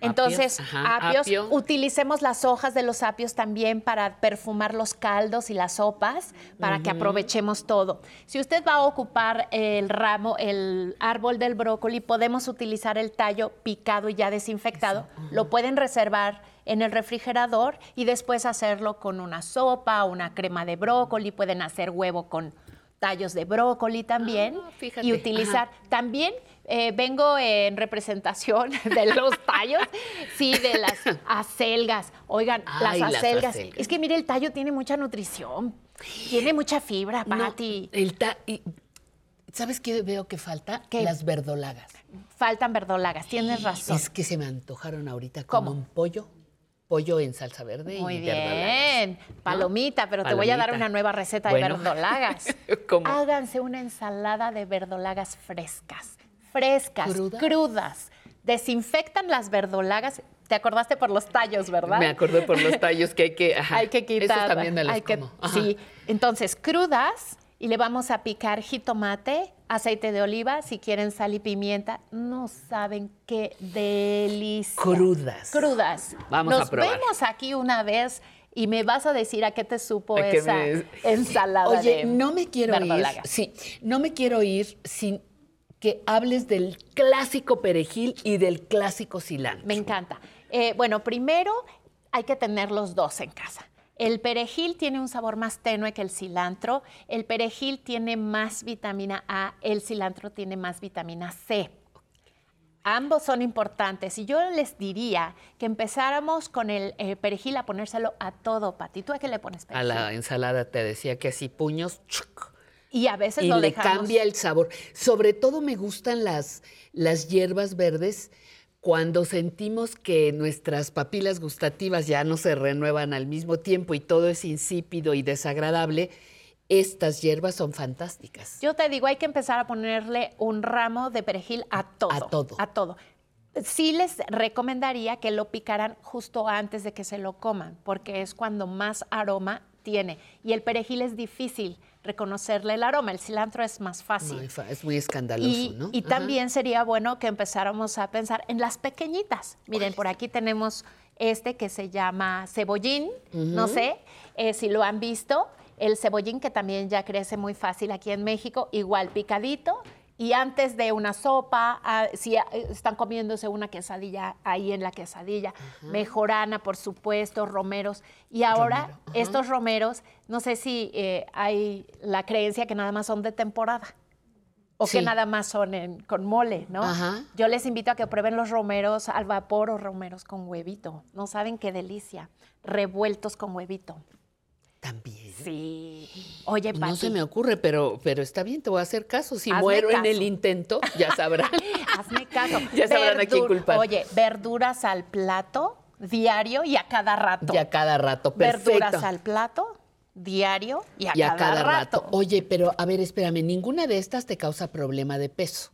Entonces, apios, apio. utilicemos las hojas de los apios también para perfumar los caldos y las sopas, para que aprovechemos todo. Si usted va a ocupar el ramo, el árbol del brócoli, podemos utilizar el tallo picado y ya desinfectado. Lo pueden reservar en el refrigerador y después hacerlo con una sopa, una crema de brócoli, pueden hacer huevo con tallos de brócoli también Ah, y utilizar ajá. también eh, vengo en representación de los tallos, sí, de las acelgas. Oigan, Ay, las las acelgas. Es que mire, el tallo tiene mucha nutrición, tiene mucha fibra, No, Pati. el ta- y- ¿Sabes qué veo que falta? Las verdolagas. Faltan verdolagas, tienes razón. Es que se me antojaron ahorita como un pollo. Pollo en salsa verde Muy y verdolagas. bien, palomita, pero te voy a dar una nueva receta Bueno. de verdolagas. ¿Cómo? Háganse una ensalada de verdolagas frescas, frescas, ¿Crudas? crudas. Desinfectan las verdolagas. Te acordaste por los tallos, ¿verdad? Me acordé por los tallos que hay que... ajá. Hay que quitar. Esos también me los hay como. Sí, entonces crudas y le vamos a picar jitomate, aceite de oliva, si quieren sal y pimienta. No saben qué delicia. Crudas. Crudas. Vamos a Nos probar. vemos aquí una vez y me vas a decir a qué te supo ¿A esa me- ensalada Oye, de no me quiero ir. Sí, no me quiero ir sin que hables del clásico perejil y del clásico cilantro. Me encanta. Eh, bueno, primero hay que tener los dos en casa. El perejil tiene un sabor más tenue que el cilantro. El perejil tiene más vitamina A, el cilantro tiene más vitamina C. Ambos son importantes y yo les diría que empezáramos con el eh, perejil a ponérselo a todo, Pati. ¿Tú a qué le pones A perejil? la ensalada te decía que así puños chuc, Y a veces y lo le dejamos. cambia el sabor. Sobre todo me gustan las, las hierbas verdes cuando sentimos que nuestras papilas gustativas ya no se renuevan al mismo tiempo y todo es insípido y desagradable. Estas hierbas son fantásticas. Yo te digo, hay que empezar a ponerle un ramo de perejil a todo. A todo. A todo. Sí les recomendaría que lo picaran justo antes de que se lo coman, porque es cuando más aroma tiene. Y el perejil es difícil reconocerle el aroma, el cilantro es más fácil. Muy es muy escandaloso, Y, ¿no? y Ajá. también sería bueno que empezáramos a pensar en las pequeñitas. Miren, por aquí tenemos este que se llama cebollín, no sé eh, si lo han visto. El cebollín que también ya crece muy fácil aquí en México, igual picadito. Y antes de una sopa, ah, si ah, están comiéndose una quesadilla, ahí en la quesadilla, mejorana, por supuesto, romeros. Y ahora, Romero, estos romeros, no sé si eh, hay la creencia que nada más son de temporada o que nada más son en- con mole, ¿no? Ajá. Yo les invito a que prueben los romeros al vapor o romeros con huevito. No saben qué delicia. Revueltos con huevito. También. Sí. Oye, No Pati, se me ocurre, pero, pero está bien, te voy a hacer caso. Si Hazme muero en el intento, ya sabrán. hazme caso. Ya sabrán a quién culpar. Oye, verduras al plato diario y a cada rato. Y a cada rato, perfecto. Verduras al plato diario y a, y a cada, rato. Oye, pero a ver, espérame, ninguna de estas te causa problema de peso.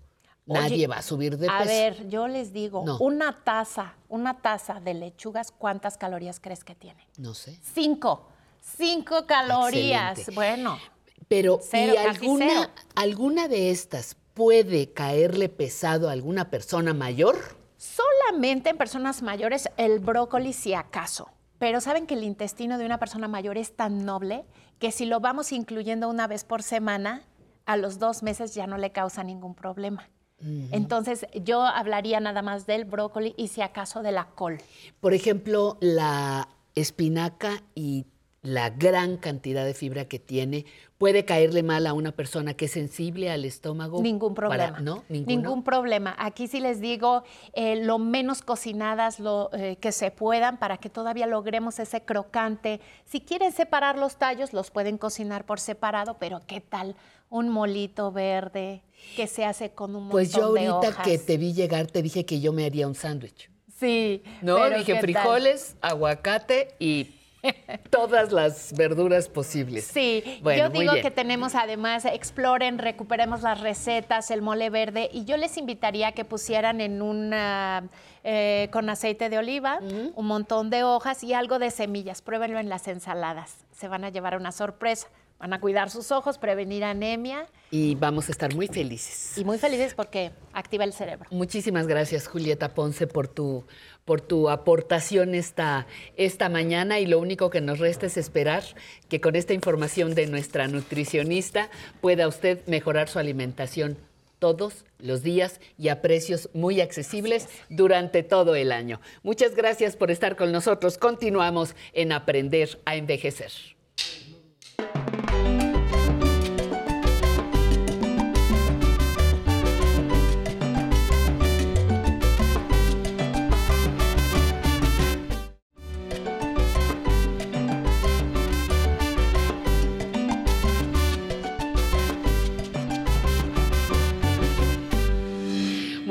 Oye, Nadie va a subir de A peso. ver, yo les digo, No. una taza, una taza de lechugas, ¿cuántas calorías crees que tiene? No sé. Cinco. Cinco calorías. Excelente. Bueno. Pero, Cero, ¿y casi alguna, cero. alguna de estas puede caerle pesado a alguna persona mayor? Solamente en personas mayores el brócoli si acaso. Pero saben que el intestino de una persona mayor es tan noble que si lo vamos incluyendo una vez por semana, a los dos meses ya no le causa ningún problema. Entonces yo hablaría nada más del brócoli y si acaso de la col. Por ejemplo, la espinaca y la gran cantidad de fibra que tiene puede caerle mal a una persona que es sensible al estómago. Ningún para- problema. ¿No? ¿Ninguno? Ningún problema. Aquí sí les digo eh, lo menos cocinadas lo, eh, que se puedan para que todavía logremos ese crocante. Si quieren separar los tallos, los pueden cocinar por separado, pero ¿qué tal un molito verde que se hace con un montón Pues yo de ahorita hojas? que te vi llegar, te dije que yo me haría un sándwich. Sí. No, dije ¿qué tal? frijoles, aguacate y todas las verduras posibles. Sí, Bueno, yo digo que tenemos además, exploren, recuperemos las recetas, el mole verde, y yo les invitaría a que pusieran en una, eh, con aceite de oliva, un montón de hojas y algo de semillas. Pruébenlo en las ensaladas, se van a llevar una sorpresa. Van a cuidar sus ojos, prevenir anemia Y vamos a estar muy felices. y muy felices porque activa el cerebro. Muchísimas gracias, Julieta Ponce, por tu, por tu aportación esta, esta mañana. Y lo único que nos resta es esperar que con esta información de nuestra nutricionista pueda usted mejorar su alimentación todos los días y a precios muy accesibles durante todo el año. Muchas gracias por estar con nosotros. Continuamos en Aprender a Envejecer.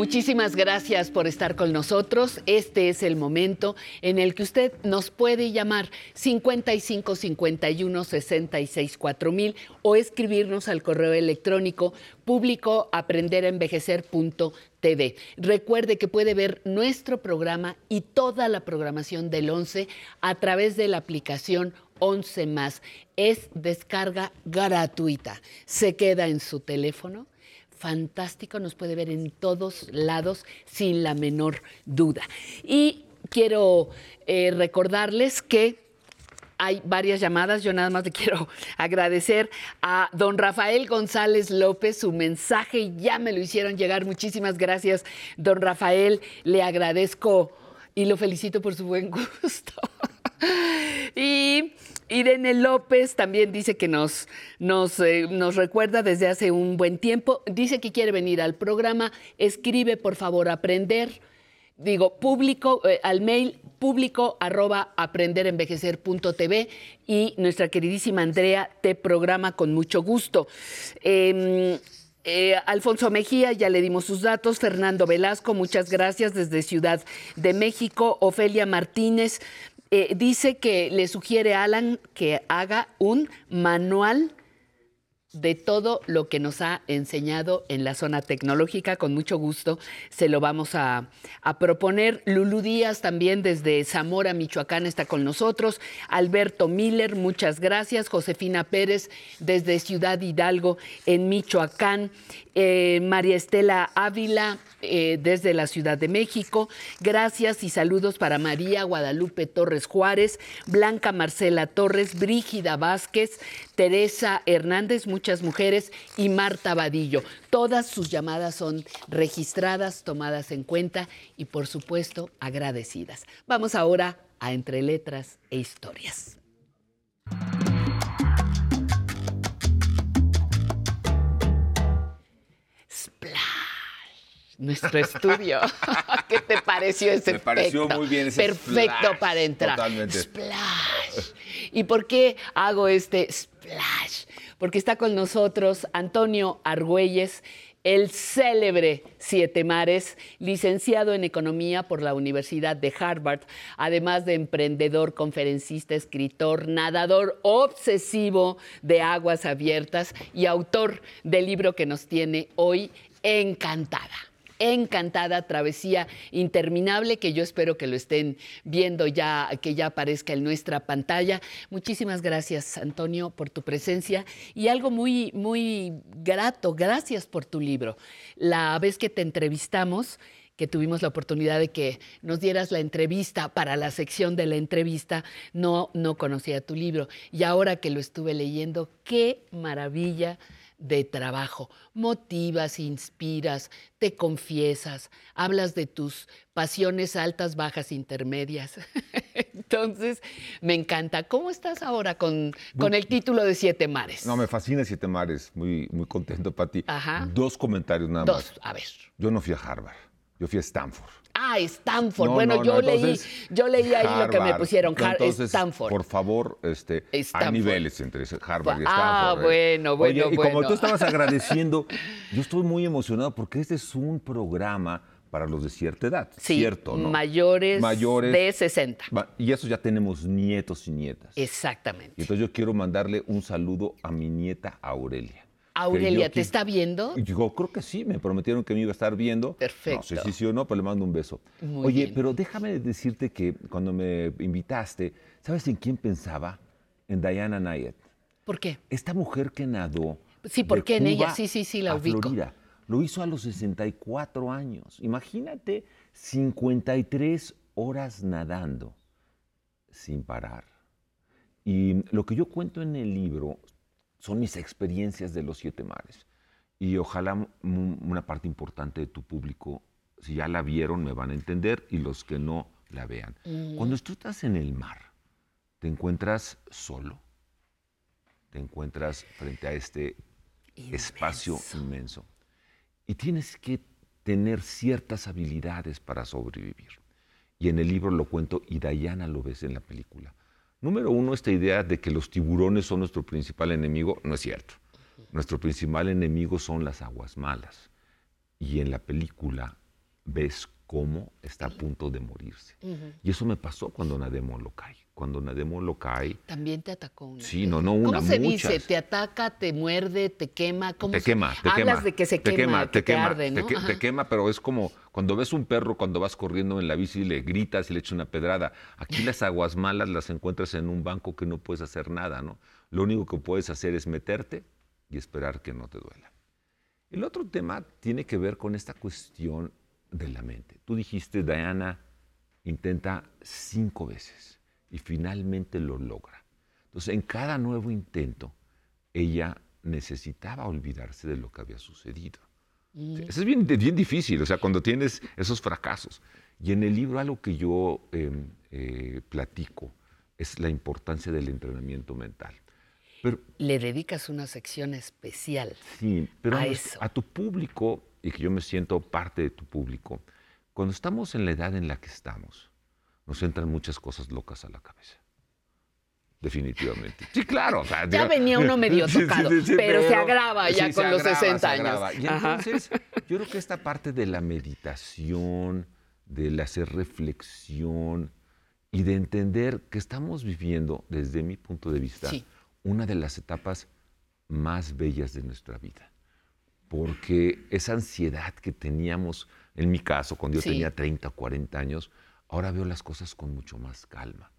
Muchísimas gracias por estar con nosotros. Este es el momento en el que usted nos puede llamar 55 51 66 4000 o escribirnos al correo electrónico público aprenderenvejecer.tv. Recuerde que puede ver nuestro programa y toda la programación del 11 a través de la aplicación 11 más. Es descarga gratuita. Se queda en su teléfono fantástico, nos puede ver en todos lados sin la menor duda. Y quiero eh, recordarles que hay varias llamadas. Yo nada más le quiero agradecer a don Rafael González López su mensaje. Ya me lo hicieron llegar. Muchísimas gracias, don Rafael. Le agradezco y lo felicito por su buen gusto. y Irene López también dice que nos, nos, eh, nos recuerda desde hace un buen tiempo. Dice que quiere venir al programa. Escribe, por favor, aprender. Digo, público, eh, al mail público aprenderenvejecer.tv y nuestra queridísima Andrea te programa con mucho gusto. Em, eh, Alfonso Mejía, ya le dimos sus datos. Fernando Velasco, muchas gracias desde Ciudad de México. Ofelia Martínez eh, dice que le sugiere a Alan que haga un manual de todo lo que nos ha enseñado en la zona tecnológica. Con mucho gusto se lo vamos a, proponer. Lulú Díaz también desde Zamora, Michoacán, está con nosotros. Alberto Miller, muchas gracias. Josefina Pérez desde Ciudad Hidalgo, en Michoacán. Eh, María Estela Ávila eh, desde la Ciudad de México. Gracias y saludos para María Guadalupe Torres Juárez, Blanca Marcela Torres, Brígida Vázquez, Teresa Hernández, muchas mujeres y Marta Vadillo. Todas sus llamadas son registradas, tomadas en cuenta y por supuesto agradecidas. Vamos ahora a Entre Letras e Historias. nuestro estudio. ¿Qué te pareció ese Me pareció efecto? muy bien ese Perfecto splash, para entrar. Totalmente. Splash. ¿Y por qué hago este splash? Porque está con nosotros Antonio Argüelles, el célebre Siete Mares, licenciado en Economía por la Universidad de Harvard, además de emprendedor, conferencista, escritor, nadador obsesivo de aguas abiertas y autor del libro que nos tiene hoy encantada encantada travesía interminable que yo espero que lo estén viendo ya, que ya aparezca en nuestra pantalla. Muchísimas gracias, Antonio, por tu presencia y algo muy, muy grato. Gracias por tu libro. La vez que te entrevistamos, que tuvimos la oportunidad de que nos dieras la entrevista para la sección de la entrevista, no, no conocía tu libro. Y ahora que lo estuve leyendo, qué maravilla de trabajo. Motivas, inspiras, te confiesas, hablas de tus pasiones altas, bajas, intermedias. Entonces, me encanta. ¿Cómo estás ahora con, con el título de Siete Mares? No, me fascina Siete Mares. Muy, muy contento, Pati. Ajá. Dos comentarios nada Dos, más. a ver. Yo no fui a Harvard. Yo fui a Stanford. Ah, Stanford. No, bueno, no, yo no, leí, yo leí ahí lo que me pusieron, Entonces, Stanford. Por favor, este, hay Stanford. niveles entre Harvard y Ah, Stanford. ¿eh? bueno, bueno, Oye, y como bueno. tú estabas agradeciendo, yo estoy muy emocionado porque este es un programa para los de cierta edad, Sí, ¿cierto? ¿no? mayores, Mayores. de 60. Va- Y eso ya tenemos nietos y nietas. Exactamente. Y entonces yo quiero mandarle un saludo a mi nieta Aurelia. Aurelia, ¿te está viendo? Yo creo que sí, me prometieron que me iba a estar viendo. Perfecto. No sé si sí o no, pero le mando un beso. Muy Oye, bien. pero déjame decirte que cuando me invitaste, ¿sabes en quién pensaba? En Diana Nayet. ¿Por qué? Esta mujer que nadó. Sí, ¿por qué en ella? Sí, sí, sí, la ubico. Florida, lo hizo a los 64 años. Imagínate 53 horas nadando sin parar. Y lo que yo cuento en el libro son mis experiencias de los siete mares. Y ojalá una parte importante de tu público, si ya la vieron, me van a entender y los que no la vean. Mm. Cuando tú estás en el mar, te encuentras solo, te encuentras frente a este espacio inmenso y tienes que tener ciertas habilidades para sobrevivir. Y en el libro lo cuento y Diana lo ves en la película. Número uno, esta idea de que los tiburones son nuestro principal enemigo no es cierto. Nuestro principal enemigo son las aguas malas. Y en la película ves cómo está a punto de morirse. Y eso me pasó cuando nadé en Molokai. Cuando nadé en Molokai, También te atacó una. sí, no, no una, ¿Cómo se muchas. dice? ¿Te ataca, te muerde, te quema? ¿Cómo Te quema, te Hablas quema. de que se te quema, que te te quema, arde, te ¿no? Ajá. te quema, pero es como cuando ves un perro cuando vas corriendo en la bici y le gritas y le echas una pedrada. Aquí las aguas malas las encuentras en un banco que no puedes hacer nada, ¿no? Lo único que puedes hacer es meterte y esperar que no te duela. El otro tema tiene que ver con esta cuestión de la mente. Tú dijiste, Diana intenta cinco veces y finalmente lo logra. Entonces, en cada nuevo intento, ella necesitaba olvidarse de lo que había sucedido. Eso es bien, bien difícil, o sea, cuando tienes esos fracasos. Y en el libro algo que yo eh, eh, platico es la importancia del entrenamiento mental. Pero Le dedicas una sección especial. Sí, pero a, eso. a tu público, y que yo me siento parte de tu público, cuando estamos en la edad en la que estamos, nos entran muchas cosas locas a la cabeza. Definitivamente. Sí, claro. o sea, Ya digo- venía uno medio sí, tocado, sí, sí, pero se agrava ya con los agrava, 60 se años. Y entonces, yo creo que esta parte de la meditación, del hacer reflexión y de entender que estamos viviendo, desde mi punto de vista, una de las etapas más bellas de nuestra vida. Porque esa ansiedad que teníamos, en mi caso, cuando yo tenía 30, 40 años, ahora veo las cosas con mucho más calma.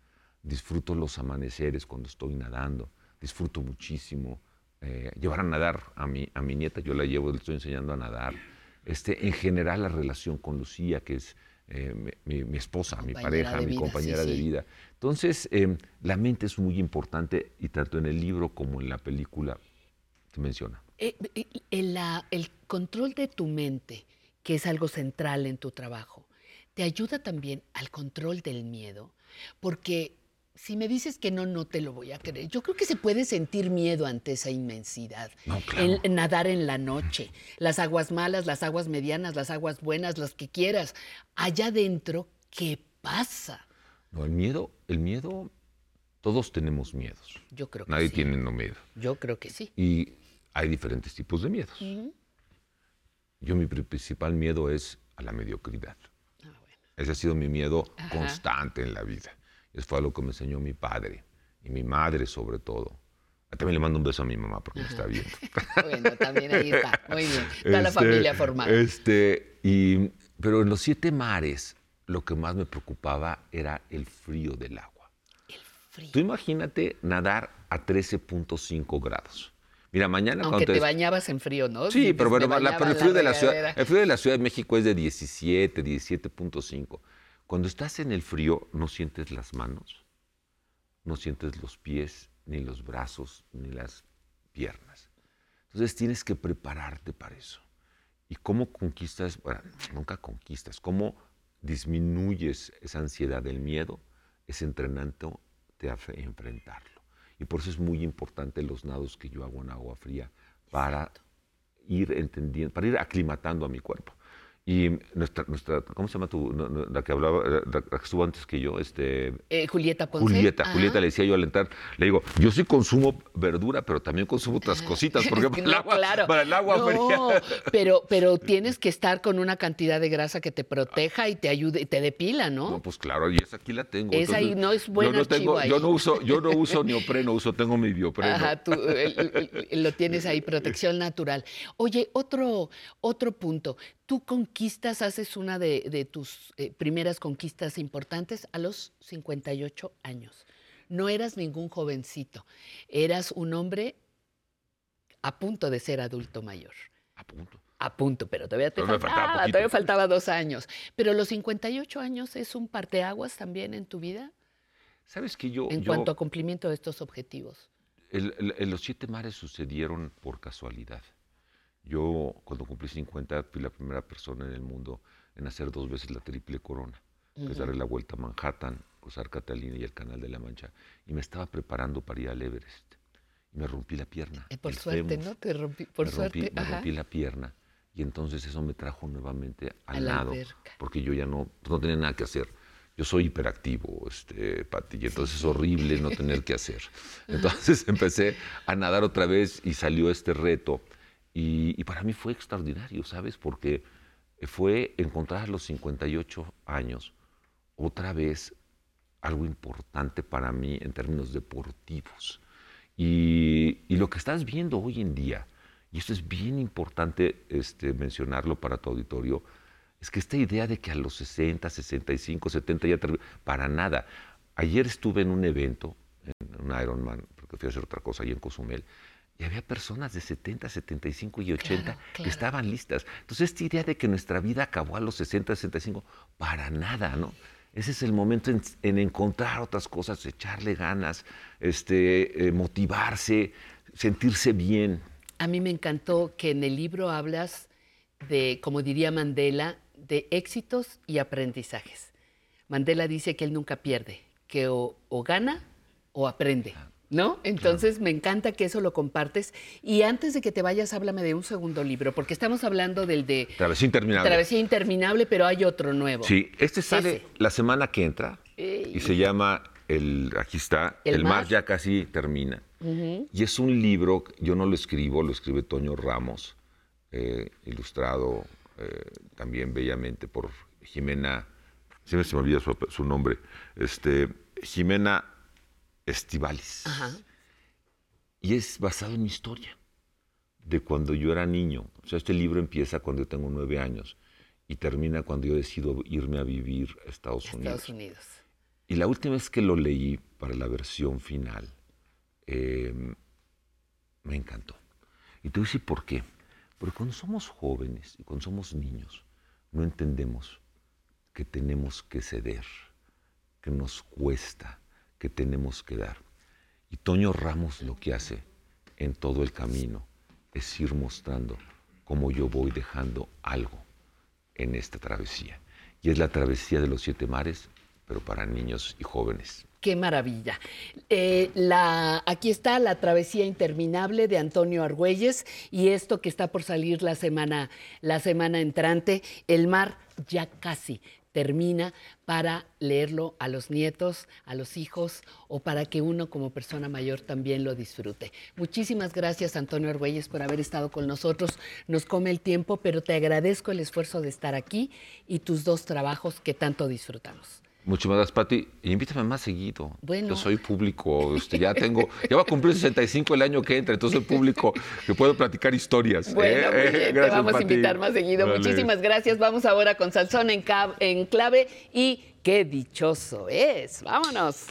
Disfruto los amaneceres cuando estoy nadando, disfruto muchísimo eh, llevar a nadar a mi, a mi nieta, yo la llevo, le estoy enseñando a nadar. Este, en general, la relación con Lucía, que es eh, mi, esposa, mi pareja, mi vida, compañera sí, de sí. vida. Entonces, eh, la mente es muy importante y tanto en el libro como en la película se menciona. Eh, eh, el, la- el control de tu mente, que es algo central en tu trabajo, te ayuda también al control del miedo, porque si me dices que no, no te lo voy a creer. Yo creo que se puede sentir miedo ante esa inmensidad. No, El- el nadar en la noche, las aguas malas, las aguas medianas, las aguas buenas, las que quieras. Allá adentro, ¿qué pasa? No, el miedo, el miedo, todos tenemos miedos. Yo creo que Nadie sí. tiene no miedo. Yo creo que sí. Y hay diferentes tipos de miedos. Yo mi pri- principal miedo es a la mediocridad. Ese ha sido mi miedo Ajá. constante en la vida. Eso fue algo que me enseñó mi padre y mi madre sobre todo. También le mando un beso a mi mamá porque me está viendo. Bueno, también ahí está. Muy bien. La Este, familia formada. Este, y, pero en los siete mares, lo que más me preocupaba era el frío del agua. Tú imagínate nadar a 13.5 grados. Mira, mañana Aunque te bañabas en frío, ¿no? Sí, Dices, pero bueno, la- pero el frío, en de la ciudad, el frío de la Ciudad de México es de 17, 17.5. Cuando estás en el frío, no sientes las manos, no sientes los pies, ni los brazos, ni las piernas. Entonces tienes que prepararte para eso. ¿Y cómo conquistas? Bueno, nunca conquistas. ¿Cómo disminuyes esa ansiedad del miedo? Es entrenándote a fe- enfrentarlo. Y por eso es muy importante los nados que yo hago en agua fría para ir entendiendo, para ir aclimatando a mi cuerpo. Y nuestra, nuestra ¿cómo se llama tu, la que hablaba, la, la que estuvo antes que yo? Este, Eh, Julieta Ponce. Julieta, Ajá. Julieta le decía yo al entrar, le digo, yo sí consumo verdura, pero también consumo otras cositas, porque para, el agua, claro. para el agua No, fría. pero, pero tienes que estar con una cantidad de grasa que te proteja y te ayude, y te depila, ¿no? No, pues claro, y esa aquí la tengo. Esa ahí no es buen yo no tengo, yo no uso, yo no uso neopreno, uso, tengo mi biopreno. Ajá, tú el- lo tienes ahí, protección natural. Oye, otro, otro punto. Tú conquistas, haces una de, de tus eh, primeras conquistas importantes a los 58 años. no eras ningún jovencito, eras un hombre a punto de ser adulto mayor. A punto. A punto, pero todavía te Pero faltaba, todavía faltaba dos años. Pero los 58 años es un parteaguas también en tu vida ¿Sabes que yo... en yo- cuanto a cumplimiento de estos objetivos. El- el- el- los siete mares sucedieron por casualidad. Yo, cuando cumplí 50, fui la primera persona en el mundo en hacer dos veces la triple corona, que es darle la vuelta a Manhattan, cruzar Catalina y el Canal de la Mancha. Y me estaba preparando para ir al Everest. Y me rompí la pierna. Eh, por el suerte. ¿no? Te rompí, por me rompí, suerte. me rompí la pierna. Y entonces eso me trajo nuevamente A al la lado, alberca. porque yo ya no, no tenía nada que hacer. Yo soy hiperactivo, este, Pati, y entonces es horrible no tener que hacer. Entonces empecé a nadar otra vez y salió este reto. Y, y para mí fue extraordinario, ¿sabes? Porque fue encontrar a los 58 años otra vez algo importante para mí en términos deportivos. Y, y lo que estás viendo hoy en día, y esto es bien importante este, mencionarlo para tu auditorio, es que esta idea de que a los 60, 65, 70 ya para nada. Ayer estuve en un evento, en un Ironman, porque fui a hacer otra cosa ahí en Cozumel, y había personas de 70, 75 y 80 que estaban listas. Entonces, esta idea de que nuestra vida acabó a los 60, 65, para nada, ¿no? Ese es el momento en, en encontrar otras cosas, echarle ganas, este, eh, motivarse, sentirse bien. A mí me encantó que en el libro hablas de, como diría Mandela, de éxitos y aprendizajes. Mandela dice que él nunca pierde, que o, o gana o aprende, ¿no? Entonces me encanta que eso lo compartes. Y antes de que te vayas, háblame de un segundo libro, porque estamos hablando del de Travesía interminable. Travesía Interminable, pero hay otro nuevo. Sí, este sale Ese. la semana que entra y se llama, el, aquí está, El El, mar mar. ya casi termina. Y es un libro, yo no lo escribo, lo escribe Toño Ramos, eh, ilustrado eh, también bellamente por Jimena, siempre se me olvida su, su nombre, este, Jimena Estivalis. Y es basado en mi historia, de cuando yo era niño. O sea, este libro empieza cuando yo tengo nueve años y termina cuando yo decido irme a vivir a Estados Unidos. Estados Unidos. Y la última vez que lo leí para la versión final, eh, me encantó. Y te voy a decir por qué. Porque cuando somos jóvenes y cuando somos niños, no entendemos que tenemos que ceder, que nos cuesta, que tenemos que dar. Y Toño Ramos lo que hace en todo el camino es ir mostrando cómo yo voy dejando algo en esta travesía. Y es la travesía de los siete mares, pero para niños y jóvenes. Qué maravilla. Eh, aquí está la travesía interminable de Antonio Argüelles y esto que está por salir la semana, la semana entrante, El mar ya casi termina para leerlo a los nietos, a los hijos o para que uno como persona mayor también lo disfrute. Muchísimas gracias Antonio Argüelles por haber estado con nosotros. Nos come el tiempo, pero te agradezco el esfuerzo de estar aquí y tus dos trabajos que tanto disfrutamos. Muchas gracias, Pati. Y invítame más seguido. Bueno. Yo soy público, este, ya tengo, ya va a cumplir 65 el año que entra, entonces soy público que puedo platicar historias. Bueno, ¿eh? muy Eh, bien, te vamos a invitar más seguido. Muchísimas gracias. Vamos ahora con Salsón en, en clave y qué dichoso es. Vámonos.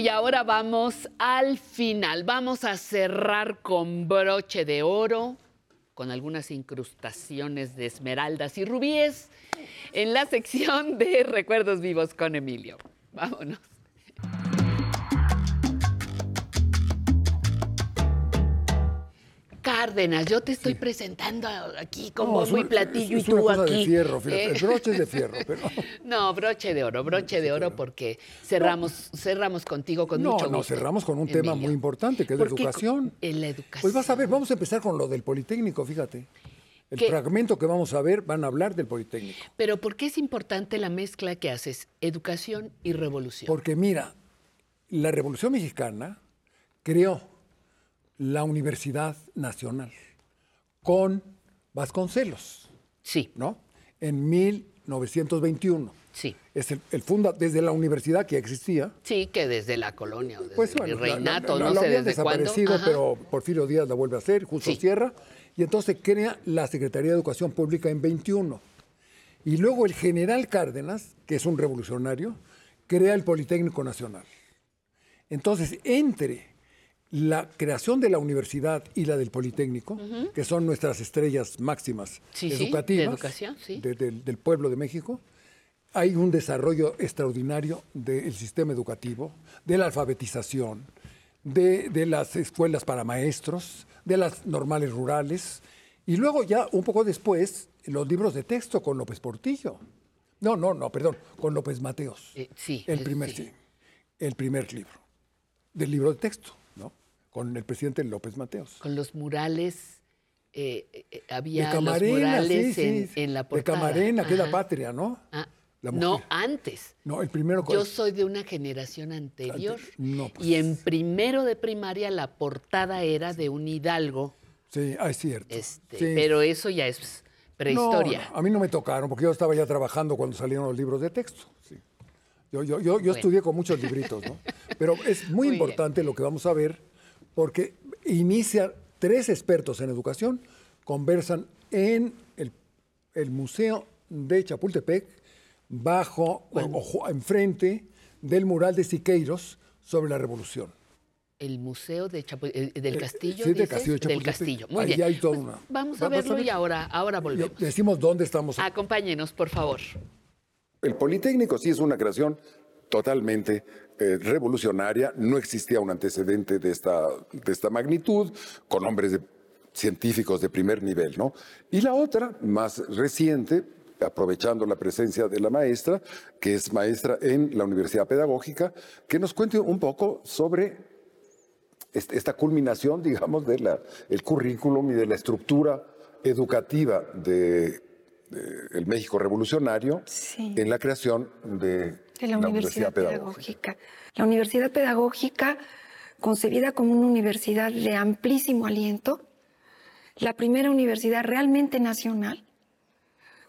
Y ahora vamos al final. Vamos a cerrar con broche de oro, con algunas incrustaciones de esmeraldas y rubíes en la sección de Recuerdos Vivos con Emilio. Vámonos. Cárdenas, yo te estoy presentando aquí con No, bombo y es- platillo es y una tú cosa aquí. de fierro, fíjate, Eh, broche de fierro, pero... No, broche de oro, broche de oro porque cerramos, cerramos contigo con no, mucho no, gusto. cerramos con un tema muy importante, que es la ¿Por qué educación. En la educación. Pues vas a ver, vamos a empezar con lo del Politécnico, fíjate. El fragmento que vamos a ver van a hablar del Politécnico. Pero ¿por qué es importante la mezcla que haces, educación y revolución? Porque mira, la Revolución Mexicana creó la Universidad Nacional con Vasconcelos. Sí. ¿No? En 1921. Sí. Es el, el funda, desde la universidad que existía. Sí, que desde la colonia desde Pues el bueno, la- virreinato, la- la- no sé habían desde cuándo. desaparecido, pero Porfirio Díaz la vuelve a hacer, justo cierra, y entonces crea la Secretaría de Educación Pública en 21. Y luego el general Cárdenas, que es un revolucionario, crea el Politécnico Nacional. Entonces, entre la creación de la universidad y la del Politécnico, que son nuestras estrellas máximas Sí, sí, educativas de de- del- pueblo de México, hay un desarrollo extraordinario del sistema educativo, de la alfabetización, de, de las escuelas para maestros, de las normales rurales, y luego ya un poco después los libros de texto con López Portillo. No, no, no, perdón, con López Mateos. Eh, sí. el primer, sí. el primer libro, del libro de texto. Con el presidente López Mateos. Con los murales, eh, eh, había de Camarena, los murales sí, en, sí, en la De portada. Camarena, que es la patria, ¿no? Ah, La no, antes. No, el primero Yo soy de una generación anterior. No, pues. Y en primero de primaria la portada era de un hidalgo. Sí, ah, es cierto. Este. Pero eso ya es prehistoria. No, no, a mí no me tocaron porque yo estaba ya trabajando cuando salieron los libros de texto. sí. Yo, yo, yo, yo Bueno. estudié con muchos libritos, ¿no? Pero es muy, Muy importante lo que vamos a ver porque inicia tres expertos en educación, conversan en el, el Museo de Chapultepec, bajo o- enfrente del mural de Siqueiros sobre la revolución. El museo de Chapu- eh, del Castillo. sí, del? Castillo de Del Chapultepec. Castillo. Muy Ahí bien. hay toda Pues una- Vamos a Vamos a verlo ver. y ahora, ahora volvemos. Decimos dónde estamos. Acompáñenos, por favor. El Politécnico sí es una creación totalmente eh, revolucionaria. No existía un antecedente de esta, de esta magnitud, con hombres de- científicos de primer nivel, ¿no? Y la otra, más reciente, aprovechando la presencia de la maestra, que es maestra en la Universidad Pedagógica, que nos cuente un poco sobre esta culminación, digamos, del el currículum y de la estructura educativa de, de el México revolucionario en la creación de, de la Universidad Pedagógica. Pedagógica. La Universidad Pedagógica, concebida como una universidad de amplísimo aliento, la primera universidad realmente nacional,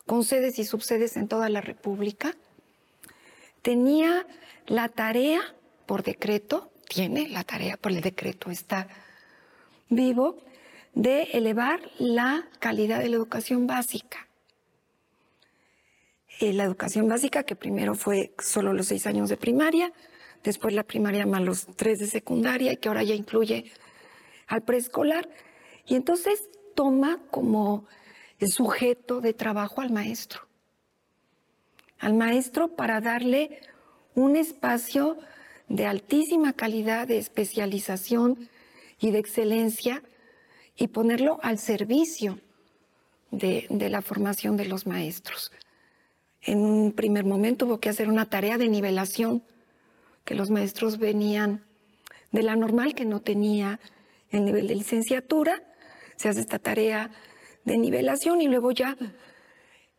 con sedes y subsedes en toda la República, tenía la tarea por decreto, tiene la tarea por el decreto, está vivo, de elevar la calidad de la educación básica eh, la educación básica, que primero fue solo los seis años de primaria, después la primaria más los tres de secundaria y que ahora ya incluye al preescolar. Y entonces toma como sujeto de trabajo al maestro. Al maestro para darle un espacio de altísima calidad, de especialización y de excelencia y ponerlo al servicio de la formación de los maestros. En un primer momento hubo que hacer una tarea de nivelación, que los maestros venían de la normal, que no tenía el nivel de licenciatura. Se hace esta tarea de nivelación y luego ya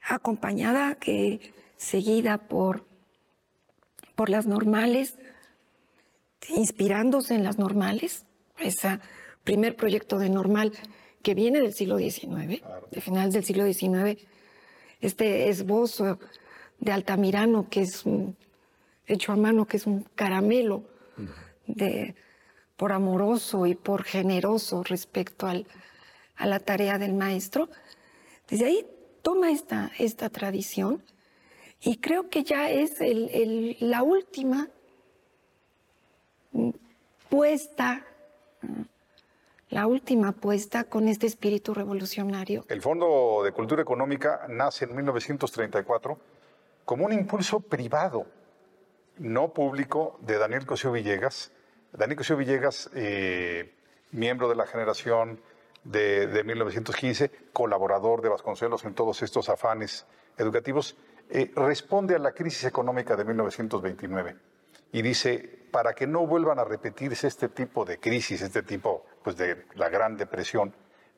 acompañada, que seguida por, por las normales, inspirándose en las normales, ese primer proyecto de normal que viene del siglo XIX, de finales del siglo XIX, este esbozo de Altamirano, que es hecho a mano, que es un caramelo por amoroso y por generoso respecto al- a la tarea del maestro. Desde ahí toma esta, tradición y creo que ya es la última puesta, la última puesta con este espíritu revolucionario. El Fondo de Cultura Económica nace en 1934 como un impulso privado, no público, de Daniel Cosío Villegas. Daniel Cosío Villegas, eh, miembro de la generación de, de 1915, colaborador de Vasconcelos en todos estos afanes educativos, eh, responde a la crisis económica de 1929 y dice, para que no vuelvan a repetirse este tipo de crisis, este tipo pues, de la Gran Depresión,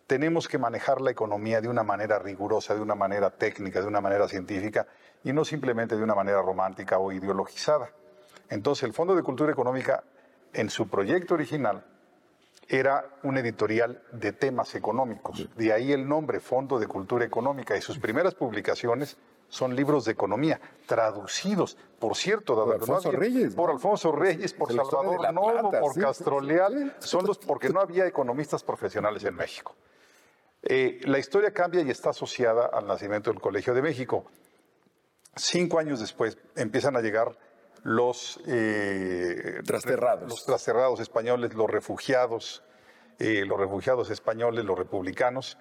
tenemos que manejar la economía de una manera rigurosa, de una manera técnica, de una manera científica y no simplemente de una manera romántica o ideologizada. Entonces, el Fondo de Cultura Económica, en su proyecto original, era un editorial de temas económicos. De ahí el nombre, Fondo de Cultura Económica. Y sus primeras publicaciones son libros de economía, traducidos, por cierto, dado Por no Alfonso había- Reyes, por. Alfonso Reyes, por Salvador Novo, por sí. Castro Leal, son los porque no había economistas profesionales en México. Eh, la historia cambia y está asociada al nacimiento del Colegio de México. Cinco años después empiezan a llegar los eh, Trasterrados. los trasterrados españoles, los refugiados, eh, los refugiados españoles, los republicanos,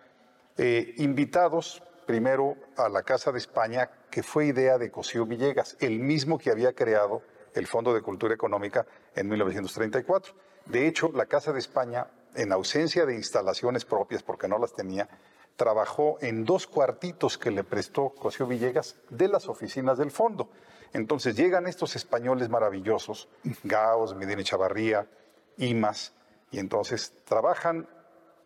invitados primero a la Casa de España, que fue idea de Cosío Villegas, el mismo que había creado el Fondo de Cultura Económica en 1934. De hecho, la Casa de España, en ausencia de instalaciones propias, porque no las tenía, trabajó en dos cuartitos que le prestó Cosío Villegas de las oficinas del fondo. Entonces llegan estos españoles maravillosos, Gaos, Medina Chavarría, Imas, y entonces trabajan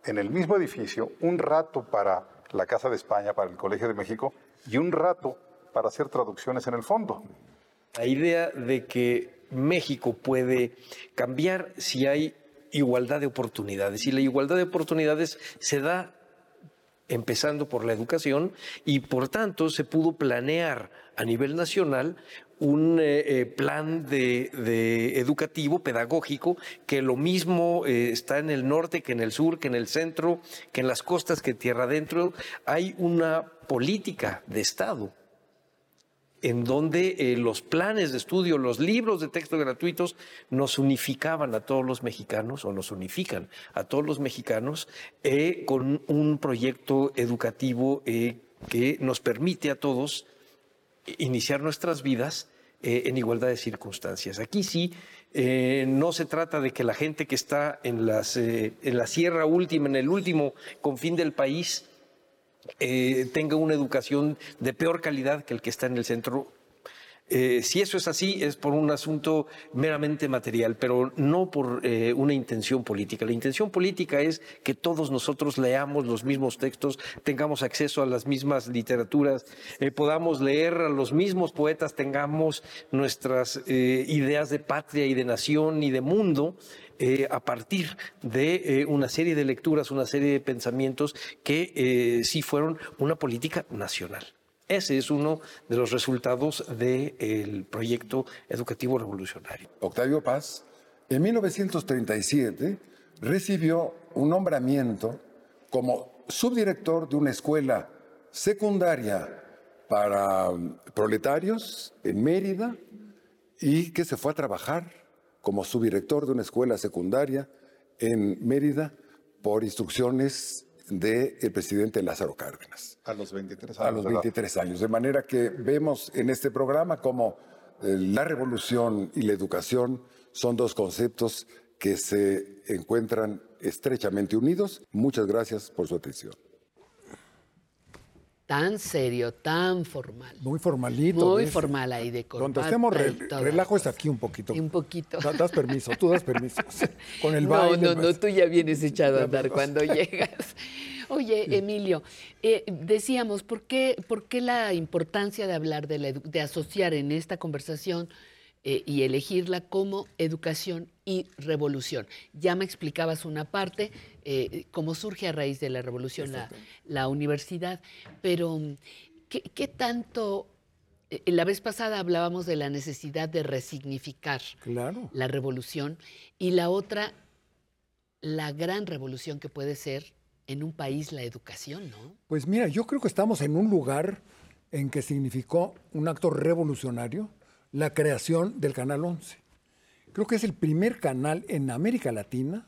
en el mismo edificio un rato para la Casa de España, para el Colegio de México, y un rato para hacer traducciones en el fondo. La idea de que México puede cambiar si hay igualdad de oportunidades. Y la igualdad de oportunidades se da empezando por la educación y por tanto se pudo planear a nivel nacional un eh, eh, plan de, educativo, pedagógico, que lo mismo eh, está en el norte que en el sur, que en el centro, que en las costas, que tierra adentro. Hay una política de Estado en donde los planes de estudio, los libros de texto gratuitos nos unificaban a todos los mexicanos o nos unifican a todos los mexicanos eh, con un proyecto educativo que nos permite a todos iniciar nuestras vidas eh, en igualdad de circunstancias. Aquí sí, eh, no se trata de que la gente que está en, las, eh, en la sierra última, en el último confín del país, tenga una educación de peor calidad que el que está en el centro. Eh, si eso es así, es por un asunto meramente material, pero no por eh, una intención política. La intención política es que todos nosotros leamos los mismos textos, tengamos acceso a las mismas literaturas, eh, podamos leer a los mismos poetas, tengamos nuestras ideas de patria y de nación y de mundo eh, a partir de una serie de lecturas, una serie de pensamientos que eh, sí fueron una política nacional. Ese es uno de los resultados del proyecto educativo revolucionario. Octavio Paz, en 1937 recibió un nombramiento como subdirector de una escuela secundaria para um, proletarios en Mérida y que se fue a trabajar como subdirector de una escuela secundaria en Mérida por instrucciones del presidente Lázaro Cárdenas. A los 23 años. A los de edad. 23 años. De manera que vemos en este programa como eh, la revolución y la educación son dos conceptos que se encuentran estrechamente unidos. Muchas gracias por su atención. Tan serio, tan formal. Muy formalito. Muy ¿ves? formal ahí de corbata estemos y re- relajo es aquí un poquito. Un poquito. Da- Das permiso, tú das permiso. Con el no, baile. no, no, pues. tú ya vienes echado a andar cuando llegas. Oye, Emilio, eh, decíamos, ¿por qué, ¿por qué la importancia de hablar de, la de asociar en esta conversación eh, y elegirla como educación y revolución? Ya me explicabas una parte, eh, cómo surge a raíz de la revolución la, la universidad, pero mm, ¿qué, qué tanto... eh, La vez pasada hablábamos de la necesidad de resignificar Claro. la revolución y la otra, la gran revolución que puede ser en un país la educación, ¿no? Pues mira, yo creo que estamos en un lugar en que significó un acto revolucionario la creación del Canal 11. creo que es el primer canal en América Latina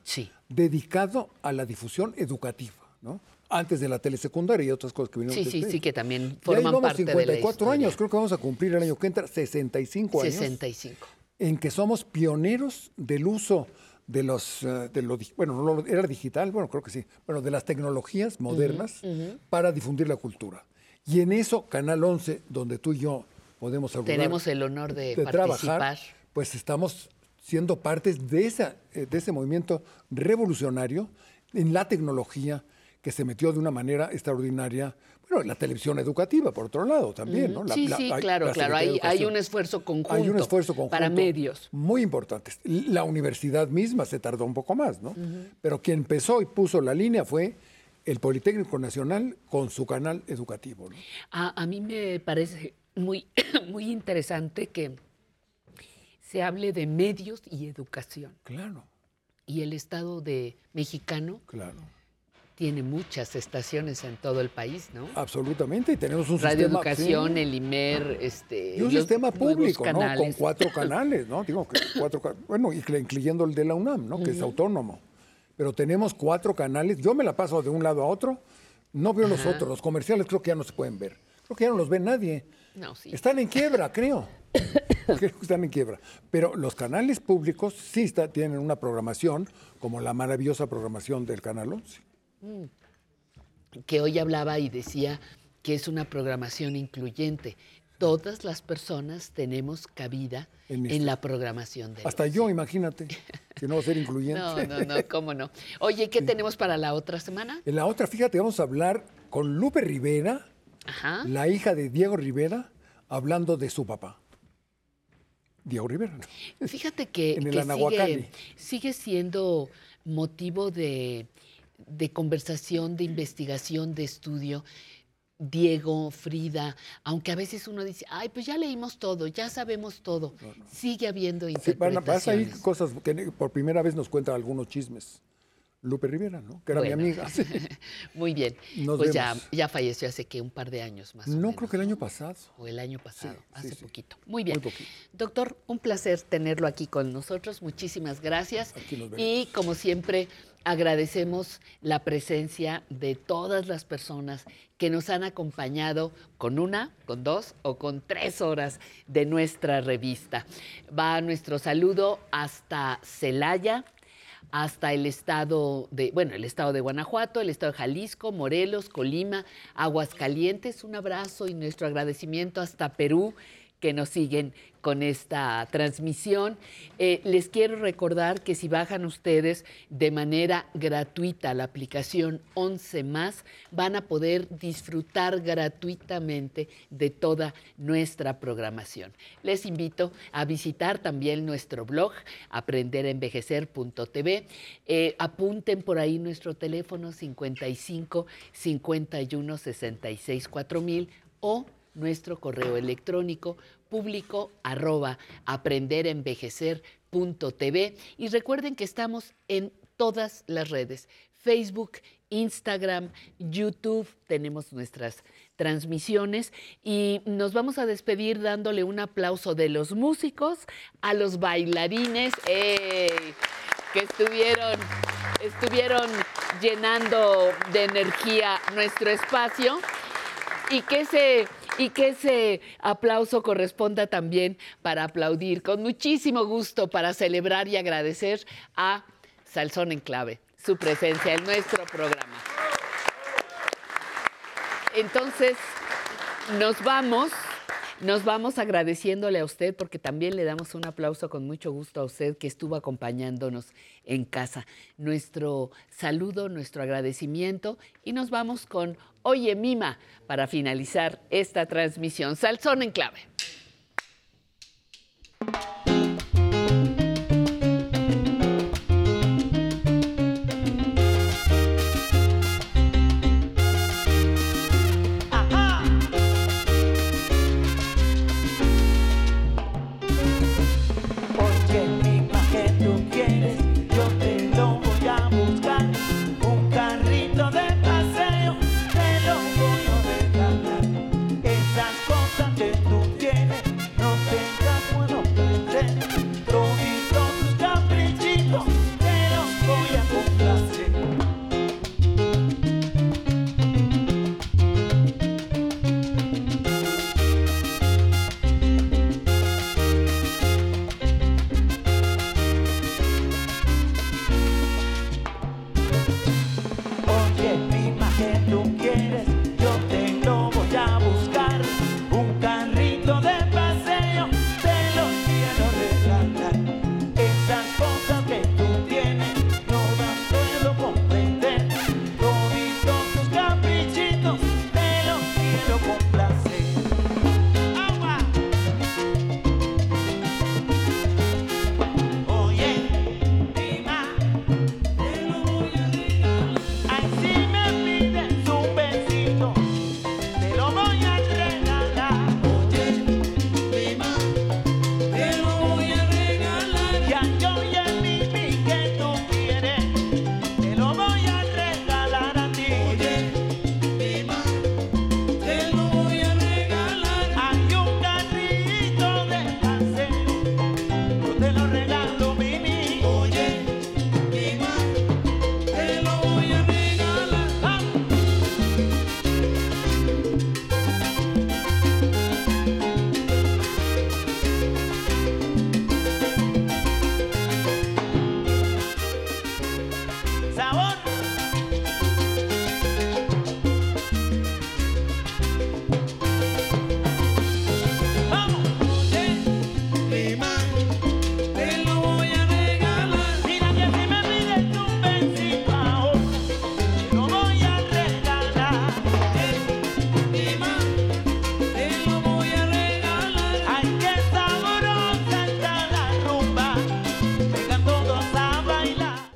dedicado a la difusión educativa, ¿no? Antes de la telesecundaria y otras cosas que vinieron Sí, sí, después. sí, que también Y ahí forman vamos parte de la 54 años, creo que vamos a cumplir el año que entra 65 años. 65. En que somos pioneros del uso de los, eh, de lo, bueno, era digital, bueno, creo que sí, bueno, de las tecnologías modernas para difundir la cultura. Y en eso, Canal 11, donde tú y yo podemos Tenemos el honor de, trabajar, participar. pues estamos siendo partes de, esa, eh, de ese movimiento revolucionario en la tecnología que se metió de una manera extraordinaria. Bueno, la televisión educativa, por otro lado, también, ¿no? La- sí, la- sí, hay- claro, la claro. Hay, hay un esfuerzo conjunto. Hay un esfuerzo conjunto Para medios. Muy importante. La universidad misma se tardó un poco más, ¿no? Pero quien empezó y puso la línea fue el Politécnico Nacional con su canal educativo. ¿no? A, a mí me parece muy, muy interesante que se hable de medios y educación. Claro. Y el Estado de mexicano Claro. tiene muchas estaciones en todo el país, ¿no? Absolutamente. Y tenemos un Radio sistema. Educación, sí, el IMER, este. y un sistema público, ¿no? Con cuatro canales, ¿no? Digo que cuatro, bueno, incluyendo el de la UNAM, ¿no? Que es autónomo. Pero tenemos cuatro canales. Yo me la paso de un lado a otro. No veo los otros. Los comerciales creo que ya no se pueden ver. Creo que ya no los ve nadie. No, sí. Están en quiebra, creo. creo que están en quiebra. Pero los canales públicos sí está- tienen una programación, como la maravillosa programación del Canal 11. Mm. Que hoy hablaba y decía que es una programación incluyente. Todas las personas tenemos cabida En en, la programación de Hasta yo, imagínate, que no va a ser incluyente. No, no, no, cómo no. Oye, ¿qué tenemos para la otra semana? En la otra, fíjate, vamos a hablar con Lupe Rivera, Ajá. la hija de Diego Rivera, hablando de su papá. Diego Rivera. ¿no? Fíjate que, En el que Anahuacalli. sigue, sigue siendo motivo de, de conversación, de investigación, de estudio. Diego, Frida, aunque a veces uno dice, ay, pues ya leímos todo, ya sabemos todo. Sigue habiendo Sí, van a- vas ahí interpretaciones. cosas que por primera vez nos cuenta algunos chismes. Lupe Rivera, ¿no? Que era Bueno. mi amiga. Sí. Muy bien. Nos pues ya, vemos. ya falleció hace que un par de años más. o No, menos, creo que el año pasado. O el año pasado, hace sí. poquito. Muy bien. Muy poquito. Doctor, un placer tenerlo aquí con nosotros. Muchísimas gracias. nos veremos. Y como siempre, agradecemos la presencia de todas las personas que nos han acompañado con una, con dos o con tres horas de nuestra revista. Va nuestro saludo hasta Celaya, hasta el estado de, bueno, el estado de Guanajuato, el estado de Jalisco, Morelos, Colima, Aguascalientes. Un abrazo y nuestro agradecimiento hasta Perú que nos siguen con esta transmisión. Eh, les quiero recordar que si bajan ustedes de manera gratuita la aplicación 11 más, van a poder disfrutar gratuitamente de toda nuestra programación. Les invito a visitar también nuestro blog, aprenderenvejecer.tv. Eh, apunten por ahí nuestro teléfono 55 51 66 4000 o nuestro correo electrónico público arroba aprenderenvejecer.tv y recuerden que estamos en todas las redes, Facebook, Instagram, YouTube, tenemos nuestras transmisiones. Y nos vamos a despedir dándole un aplauso de los músicos a los bailarines que estuvieron, estuvieron llenando de energía nuestro espacio y que ese y que ese aplauso corresponda también para aplaudir con muchísimo gusto para celebrar y agradecer a Salsón en Clave su presencia en nuestro programa. Entonces, nos vamos, nos vamos agradeciéndole a usted porque también le damos un aplauso con mucho gusto a usted que estuvo acompañándonos en casa. Nuestro saludo, nuestro agradecimiento y nos vamos con Oye Mima para finalizar esta transmisión. Salsón en clave.